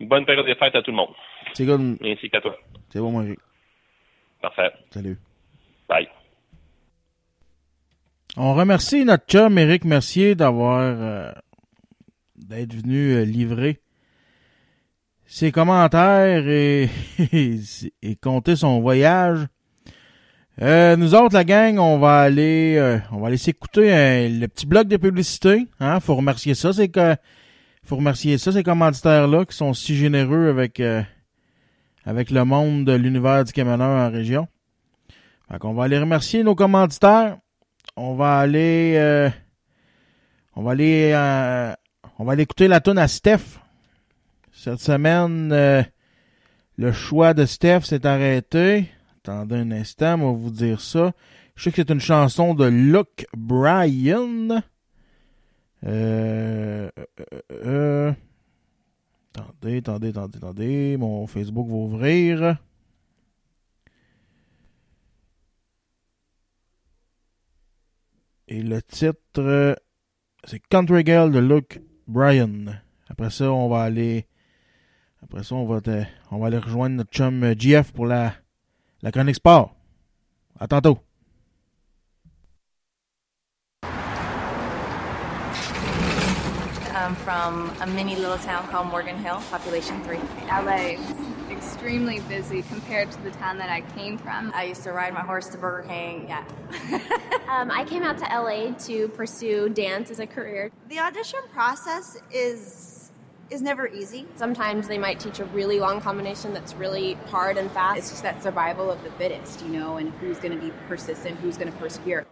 Bonne période des fêtes à tout le monde. C'est good. Ainsi qu'à toi. C'est bon, moi. Parfait. Salut. Bye. On remercie notre chum Éric Mercier d'avoir euh, d'être venu euh, livrer ses commentaires et, et compter son voyage. Euh, nous autres, la gang, on va aller euh, on va aller s'écouter euh, le petit bloc de publicité. Hein, faut remercier ça, c'est que faut remercier ça, ces commanditaires-là qui sont si généreux avec euh, avec le monde de l'univers du camionneur en région. Fait qu'on va aller remercier nos commanditaires on va aller euh, on va aller euh, on va aller écouter la tune à Steph. Cette semaine euh, le choix de Steph s'est arrêté. Attendez un instant, on va vous dire ça. Je sais que c'est une chanson de Luke Bryan. Attendez, attendez, attendez, attendez. Mon Facebook va ouvrir. Et le titre, euh, c'est Country Girl de Luke Bryan. Après ça, on va aller. Après ça, on va, te- on va aller rejoindre notre chum euh, GF pour la, la chronique sport. À tantôt. I'm from a mini little town called Morgan Hill, population three. LA extremely busy compared to the town that I came from. I used to ride my horse to Burger King. Yeah. um, I came out to LA to pursue dance as a career. The audition process is is never easy. Sometimes they might teach a really long combination that's really hard and fast. It's just that survival of the fittest, you know, and who's going to be persistent, who's going to persevere.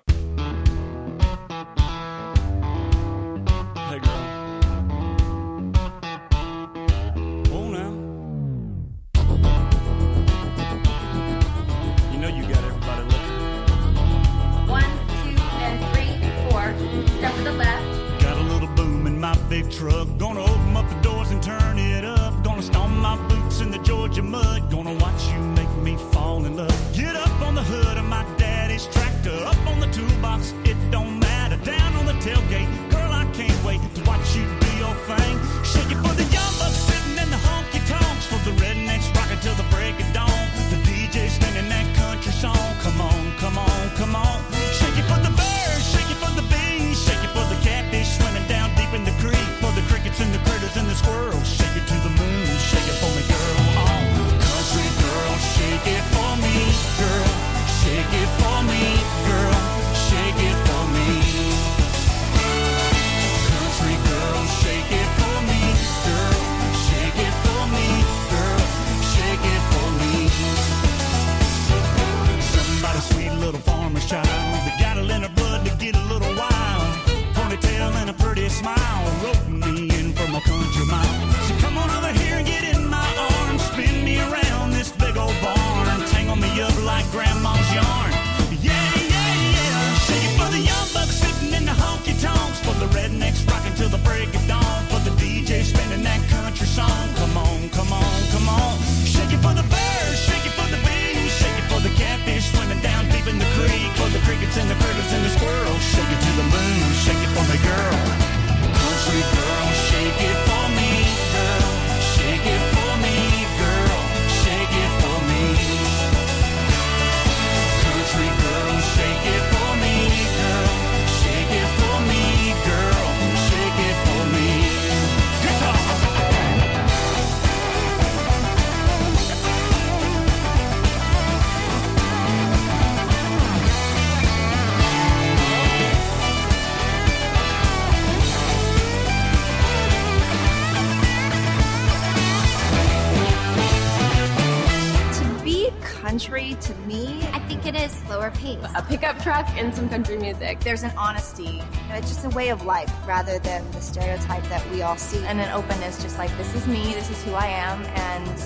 truck and some country music. There's an honesty. It's just a way of life rather than the stereotype that we all see. And an openness, just like this is me, this is who I am, and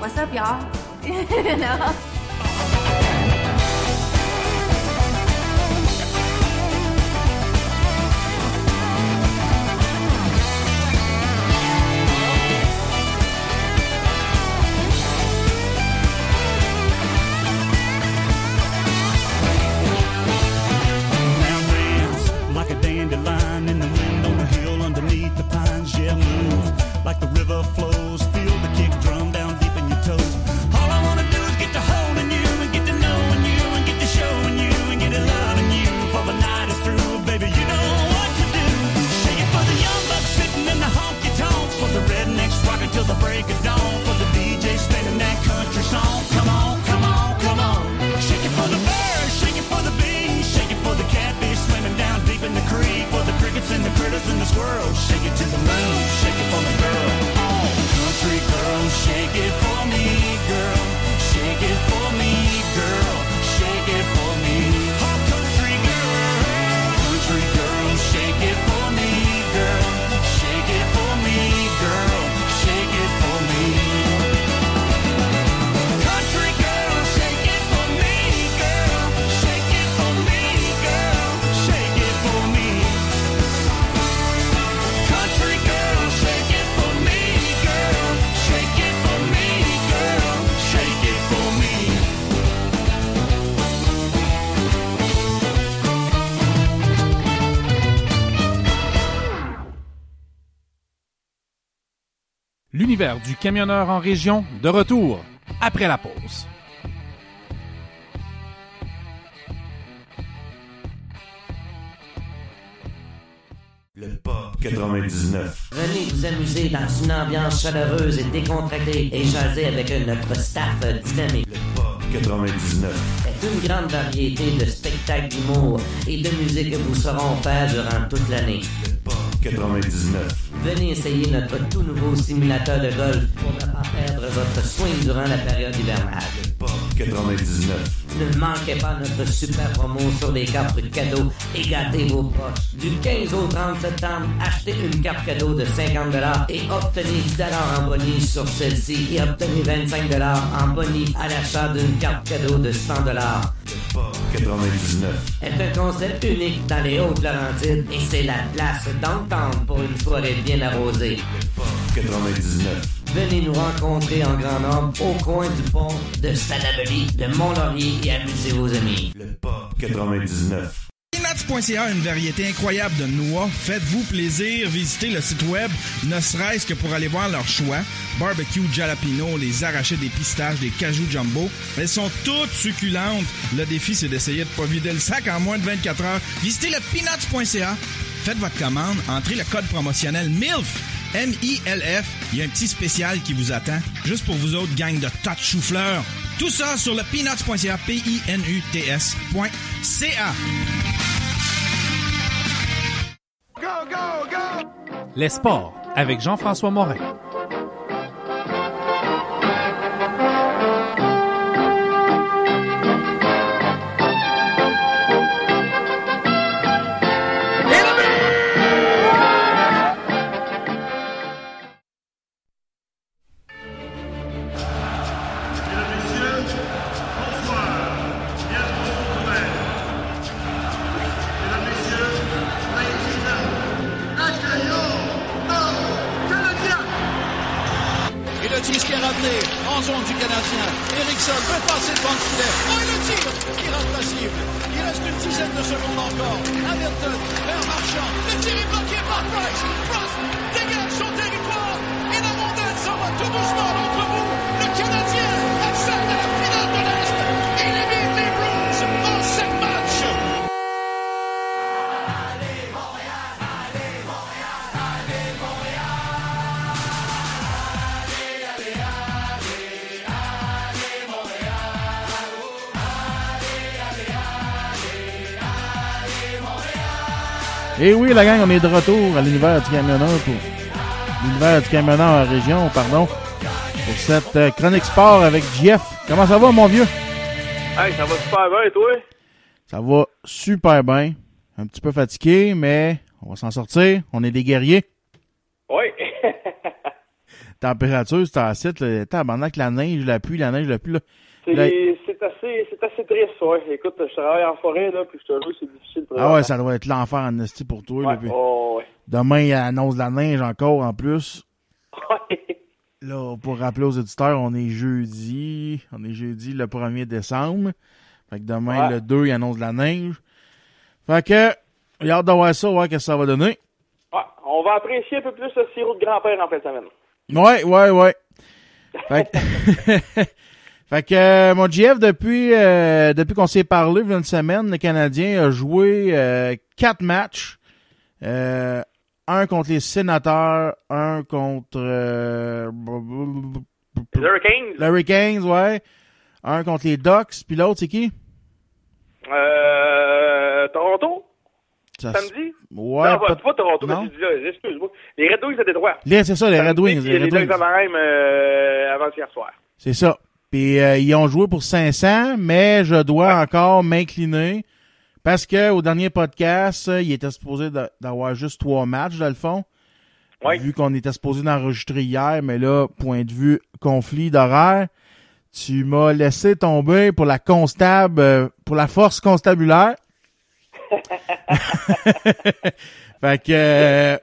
what's up, y'all? you know? du camionneur en région, de retour après la pause. Le Pop 99. Venez vous amuser dans une ambiance chaleureuse et décontractée et jaser avec notre staff dynamique. Le Pop 99. C'est une grande variété de spectacles d'humour et de musique que vous saurons faire durant toute l'année. Le Pop 99 essayer notre tout nouveau simulateur de golf pour ne pas perdre votre swing durant la période hivernale. 99. Ne manquez pas notre super promo sur les cartes cadeaux et gâtez vos poches. Du 15 au 30 septembre, achetez une carte cadeau de 50 et obtenez 10 en bonus sur celle-ci et obtenez 25 en bonus à l'achat d'une carte cadeau de 100 99. est un concept unique dans les Hautes-Laurentides et c'est la place d'entente pour une soirée bien arrosée. 99. Venez nous rencontrer en grand nombre au coin du pont de Salaberry, de Mont-Laurier et amusez vos amis. 99. Peanuts.ca, une variété incroyable de noix. Faites-vous plaisir, visitez le site web, ne serait-ce que pour aller voir leur choix. Barbecue jalapeno, les arrachés des pistaches, des cajou jumbo. Elles sont toutes succulentes. Le défi, c'est d'essayer de pas vider le sac en moins de 24 heures. Visitez le peanuts.ca. Faites votre commande, entrez le code promotionnel MILF. M-I-L-F. Il y a un petit spécial qui vous attend, juste pour vous autres, gang de tas de chou-fleurs. Tout ça sur le peanuts.ca, P-I-N-U-T-S.ca. Les sports avec Jean-François Morin. Oui, la gang, on est de retour à l'univers du camionneur pour l'univers du camionneur en région, pardon, pour cette euh, chronique sport avec Jeff. Comment ça va, mon vieux? Hey, ça va super bien, toi? Ça va super bien. Un petit peu fatigué, mais on va s'en sortir. On est des guerriers. Oui. Température, c'est assez, là, tabarnak, la neige, la pluie, la neige, la pluie, Là- c'est assez, c'est assez triste, ouais. Écoute, je travaille en forêt, là, puis je te jure, c'est difficile. Ah ouais, ça doit être l'enfer en esti pour toi. là, Ouais, puis oh, ouais. Demain, il annonce de la neige encore en plus. Là, pour rappeler aux auditeurs, on est jeudi. On est jeudi le 1er décembre. Fait que demain, Ouais. le 2, il annonce de la neige. Fait que, j'ai hâte de voir ça, voir ce que ça va donner. Ouais, on va apprécier un peu plus le sirop de grand-père en fin de semaine. Ouais, ouais, ouais. Fait que, fait que euh, mon GF, depuis, euh, depuis qu'on s'est parlé, il y a une semaine, le Canadien a joué euh, quatre matchs. Euh, un contre les sénateurs, un contre euh, Les Hurricanes? les Hurricanes, ouais. Un contre les Ducks, puis l'autre, c'est qui? Euh, Toronto? Ça Samedi? Ouais, non, pas- Toronto, non? mais là, excuse-moi. Les Red Wings à Détroit. C'est ça, les Red Wings, les Les Red Wings. d'Anaheim euh, avant-hier soir. C'est ça. Puis euh, ils ont joué pour 500, mais je dois encore m'incliner parce que au dernier podcast, euh, il était supposé d'a- d'avoir juste trois matchs dans le fond. Vu qu'on était supposé d'enregistrer hier, mais là, point de vue conflit d'horaire, tu m'as laissé tomber pour la constable, euh, pour la force constabulaire. fait que euh,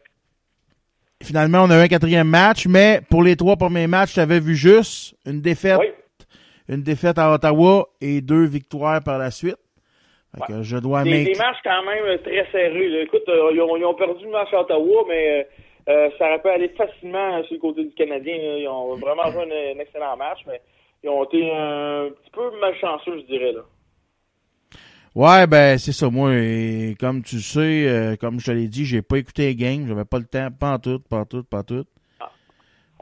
finalement, on a eu un quatrième match, mais pour les trois premiers matchs, tu avais vu juste une défaite, une défaite à Ottawa et deux victoires par la suite. Fait que je dois Des, des matchs quand même très serrés. là. Écoute, euh, ils, ont, ils ont perdu le match à Ottawa, mais euh, euh, ça aurait pu aller facilement sur le côté du Canadien. là. Ils ont vraiment joué un, un excellent match, mais ils ont été un petit peu malchanceux, je dirais. là. Ouais, ben c'est ça. Moi, et comme tu sais, euh, comme je te l'ai dit, j'ai pas écouté les games. J'avais pas le temps, pas en tout, pas en tout, pas en tout.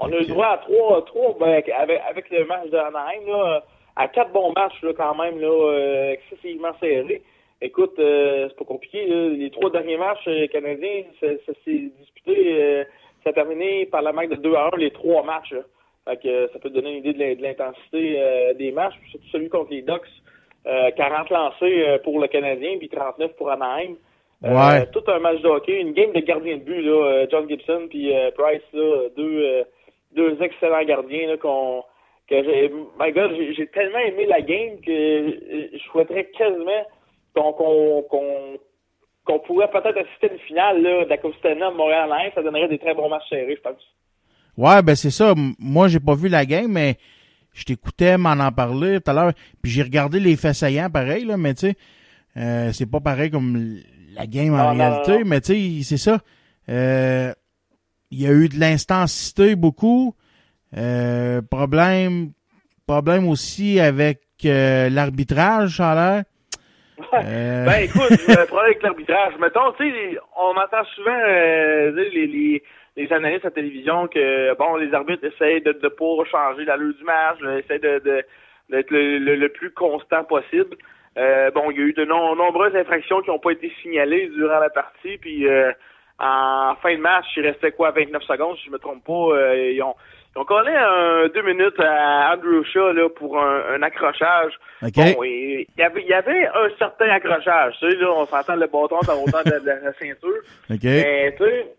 On a eu droit à trois, trois ben, avec, avec le match de Anaheim, là, à quatre bons matchs là, quand même, là, euh, excessivement serrés. écoute, euh, c'est pas compliqué. là. Les trois derniers matchs euh, canadiens, ça, ça s'est disputé, euh, ça a terminé par la marque de 2 à 1 les trois matchs. là. Fait que ça peut te donner une idée de l'in- de l'intensité des matchs, surtout celui contre les Ducks. Euh, 40 lancés pour le Canadien, puis 39 pour Anaheim. Ouais. tout un match de hockey, une game de gardien de but, là, John Gibson puis Price, là, deux, euh, deux excellents gardiens là, qu'on que j'ai my God, j'ai j'ai tellement aimé la game que je souhaiterais quasiment qu'on qu'on qu'on qu'on pourrait peut-être assister à une finale là, de la Coupe Stanley montréal ça donnerait des très bons matchs serrés, je pense. Ouais, ben c'est ça. Moi, j'ai pas vu la game, mais je t'écoutais m'en en parler tout à l'heure. Puis j'ai regardé les faits saillants, pareil, là, mais tu sais, euh, c'est pas pareil comme la game en non, réalité. non, non. Mais tu sais, c'est ça. Euh, Il y a eu de l'intensité beaucoup. Euh, problème, problème aussi avec euh, l'arbitrage, ça l'air. Euh, Ben écoute, le problème avec l'arbitrage, mettons, tu sais, on entend souvent euh, les, les, les analystes à télévision que bon, les arbitres essayent de ne pas changer l'allure du match, essayent de, de- d'être le, le- le plus constant possible. Euh, bon, il y a eu de nombreuses infractions qui n'ont pas été signalées durant la partie, puis en fin de match, il restait quoi, 29 secondes, si je me trompe pas, euh, ils ont ils ont collé un deux minutes à Andrew Shaw là, pour un, un accrochage. Bon, il y avait, il y avait un certain accrochage. Tu sais, là, on s'entend le bâton dans autant de, de la ceinture. Mais tu sais,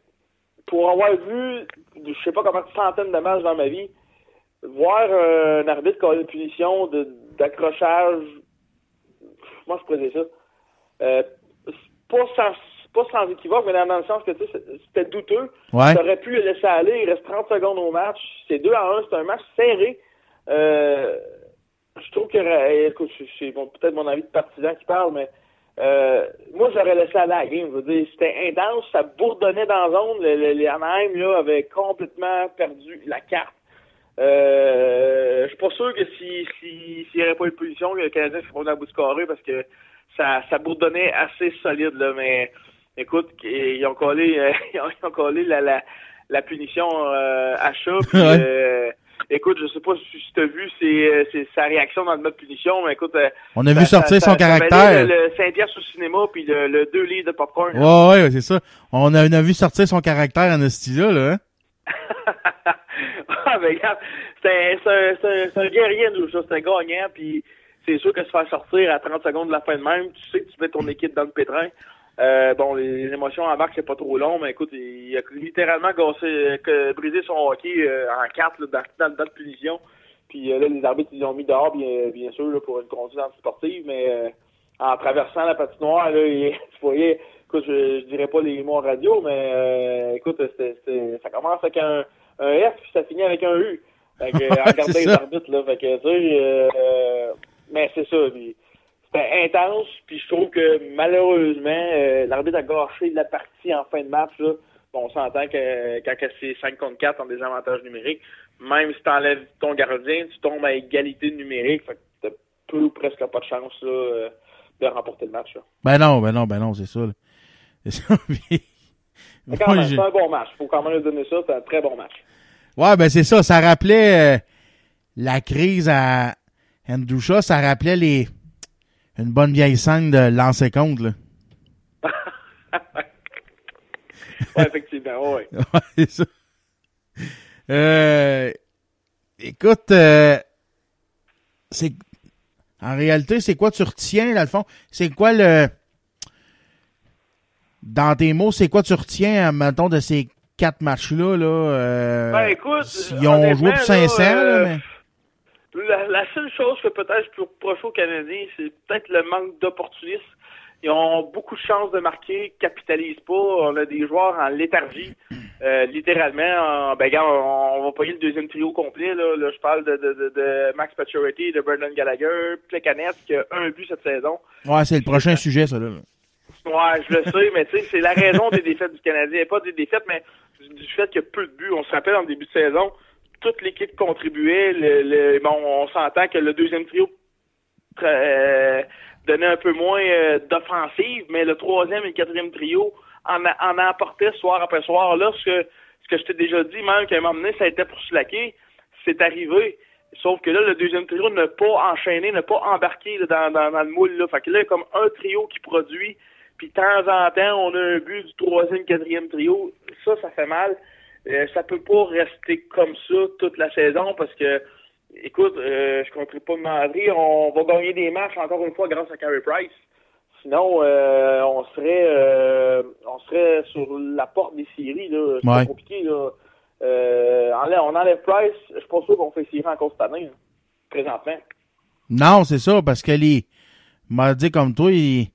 pour avoir vu, je sais pas combien de centaines de matchs dans ma vie, voir un arbitre coller une punition d'accrochage, moi je pourrais dire ça, euh, pas sans, pas sans équivoque, mais dans, le sens que tu sais, c'est- c'était douteux. Ouais. Tu aurais pu le laisser aller, il reste 30 secondes au match. C'est 2 à 1, c'est un match serré. Euh, je trouve que, euh, écoute, c'est- bon, peut-être mon avis de partisan qui parle, mais euh, moi, j'aurais laissé aller la game. Je veux dire, c'était intense, ça bourdonnait dans la zone. Le- le- Les Anaheim, là, avaient complètement perdu la carte. Euh, je suis pas sûr que si si- s'il n'y avait pas eu de position, le Canadien se rendait à bout de carré parce que ça, ça bourdonnait assez solide, là, mais écoute, ils ont collé, euh, ils ont- collé la, la, la punition euh, à chat. puis, Ouais. euh, écoute, je sais pas si tu as vu ses, euh, ses- sa réaction dans le mode punition, mais écoute. euh, On a ça- vu sortir ça- son ça caractère. Le, Saint-Pierre sous cinéma puis le, le 2 livres de popcorn. Ouais, ouais, c'est ça. On a, on a vu sortir son caractère en style là, hein? Ah, mais regarde, c'est un, un guerrier, nous, ça, c'est un gagnant, puis c'est sûr que se faire sortir à 30 secondes de la fin de même, tu sais que tu mets ton équipe dans le pétrin. Euh, bon, les, les émotions embarquent, c'est pas trop long, mais écoute, il, a littéralement gossé, que, brisé son hockey euh, en quatre là, dans, dans, dans le punition. Puis euh, là, les arbitres, ils l'ont mis dehors, bien, bien sûr, là, pour une conduite antisportive, mais euh, en traversant la patinoire, là, il, tu voyais, écoute, je, je dirais pas les mots en radio, mais euh, écoute, c'était- c'était- ça commence avec un, un F, puis ça finit avec un U. Fait que, en regardant les arbitres, là, fait que, tu sais, mais c'est ça, puis c'était intense, puis je trouve que malheureusement, euh, l'arbitre a gâché la partie en fin de match, là. Bon, on s'entend que quand c'est 5 contre 4 en désavantage numérique, même si t'enlèves ton gardien, tu tombes à égalité numérique, fait que t'as peu ou presque pas de chance, là, euh, de remporter le match, là. Ben non, ben non, ben non, c'est ça. C'est ça. c'est un bon match. Faut quand même lui donner ça, c'est un très bon match. Ouais, ben c'est ça. Ça rappelait euh, la crise à Andrusha. Ça rappelait les une bonne vieille scène de lancer compte, là. Ouais, effectivement, ouais. Ouais, c'est ça. Euh, écoute, euh, c'est en réalité, c'est quoi tu retiens, dans le fond? C'est quoi le dans tes mots, c'est quoi tu retiens, mettons, de ces quatre matchs-là, là? euh, Ben, écoute, ils ont joué pour 500, là, là, euh, mais... La, la seule chose que peut-être je peux reprocher aux Canadiens, c'est peut-être le manque d'opportunisme. Ils ont beaucoup de chances de marquer, capitalisent pas. On a des joueurs en léthargie, euh, littéralement. En, ben, regarde, on, on va payer le deuxième trio complet. Là, Là, je parle de, de, de, de Max Pacioretty, de Brendan Gallagher, Plekanec, qui a un but cette saison. Ouais, c'est le prochain sujet, ça, là. Ouais, je le sais, mais tu sais, c'est la raison des défaites du Canadien. Pas des défaites, mais du fait qu'il y a peu de buts. On se rappelle en début de saison, toute l'équipe contribuait. Bon, on s'entend que le deuxième trio euh, donnait un peu moins euh, d'offensive, mais le troisième et le quatrième trio en, en soir après soir. Là, ce que, ce que je t'ai déjà dit, même qu'à un moment donné, ça été pour slacker, c'est arrivé. Sauf que là, le deuxième trio n'a pas enchaîné, n'a pas embarqué dans, le moule. Là. Fait que là, il y a comme un trio qui produit, puis de temps en temps, on a un but du troisième, quatrième trio. Ça, ça fait mal. Euh, ça peut pas rester comme ça toute la saison parce que, écoute, euh, je ne pas de m'enlever. On va gagner des matchs encore une fois grâce à Carey Price. Sinon, euh, on serait euh, on serait sur la porte des séries. C'est Ouais. compliqué. Là. On enlève Price. Je suis pas sûr qu'on fait série encore cette année, là, présentement. Non, c'est ça, parce que les. m'a dit comme toi, les,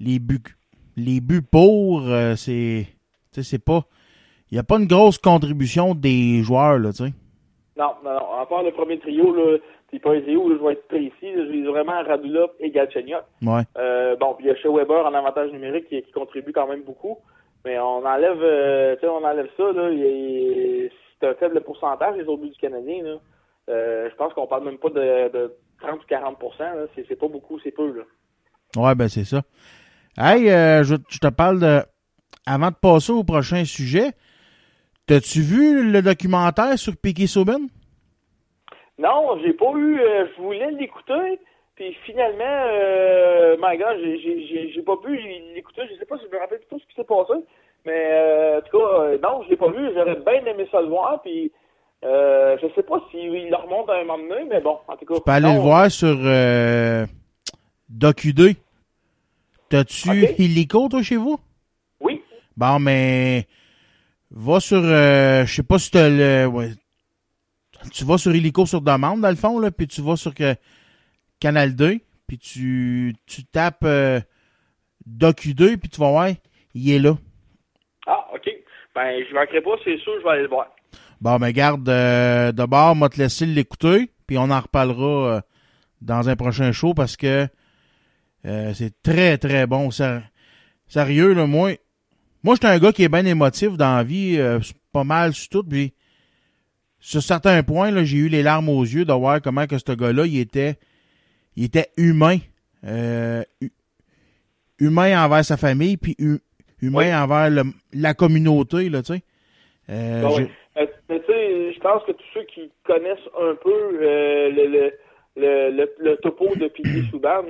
les buts les buts pour, c'est. Tu sais, c'est pas. Il n'y a pas une grosse contribution des joueurs, là, tu sais. Non, non, non. À part le premier trio, là, puis pas où, là, je vais être précis. vis vraiment Radulov et Galchenyuk. Ouais. Euh, bon, puis il y a chez Weber en avantage numérique qui, qui contribue quand même beaucoup. Mais on enlève, euh, tu sais, on enlève ça, là. C'est un faible pourcentage, les autres buts du Canadien, là. Euh, je pense qu'on parle même pas de, de 30 ou 40 là. C'est c'est pas beaucoup, c'est peu, là. Ouais, ben c'est ça. Hey, euh, je, je te parle de. Avant de passer au prochain sujet, t'as-tu vu le documentaire sur Piquet Souben? Non, j'ai pas eu. euh, je voulais l'écouter, puis finalement, euh, my God, j'ai- pas pu l'écouter. Je sais pas si je me rappelle plutôt ce qui s'est passé, mais euh, en tout cas, euh, non, je l'ai pas vu. J'aurais bien aimé ça le voir, puis je sais pas s'il le remonte à un moment donné, mais bon, en tout cas. Tu peux aller non, le voir sur DocuD. T'as-tu Illico, toi, chez vous? Oui. Bon, mais va sur, euh, je sais pas si t'as le, ouais. tu vas sur Illico sur demande, dans le fond, là, puis tu vas sur que, Canal 2, puis tu, tu tapes euh, DocuD, puis tu vas voir, il est là. Ah, ok. Ben, je manquerai pas, c'est sûr, je vais aller le voir. Bon, mais garde, euh, d'abord, moi te laisser l'écouter, puis on en reparlera euh, dans un prochain show parce que euh, c'est très, très bon. Sérieux, là, moi, moi, j'étais un gars qui est bien émotif dans la vie, euh, pas mal sur tout, puis sur certains points, là, j'ai eu les larmes aux yeux de voir comment que ce gars-là, il était, il était humain, euh, hu- humain envers sa famille, puis hu- humain envers le- la communauté, là, tu sais. Euh, Bon, mais tu sais, je pense que tous ceux qui connaissent un peu euh, le, le, le, le, topo de Piquet Souban,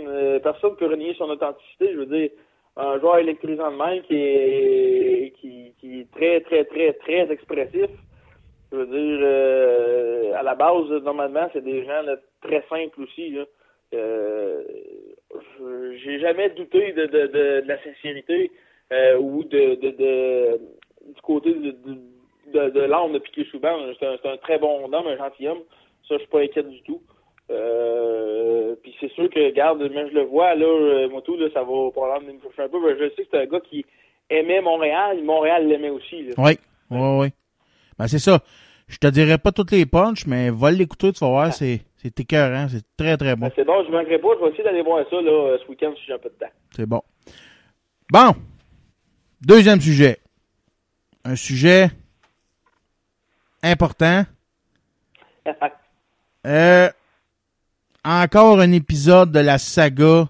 personne ne peut renier son authenticité. Je veux dire, un joueur électrisant de main qui est, qui, qui est très, très, très, très expressif. Je veux dire, euh, à la base, normalement, c'est des gens très simples aussi. Là. Euh, j'ai jamais douté de, de, de, la sincérité euh, ou de, de, du côté de, de, de, Piquet Souban. C'est un, un très bon homme, un gentilhomme. Ça, je suis pas inquiète du tout. Euh, puis c'est sûr que, regarde, mais je le vois, là, euh, moi tout, là, ça va probablement me chercher un peu. mais je sais que c'est un gars qui aimait Montréal. Montréal l'aimait aussi. Là. Oui, oui, oui. Ben, c'est ça. Je te dirais pas toutes les punches, mais va l'écouter, tu vas voir, c'est, c'est écœurant, c'est très, très bon. Ben, c'est bon, je manquerai pas. Je vais essayer d'aller voir ça là, euh, ce week-end si j'ai un peu de temps. C'est bon. Bon. Deuxième sujet. Un sujet important. Euh, encore un épisode de la saga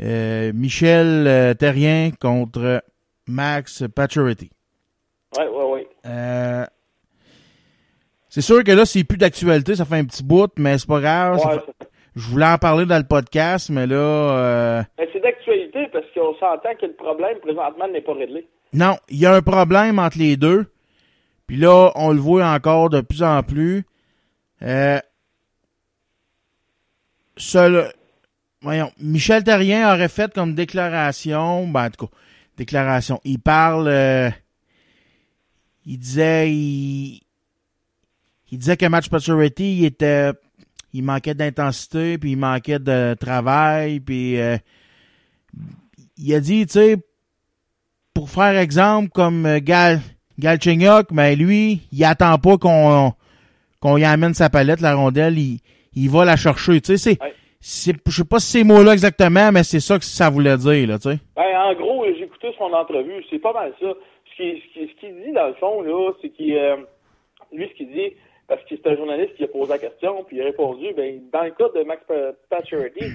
euh, Michel euh, Terrien contre Max Pacioretty. Ouais, ouais, ouais. Euh, c'est sûr que là, c'est plus d'actualité, ça fait un petit bout, mais c'est pas grave. ça Ouais, fait- Je voulais en parler dans le podcast, mais là, euh, Ben, c'est d'actualité parce qu'on s'entend que le problème présentement n'est pas réglé. non, il y a un problème entre les deux. Puis là, on le voit encore de plus en plus. Euh, seul, voyons, Michel Terrien aurait fait comme déclaration, ben, en tout cas, déclaration. Il parle, euh, il disait, il, il disait que Match Pacioretty, il était, il manquait d'intensité, puis il manquait de travail, puis euh, il a dit, tu sais, pour faire exemple, comme euh, Gal, Galchenyuk, mais lui, il attend pas qu'on qu'on y amène sa palette, la rondelle, il va la chercher. Tu sais, c'est, c'est, je sais pas si ces mots-là exactement, mais c'est ça que ça voulait dire, là, tu sais. Ben, en gros, j'ai écouté son entrevue, c'est pas mal ça. Ce qu'il ce qu'il- ce qu'il dit, dans le fond, là, c'est qu'il, euh, lui, ce qu'il dit, parce que c'est un journaliste qui a posé la question, puis il a répondu, ben, dans le cas de Max Pa- Pacioretty,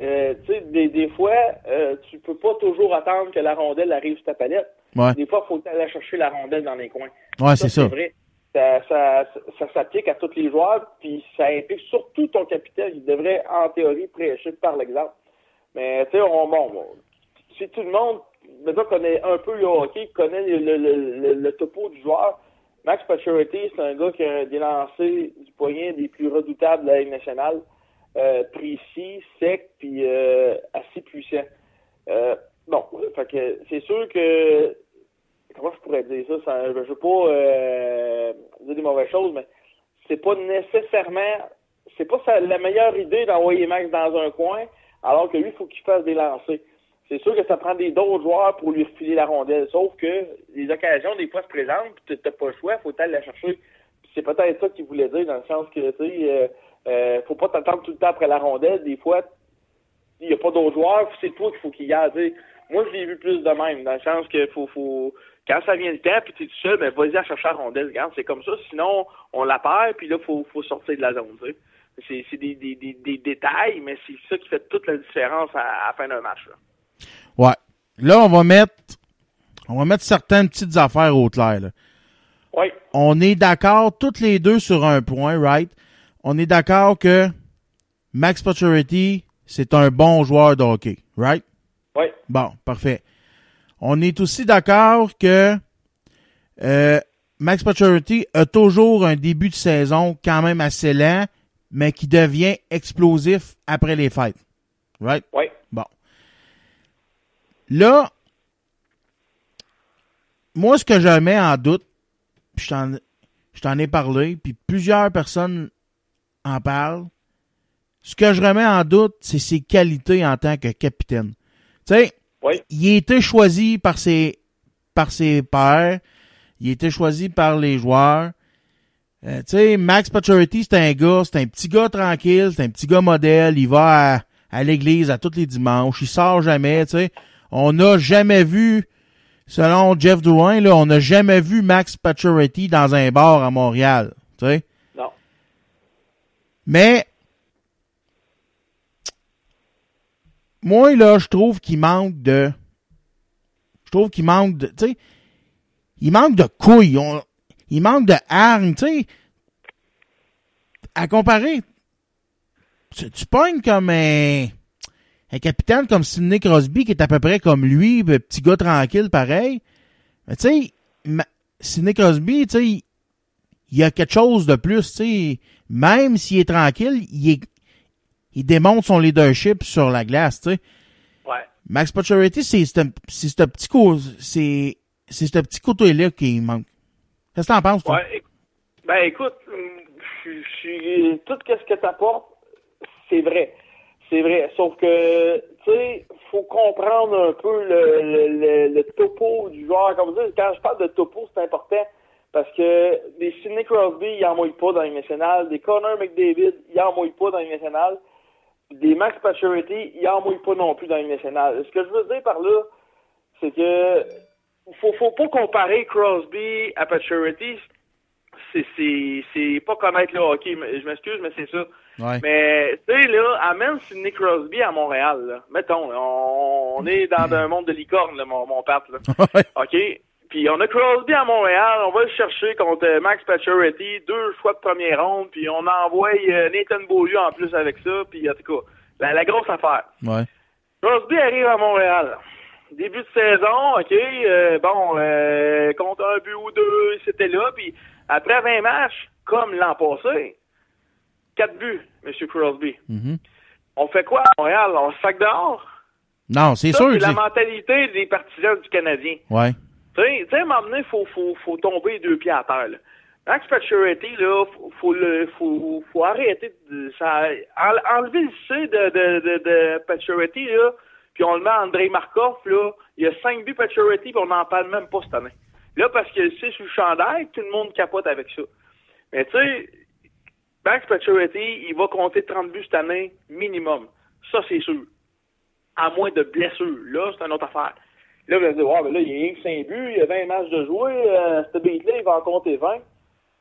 euh, tu sais, des, des fois, euh, tu peux pas toujours attendre que la rondelle arrive sur ta palette. Ouais. Des fois, il faut aller chercher la rondelle dans les coins. Ouais, c'est ça. vrai. Ça, ça, ça s'applique à tous les joueurs, puis ça implique surtout ton capitaine. Il devrait, en théorie, prêcher par l'exemple. Mais, tu sais, on, bon, bon, si tout le monde, maintenant, connaît un peu le hockey, connaît le, le, le, le topo du joueur, Max Pacioretty, c'est un gars qui a des lancers du poignet des plus redoutables de la Ligue nationale. Euh, précis, sec, puis euh, assez puissant. Euh, bon, fait que c'est sûr que comment je pourrais dire ça, ça je veux pas euh, dire des mauvaises choses, mais c'est pas nécessairement c'est pas la meilleure idée d'envoyer Max dans un coin, alors que lui, il faut qu'il fasse des lancers. C'est sûr que ça prend des d'autres joueurs pour lui refiler la rondelle, sauf que les occasions, des fois, se présentent, puis t'as pas le choix, faut aller la chercher. C'est peut-être ça qu'il voulait dire, dans le sens que, tu sais, euh, euh, faut pas t'attendre tout le temps après la rondelle. Des fois, il n'y a pas d'autres joueurs, c'est toi qu'il faut qu'il y aille. Moi, je l'ai vu plus de même, dans le sens que faut, faut, quand ça vient le temps, puis tu es tout seul, ben vas-y à chercher la rondelle. Regarde, c'est comme ça. Sinon, on la perd, puis là, faut, faut sortir de la zone. Tu sais. C'est, c'est des, des, des, des détails, mais c'est ça qui fait toute la différence à, à la fin d'un match. Là. Ouais. Là, on va mettre on va mettre certaines petites affaires au clair. Là. Oui. On est d'accord toutes les deux sur un point, right? On est d'accord que Max Pacioretty, c'est un bon joueur de hockey, right? Oui. Bon, parfait. On est aussi d'accord que euh, Max Pacioretty a toujours un début de saison quand même assez lent, mais qui devient explosif après les fêtes. Right? Oui. Bon. Là, moi, ce que je mets en doute, je t'en, je t'en ai parlé, puis plusieurs personnes en parlent. Ce que je remets en doute, c'est ses qualités en tant que capitaine. Tu sais, oui. il a été choisi par ses, par ses pairs, il a été choisi par les joueurs. Euh, tu sais, Max Pacioretty, c'est un gars, c'est un petit gars tranquille, c'est un petit gars modèle, il va à, à l'église à tous les dimanches, il sort jamais, tu sais. On n'a jamais vu, selon Jeff Drouin, là, on n'a jamais vu Max Pacioretty dans un bar à Montréal, tu sais. Non. Mais, moi, là, je trouve qu'il manque de, je trouve qu'il manque de, tu sais, il manque de couilles, il manque de hargne, tu sais. À comparer, tu, tu pognes comme un, un capitaine comme Sidney Crosby qui est à peu près comme lui, petit gars tranquille pareil. Mais tu sais, Sidney Crosby, tu sais, il y a quelque chose de plus, tu sais. Même s'il est tranquille, il est, il démontre son leadership sur la glace, tu sais. Ouais. Max Pacioretty, c'est ce petit coup, c'est c'est ce petit côté-là qui manque. Qu'est-ce que t'en penses, toi? Ouais. Ben, écoute, je suis, tout ce que t'apportes, c'est vrai. C'est vrai. Sauf que, tu sais, faut comprendre un peu le, le, le, le topo du joueur. Comme ça, quand je parle de topo, c'est important. Parce que des Sidney Crosby, il en mouille pas dans les nationales. Des Connor McDavid, il en mouille pas dans les nationales. Des Max Pacioretty, il en mouille pas non plus dans les nationales. Ce que je veux dire par là, c'est que faut, faut pas comparer Crosby à Pacioretty. C'est, pas connaître le hockey. Je m'excuse, mais c'est ça. Ouais. Mais, tu sais, là, amène Sidney Crosby à Montréal, là. Mettons, on, on est dans un monde de licorne, là, mon, mon pape, là. OK? Puis on a Crosby à Montréal, on va le chercher contre Max Pacioretty, deux choix de première ronde, puis on envoie euh, Nathan Beaulieu en plus avec ça, puis en tout cas, la, la grosse affaire. Ouais. Crosby arrive à Montréal. Début de saison, OK, euh, bon, euh, contre un but ou deux, c'était là, puis après 20 matchs, comme l'an passé, quatre buts, M. Crosby. Mhm. On fait quoi à Montréal? On se sac dehors? Non, c'est sûr. C'est la mentalité des partisans du Canadien. Ouais. Tu sais, à un moment donné, faut, faut, faut tomber deux pieds à terre, là. Max Pacioretty, là, faut, le, faut, faut arrêter de, ça, en- enlever le C de, de, de, de là, puis on le met à André Markov, là. Il y a cinq buts Pacioretty, puis on n'en parle même pas cette année. Là, parce que c'est sur le chandail, tout le monde capote avec ça. Mais tu sais, Max Pacioretty, il va compter 30 buts cette année, minimum. Ça, c'est sûr. À moins de blessures. Là, c'est une autre affaire. Là, vous allez dire, ouais, mais là, il y a rien que 5 buts, il y a 20 matchs de jouer, euh, ce beat-là, il va en compter 20.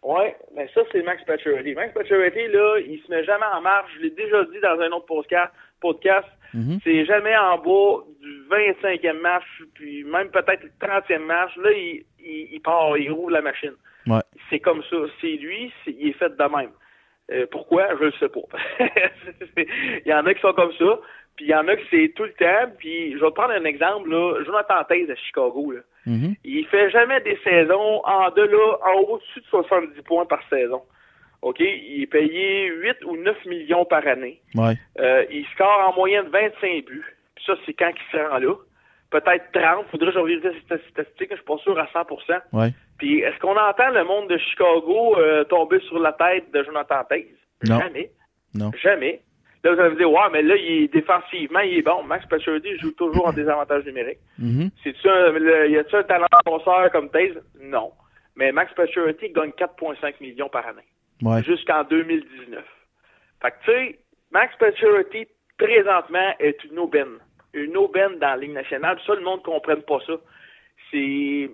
Ouais, mais ça, c'est Max Pacioretty. Max Pacioretty, là, il se met jamais en marche. Je l'ai déjà dit dans un autre podcast. podcast. Mhm. C'est jamais en bas du 25e match, puis même peut-être le 30e match. Là, il, il, il part, il roule la machine. Ouais. C'est comme ça. C'est lui, il est fait de même. Euh, pourquoi? Je le sais pas. il y en a qui sont comme ça, puis il y en a qui c'est tout le temps. Puis je vais te prendre un exemple, là. Jonathan Taze à Chicago, là. Mhm. Il fait jamais des saisons en de là, en au-dessus de 70 points par saison. OK? Il est payé 8 ou 9 millions par année. Ouais. Euh, il score en moyenne 25 buts. Puis ça, c'est quand il se rend là. Peut-être 30. Faudrait que je vérifie ces statistiques. Je suis pas sûr à 100% Ouais. Puis est-ce qu'on entend le monde de Chicago euh, tomber sur la tête de Jonathan Taze? Non. Jamais. Non. Jamais. Là, vous allez me dire, ouais, mais là, il est défensivement, il est bon. Max Pacioretty joue toujours en désavantage numérique. Mhm. C'est-tu y a-tu un talent de concert comme Taze? Non. Mais Max Pacioretty gagne 4,5 millions par année. Ouais. Jusqu'en 2019. Fait que, tu sais, Max Pacioretty, présentement, est une aubaine. Une aubaine dans la Ligue nationale. Ça, le monde ne comprenne pas ça. C'est...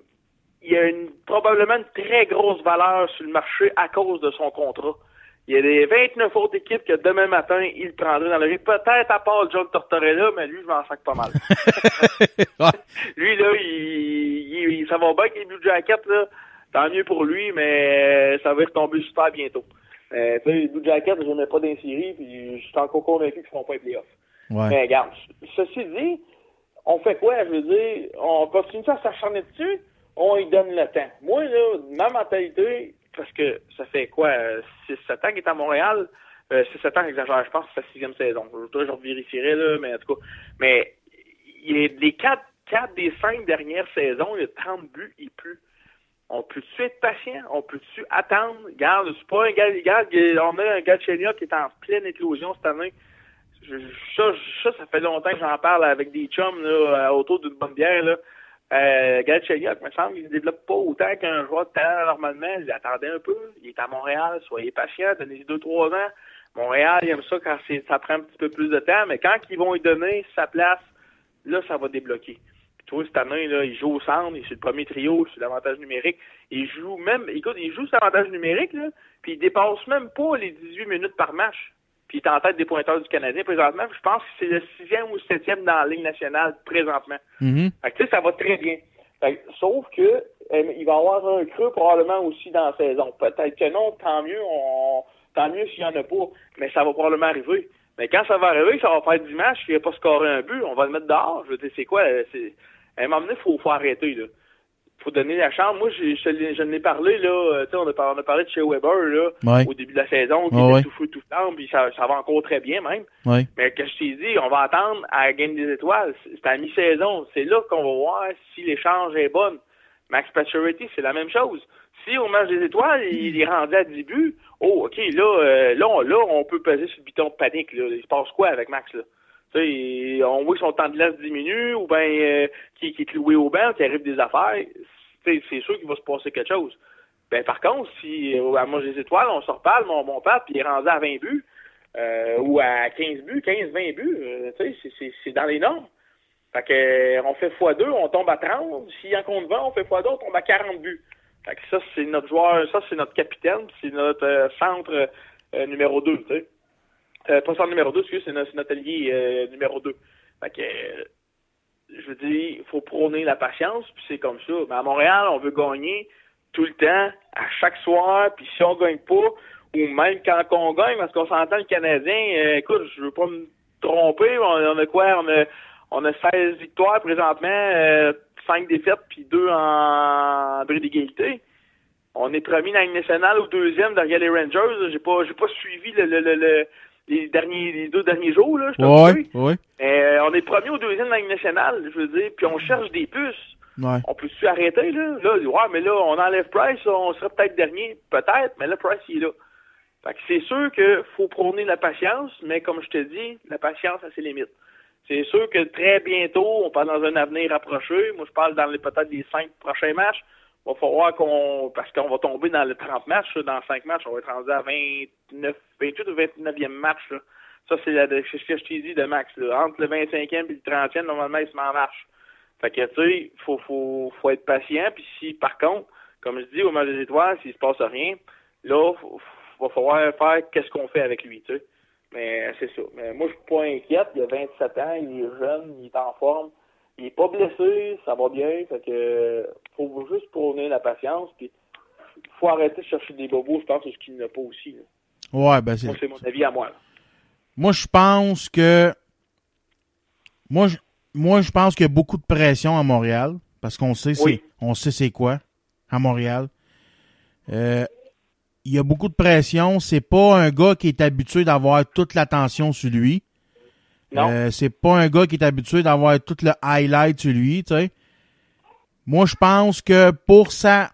Il y a une, probablement une très grosse valeur sur le marché à cause de son contrat. Il y a des 29 autres équipes que demain matin, il le prendrait dans le rythme. Peut-être à part John Tortorella, mais lui, je m'en sac pas mal. Lui, là, il, il- ça va bien avec les Blue Jackets, là. Tant mieux pour lui, mais ça va retomber super bientôt. Euh, tu sais, les Blue Jackets, je n'ai pas d'insérie, puis je suis encore convaincu qu'ils ne feront pas les playoffs. Ouais. Mais regarde, ceci dit, on fait quoi? Je veux dire, on continue à s'acharner dessus, on y donne le temps. Moi, là, ma mentalité, parce que ça fait quoi, 6-7 ans qu'il est à Montréal, euh, 6-7 ans, je pense que c'est sa sixième saison. Je, je vérifierai, là, mais en tout cas. Mais il les 4, quatre des 5 dernières saisons, il a 30 buts et plus. On peut-tu être patient? On peut-tu attendre? Regarde, c'est pas un gars, regarde, on a un gars de Chenia qui est en pleine éclosion cette année. Ça, ça, fait longtemps que j'en parle avec des chums autour d'une bonne bière. Là. Euh, Galchenyuk, me semble, il se développe pas autant qu'un joueur de talent normalement. Il attendait un peu. Il est à Montréal. Soyez patient. Donnez-lui deux, trois ans. Montréal, il aime ça quand ça prend un petit peu plus de temps. Mais quand ils vont lui donner sa place, là, ça va débloquer. Puis toi, cette année, là, il joue au centre. Il est le premier trio, sur l'avantage numérique. Il joue même, écoute, il joue sur l'avantage numérique, là, puis il dépasse même pas les 18 minutes par match. Puis il est en tête des pointeurs du Canadien présentement. Je pense que c'est le sixième ou septième dans la Ligue nationale présentement. Mhm. Fait que, tu sais, ça va très bien. Fait que, sauf que euh, il va y avoir un creux probablement aussi dans la saison. Peut-être que non, tant mieux, on, tant mieux s'il n'y en a pas, mais ça va probablement arriver. Mais quand ça va arriver, ça va faire 10 matchs, il n'a pas scoré un but, on va le mettre dehors. Je veux dire, c'est quoi? euh, à un moment donné, il faut, faut arrêter, là. Faut donner la chance. Moi, je, l'ai- je l'ai parlé, là, euh, tu sais, on a, on a parlé de chez Weber, là, Ouais. au début de la saison, qui était ouais. tout feu, tout puis ça, ça va encore très bien, même. Ouais. Mais que je t'ai dit, on va attendre à la Game des Étoiles. C'est à mi-saison. C'est là qu'on va voir si l'échange est bon. Max Pacioretty, c'est la même chose. Si au match des étoiles, il est rendu à 10 buts, oh, OK, là, euh, là, on, là, on peut peser sur le piton de panique. Là. Il se passe quoi avec Max? Là? On voit que son temps de glace diminue ou bien euh, qu'il est cloué au banc, qu'il arrive des affaires. C'est sûr qu'il va se passer quelque chose. Ben, par contre, si euh, à match des étoiles, on se reparle, mon bon père, puis il est rendu à 20 buts, euh, ou à 15 buts, 15, 20 buts, euh, c'est- dans les normes. Fait que, euh, on fait x2, on tombe à 30. S'il en compte 20, on fait x2, on tombe à 40 buts. Fait que ça, c'est notre joueur, ça, c'est notre capitaine, c'est notre centre numéro 2, tu sais. Euh, centre numéro 2, excusez, c'est notre, allié euh, numéro 2. Fait que, euh, je veux dire, il faut prôner la patience, puis c'est comme ça. Mais à Montréal, on veut gagner tout le temps, à chaque soir, puis si on gagne pas, ou même quand on gagne, parce qu'on s'entend le Canadien, euh, écoute, je veux pas me tromper, on, a quoi? On a, on a 16 victoires présentement, euh, 5 défaites, puis 2 en bris d'égalité. On est premier dans la nationale ou deuxième derrière les Rangers. J'ai pas, j'ai pas suivi le, le, le, le- les derniers, les deux derniers jours, là, je Ouais, ouais. euh, on est premier ou deuxième la Ligue nationale, je veux dire, puis on cherche des puces. Ouais. On peut-tu arrêter, là? Là, ouais, mais là, on enlève Price, on serait peut-être dernier. Peut-être, mais là, Price, il est là. Fait que c'est sûr qu'il faut prôner la patience, mais comme je te dis, la patience a ses limites. C'est sûr que très bientôt, on parle dans un avenir rapproché. Moi, je parle dans les peut-être les cinq prochains matchs. Va falloir qu'on, parce qu'on va tomber dans le 30 matchs, dans 5 matchs, on va être rendu à 29, 28 ou 29e match. Ça, c'est ce que je t'ai dit de Max, là. Entre le 25e et le 30e, normalement, il se met en marche. Fait que, tu sais, faut, faut, faut être patient. Puis si, par contre, comme je dis, au match des étoiles, s'il se passe rien, Là, il va falloir faire qu'est-ce qu'on fait avec lui, tu sais. Mais c'est ça. Mais moi, je suis pas inquiète. Il a 27 ans, il est jeune, il est en forme. Il est pas blessé, ça va bien. Fait que faut juste prôner la patience. Puis faut arrêter de chercher des bobos, je pense, c'est ce qu'il n'a pas aussi. là. Ouais, ben c'est. Moi, c'est mon avis à moi. là. Moi, je pense que. Moi, je, moi, je pense qu'il y a beaucoup de pression à Montréal. Parce qu'on sait, c'est, Oui. on sait c'est quoi à Montréal. Euh, il y a beaucoup de pression. C'est pas un gars qui est habitué d'avoir toute l'attention sur lui. Euh, c'est pas un gars qui est habitué d'avoir tout le highlight sur lui, tu sais. Moi, je pense que pour sa,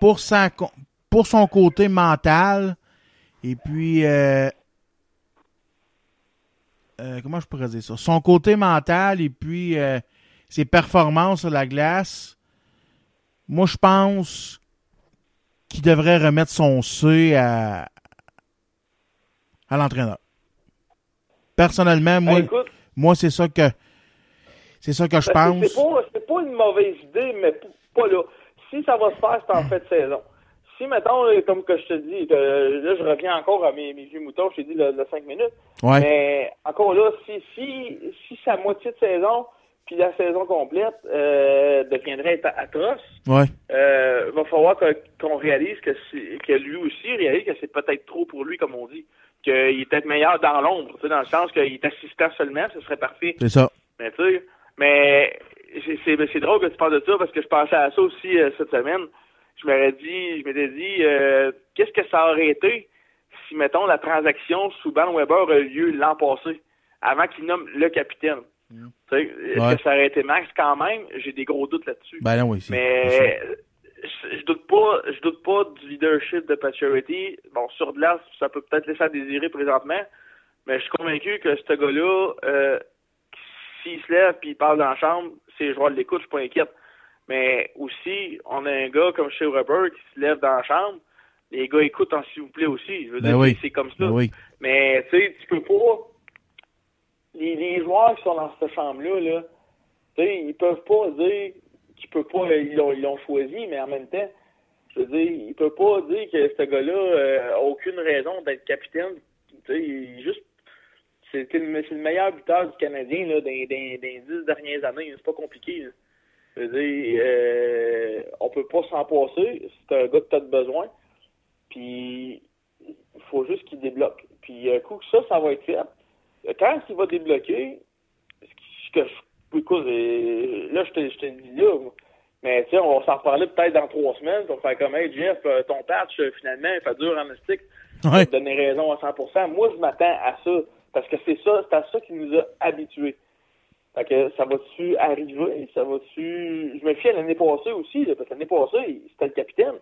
pour sa, pour son côté mental, et puis, euh, euh, comment je pourrais dire ça? Son côté mental et puis euh, ses performances sur la glace, moi, je pense qu'il devrait remettre son C à, à l'entraîneur. Personnellement, moi, Ben, écoute, moi c'est ça que c'est ça que je que pense. C'est pas, c'est pas une mauvaise idée, mais pas là. Si ça va se faire, c'est en fait saison. Si, mettons, là, comme que je te dis, euh, là, je reviens encore à mes, mes vieux moutons, je t'ai dit le, le 5 minutes. Ouais. Mais encore là, si, si, si sa moitié de saison, puis la saison complète, euh, deviendrait at- atroce, Ouais. euh, va falloir qu'on réalise que, c'est- que lui aussi réalise que c'est peut-être trop pour lui, comme on dit. Qu'il peut-être meilleur dans l'ombre, tu sais, dans le sens qu'il est assistant seulement, ce serait parfait. C'est ça. Mais tu sais, mais c'est- c'est c'est drôle que tu parles de ça parce que je pensais à ça aussi euh, cette semaine. Je m'aurais dit, je m'étais dit, euh, qu'est-ce que ça aurait été si, mettons, la transaction sous Van Weber a eu lieu l'an passé, avant qu'il nomme le capitaine? Tu sais, Ouais. que ça aurait été Max quand même? J'ai des gros doutes là-dessus. Ben non, oui, c'est- Mais je, je doute pas, je doute pas du leadership de Paturity. Bon, sur de glace, ça peut peut-être laisser à désirer présentement, mais je suis convaincu que ce gars-là, euh, s'il se lève puis il parle dans la chambre, ses joueurs l'écoutent, je suis pas inquiète. Mais aussi, on a un gars comme chez Weber qui se lève dans la chambre, les gars écoutent en s'il vous plaît aussi. Je veux Ben dire, oui. c'est comme ça. Ben oui. Mais tu sais, tu peux pas. Les, les joueurs qui sont dans cette chambre-là, là, tu sais, ils peuvent pas dire qu'ils peuvent pas, ils l'ont, choisi, mais en même temps, je veux ils peuvent pas dire que ce gars-là euh, a aucune raison d'être capitaine. Tu sais, il- juste, c'est, le, meilleur buteur du Canadien là, dix dernières années. C'est pas compliqué. là. Je veux dire, euh, on peut pas s'en passer. C'est un gars que tu as besoin. Puis, il faut juste qu'il débloque. Puis, un coup que ça, ça va être fait, quand il va débloquer, ce que je, écoute, là, je te, je te le dis là, moi. mais tu sais, on va s'en reparler peut-être dans trois semaines pour faire comme, hey, Jeff, euh, ton patch, euh, finalement, il fait dur en mystique. Ouais. te donner raison à 100%. Moi, je m'attends à ça, parce que c'est ça, c'est à ça qui nous a habitués. Fait que ça va-tu arriver? Ça va-tu... Je me fie à l'année passée aussi, là, parce que l'année passée, c'était le capitaine.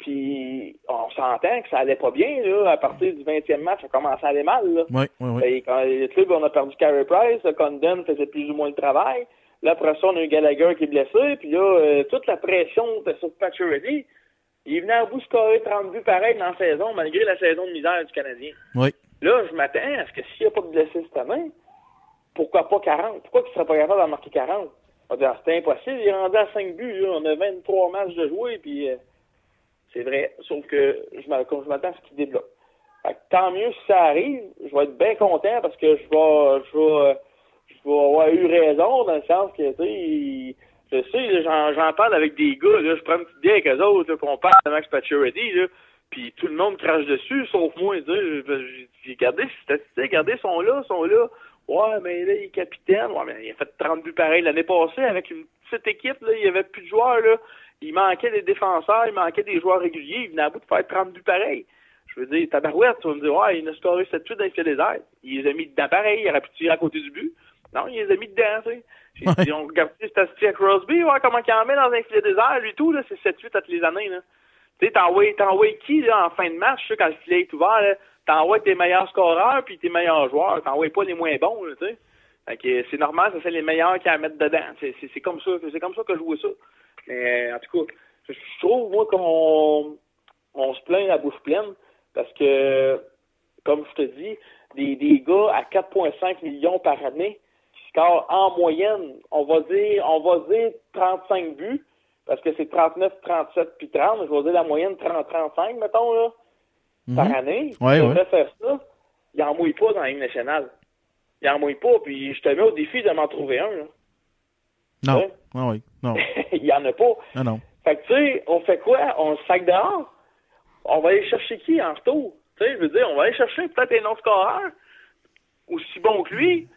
Puis on s'entend que ça allait pas bien, là. À partir du 20e match, ça commençait à aller mal, là. Oui, oui, oui. Et quand le club, on a perdu Carey Price, le Condon faisait plus ou moins le travail. Là, après ça, on a eu Gallagher qui est blessé. Puis là, euh, toute la pression était sur Pacioretty. Il venait à bout scorer 30 buts pareil dans la saison, malgré la saison de misère du Canadien. Oui. Là, je m'attends à ce que s'il n'y a pas de blessés cette année, pourquoi pas 40? Pourquoi qu'il ne serait pas capable d'en marquer 40? On va dire, c'était impossible, il est rendu à 5 buts, là. on a 23 matchs de jouer, puis euh, c'est vrai, sauf que je je m'attends à ce qu'il débloque. Fait que tant mieux si ça arrive, je vais être bien content parce que je vais, je vais, je vais avoir eu raison dans le sens que, tu sais, je sais, j'en, parle avec des gars, là, je prends une petite bière avec eux autres, là, puis on parle de Max Pacioretty, là, puis tout le monde crache dessus, sauf moi, tu sais, j'ai regardé ses statistiques, regardez, ils sont là, ils sont là, ouais, mais là, il est capitaine, ouais, mais il a fait 30 buts pareil l'année passée avec une petite équipe, là, il y avait plus de joueurs, là, il manquait des défenseurs, il manquait des joueurs réguliers, il venait à bout de faire 30 buts pareil. Je veux dire, tabarouette, tu vas me dire, ouais, il a scoré 7-8 dans les filets déserts. Il les a mis dedans pareil, il aurait pu tirer à côté du but. Non, il les a mis dedans, tu sais. J'ai dit, on regarde les statistiques à Crosby, ouais, comment il en met dans un filet désert, lui tout, là, c'est 7-8 à toutes les années, là. Tu sais, t'envoies, qui, là, en fin de match, quand le filet est ouvert, là, t'envoies tes meilleurs scoreurs puis tes meilleurs joueurs, t'envoies pas les moins bons, tu sais. Fait que c'est normal, ça c'est les meilleurs qui à mettre dedans. C'est comme ça, c'est comme ça que je vois ça. Mais, en tout cas, je, je trouve, moi, qu'on on se plaint la bouche pleine parce que, comme je te dis, des, des gars à 4,5 millions par année qui scorent en moyenne, on va dire, on va dire 35 buts, parce que c'est 39, 37 puis 30, je vais dire la moyenne 30, 35, mettons, là, par Mhm. année. Ouais, tu ouais. devrais faire ça. Il en mouille pas dans la Ligue nationale. Il en mouille pas, puis je te mets au défi de m'en trouver un, là. Non. Ouais. Ah oui. Non. Il y en a pas. Ah non. Fait que, tu sais, on fait quoi? On le sac dehors? On va aller chercher qui en retour? Tu sais, je veux dire, on va aller chercher peut-être un autre scoreur aussi bon que lui,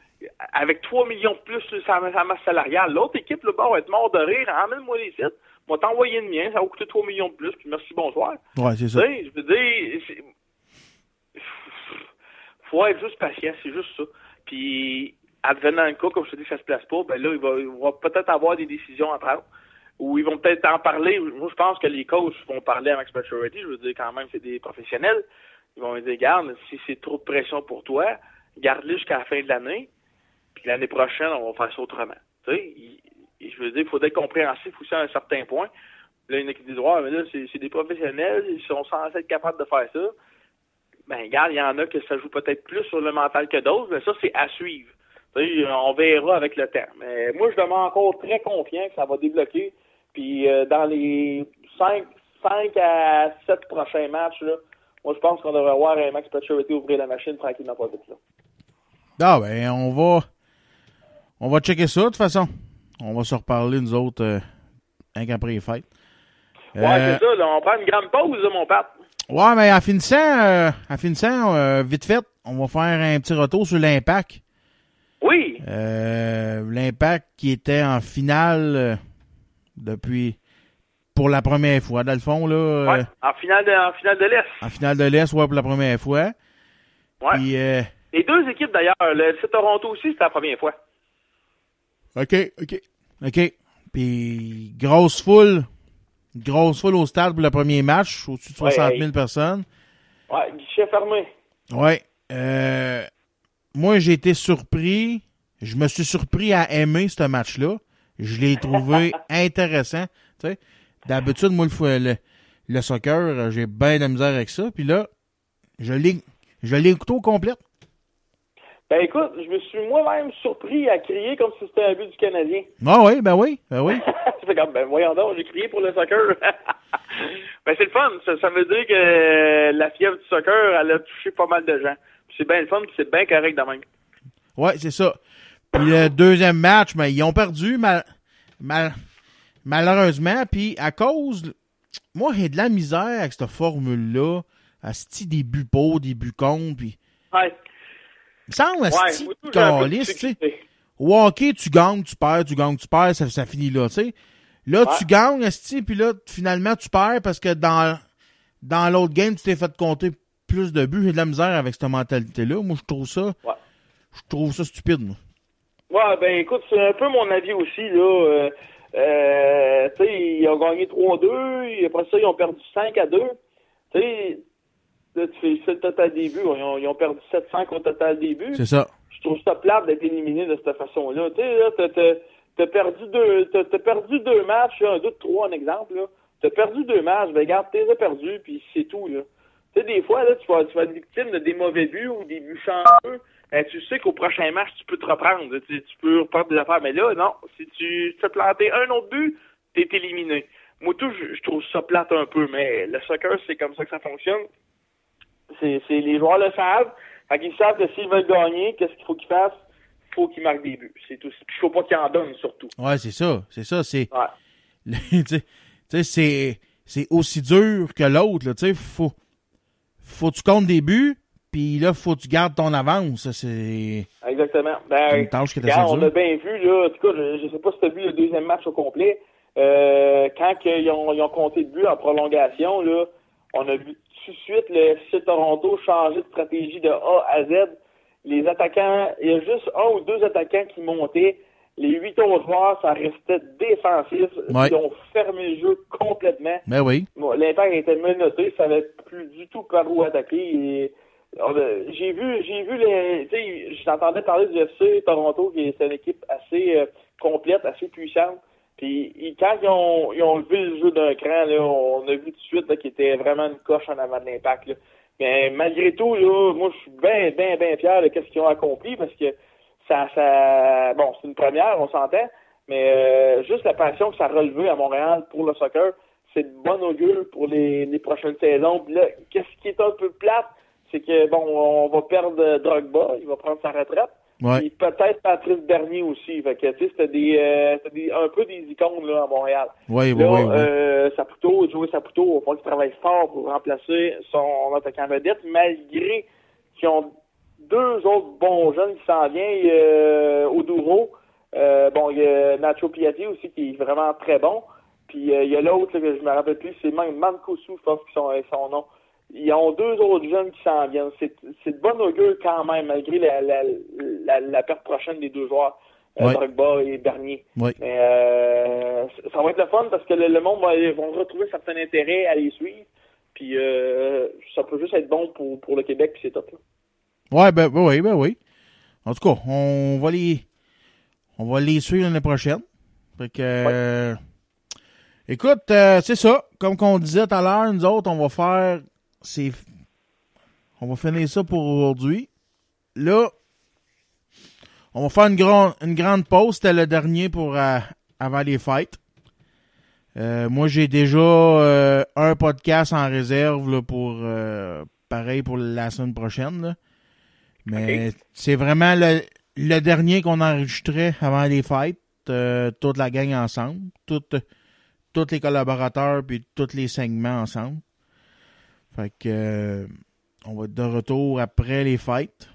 avec 3 millions de plus sur sa, masse salariale. L'autre équipe, le bord va être mort de rire. Emmène-moi les sites. Moi, t'envoyer le mien. Ça va coûter 3 millions de plus. Puis merci, bonsoir. Ouais, c'est Tu ça. sais, je veux dire, faut être juste patient, c'est juste ça. Puis, advenant le cas, comme je te dis, ça se place pas, ben là, il va, va peut-être avoir des décisions à prendre. Ou ils vont peut-être en parler. Moi, je pense que les coachs vont parler à Max Pacioretty. Je veux dire, quand même, c'est des professionnels. Ils vont lui dire, garde, si c'est trop de pression pour toi, garde-le jusqu'à la fin de l'année. Puis l'année prochaine, on va faire ça autrement. Tu sais, je veux dire, il faut être compréhensif aussi à un certain point. Là, il y en a qui disent, ouais, mais là, c'est c'est des professionnels, ils sont censés être capables de faire ça. Ben, regarde, il y en a que ça joue peut-être plus sur le mental que d'autres, mais ça, c'est à suivre. Sais, on verra avec le temps. Mais moi, je demeure encore très confiant que ça va débloquer. Puis, euh, dans les 5, 5 à 7 prochains matchs, là, moi, je pense qu'on devrait voir un Max Pacioretty ouvrir la machine tranquillement pas vite, là. Ah ben, on va. On va checker ça, de toute façon. On va se reparler, nous autres, euh, un qu'après les fêtes. Ouais, Euh, c'est ça, là, on prend une grande pause, là, mon pape. Ouais, mais en finissant, euh, en finissant euh, vite fait, on va faire un petit retour sur l'impact. Euh, l'impact qui était en finale euh, depuis pour la première fois, dans le fond, là. euh, Ouais, en finale de, en finale de l'Est. en finale de l'Est, ouais, pour la première fois. Ouais. Puis, euh, Les deux équipes, d'ailleurs, le FC Toronto aussi, c'était la première fois. OK, OK. OK. Puis, grosse foule. Grosse foule au stade pour le premier match, au-dessus de Ouais, 60 hey. 000 personnes. Ouais, guichet fermé. Ouais. Euh, moi, j'ai été surpris. Je me suis surpris à aimer ce match-là. Je l'ai trouvé intéressant. Tu sais, d'habitude, moi, le, le, le soccer, euh, j'ai bien de la misère avec ça. Puis là, je l'ai, je l'ai écouté au complet. Ben écoute, je me suis moi-même surpris à crier comme si c'était un but du Canadien. Ah oui, ben oui, ben oui. Fait comme, ben voyons donc, j'ai crié pour le soccer. ben c'est le fun, ça, ça veut dire que la fièvre du soccer, elle a touché pas mal de gens. C'est bien le fun, puis c'est bien correct de même. Ouais, c'est ça. Puis le deuxième match, mais ils ont perdu mal, mal- malheureusement. Puis à cause, moi, j'ai de la misère avec cette formule-là. Asti pour, des buts contre. Puis Ouais. il me semble, Ouais, asti de calice, tu sais. Au hockey, tu gagnes, tu perds, tu gagnes, tu perds, ça, ça finit là, tu sais. Là, Ouais. tu gagnes, asti, puis là, finalement, tu perds parce que dans, dans l'autre game, tu t'es fait compter plus de buts. J'ai de la misère avec cette mentalité-là. Moi, je trouve ça, Ouais. je trouve ça stupide, moi. Ouais, ben écoute, c'est un peu mon avis aussi, là. Euh, euh, tu sais, ils ont gagné 3-2, et après ça, ils ont perdu 5 à 2. Tu sais, tu fais le total début, ils ont, ils ont perdu 7-5 au total début. C'est ça. Je trouve ça plate d'être éliminé de cette façon-là. Tu sais, là, t'as, perdu deux, t'as, t'as perdu deux matchs, un, deux, trois, un exemple, là. T'as perdu deux matchs, ben regarde, t'es perdu, puis c'est tout, là. Tu sais, des fois, là, tu vas, tu vas être victime de des mauvais buts ou des buts chanceux. Ben, tu sais qu'au prochain match, tu peux te reprendre. Tu, tu peux reprendre des affaires. Mais là, non. Si tu te planter un autre but, t'es éliminé. Moi, tout, je, je trouve ça plate un peu. Mais le soccer, c'est comme ça que ça fonctionne. C'est, c'est les joueurs le savent. Fait qu'ils savent que s'ils veulent gagner, qu'est-ce qu'il faut qu'ils fassent? Il faut qu'ils marquent des buts. C'est tout. Puis il faut pas qu'ils en donnent, surtout. Ouais, c'est ça. C'est ça. C'est. Ouais. tu sais- c'est. C'est aussi dur que l'autre. Tu sais, faut. Faut que tu comptes des buts, puis là, faut que tu gardes ton avance. Ça, c'est. Exactement. Ben, Une tâche qui est regarde, assez on a bien vu, là, en tout cas, je, je sais pas si tu as vu le deuxième match au complet. Euh, quand ils, ont, ils ont compté de but en prolongation, là, on a vu tout de suite le FC Toronto changer de stratégie de A à Z. Les attaquants, il y a juste un ou deux attaquants qui montaient. Les huit autres joueurs, ça restait défensif. Ouais. Ils ont fermé le jeu complètement. Ben oui. Bon, L'impact était menotté, ça savait plus du tout par où attaquer. Et, j'ai vu, j'ai vu les, tu sais, j'entendais parler du FC Toronto, qui est une équipe assez euh, complète, assez puissante. Puis quand ils ont, ils ont levé le jeu d'un cran, on a vu tout de suite qu'il était vraiment une coche en avant de l'impact. Mais malgré tout, là, moi je suis bien, bien, bien fier de ce qu'ils ont accompli parce que ça, ça, bon, c'est une première, on s'entend, Mais euh, juste la passion que ça a relevé à Montréal pour le soccer, c'est de bon augure pour les, les prochaines saisons. Puis là, qu'est-ce qui est un peu plate, c'est que bon, on va perdre Drogba, il va prendre sa retraite. Ouais. Puis peut-être Patrice Bernier aussi. Fait que, tu sais, c'était des, euh, des, un peu des icônes, là, à Montréal. Oui, oui, oui, euh, Saputo, Joey Saputo, il va falloir qu'il travaille fort pour remplacer son attaquant vedette, malgré qu'ils ont deux autres bons jeunes qui s'en viennent. Euh, Oduro, euh, bon, il y a Nacho Piatti aussi qui est vraiment très bon. Puis euh, il y a l'autre là, que je me rappelle plus, c'est même Mankosu, je pense que son, son nom. Ils ont deux autres jeunes qui s'en viennent. C'est c'est de bon augure quand même, malgré la, la, la, la perte prochaine des deux joueurs, euh, Ouais. Drogba et Bernier. Mais euh, ça va être le fun parce que le, le monde va vont retrouver certain intérêt à les suivre. Puis euh, ça peut juste être bon pour, pour le Québec, puis c'est top. là. Ouais, ben, ben oui, ben oui. En tout cas, on va les, on va les suivre l'année prochaine. Fait que, euh, écoute, euh, c'est ça. Comme qu'on disait tout à l'heure, nous autres, on va faire, c'est, on va finir ça pour aujourd'hui. Là, on va faire une grande, une grande pause. C'était le dernier pour euh, avant les fêtes. Euh, moi, j'ai déjà euh, un podcast en réserve là, pour pareil pour la semaine prochaine. là. Mais c'est vraiment le, le dernier qu'on enregistrait avant les fêtes, toute la gang ensemble, toutes, tous les collaborateurs puis tous les segments ensemble. Fait que euh, on va être de retour après les fêtes.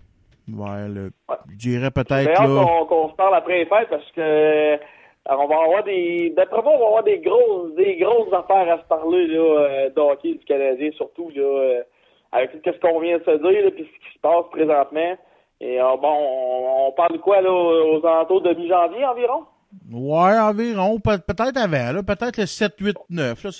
Vers le, je dirais peut-être là. qu'on se parle après les fêtes parce que alors, on va avoir des. D'après moi, on va avoir des grosses, des grosses affaires à se parler là, euh, de hockey du Canadien, surtout là, euh, avec tout ce qu'on vient de se dire, là, puis ce qui se passe présentement. Et euh, bon, on, on parle de quoi là, aux alentours de mi-janvier environ? Ouais, environ, peut- peut-être avant, là, peut-être le 7, 8, 9. Là,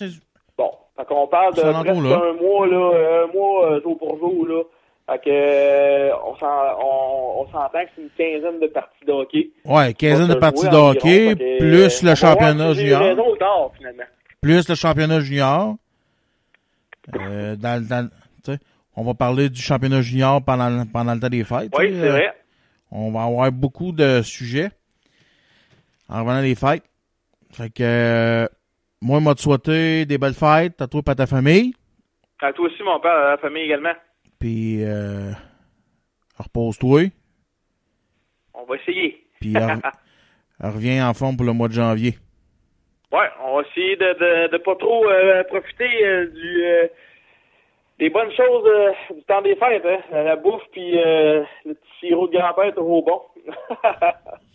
fait qu'on parle de presque un mois, là, un mois euh, jour pour jour, là. Fait que euh, on s'en- on, on s'entend que c'est une quinzaine de parties de hockey. Ouais, quinzaine de parties de environ, hockey, fait que, plus euh, le on championnat junior. plus le championnat junior. Euh, dans, on va parler du championnat junior pendant, pendant le temps des fêtes. Oui, c'est euh, vrai. On va avoir beaucoup de sujets en revenant des fêtes. Fait que euh, moi, moi te souhaiter des belles fêtes à toi et à ta famille. À toi aussi, mon père, à la famille également. Puis euh, repose-toi. On va essayer. Puis re- reviens en forme pour le mois de janvier. Ouais, on va essayer de de, de pas trop euh, profiter euh, du euh, des bonnes choses du temps des fêtes, hein. La bouffe puis le petit sirop de grand-père toujours bon.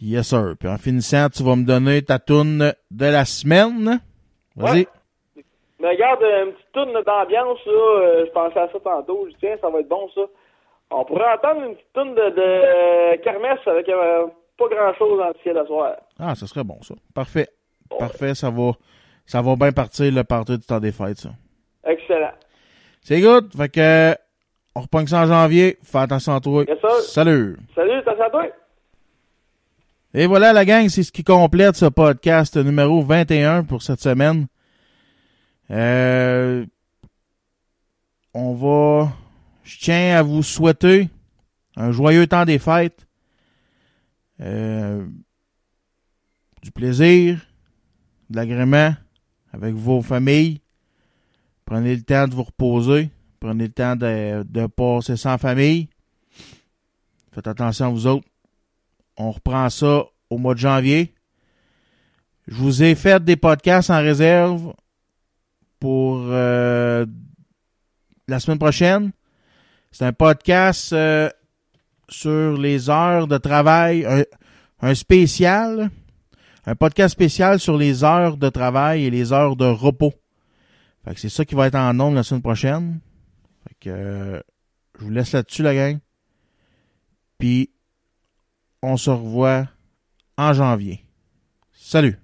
Yes, sir. Puis en finissant, tu vas me donner ta toune de la semaine. Vas-y. Ouais. Mais regarde, une petite tourne d'ambiance, là, euh, je pensais à ça tantôt, je dis, tiens, ça va être bon, ça. On pourrait entendre une petite tourne de, de kermesse avec euh, pas grand-chose dans le ciel à soir. Ah, ça serait bon, ça. Parfait. Parfait, ça va, ça va bien partir le party du temps des fêtes, ça. Excellent. C'est good. Fait que, on reprend ça en janvier. Fais attention à toi. Yes. Salut. Salut, t'as à toi? Et voilà, la gang, c'est ce qui complète ce podcast numéro 21 pour cette semaine. Euh, on va, je tiens à vous souhaiter un joyeux temps des fêtes, euh, du plaisir, de l'agrément avec vos familles. Prenez le temps de vous reposer. Prenez le temps de, de passer sans famille. Faites attention à vous autres. On reprend ça au mois de janvier. Je vous ai fait des podcasts en réserve pour euh, la semaine prochaine. C'est un podcast euh, sur les heures de travail, un, un spécial, un podcast spécial sur les heures de travail et les heures de repos. Fait que c'est ça qui va être en nombre la semaine prochaine. Fait que euh, je vous laisse là-dessus la gang. Puis on se revoit en janvier. Salut.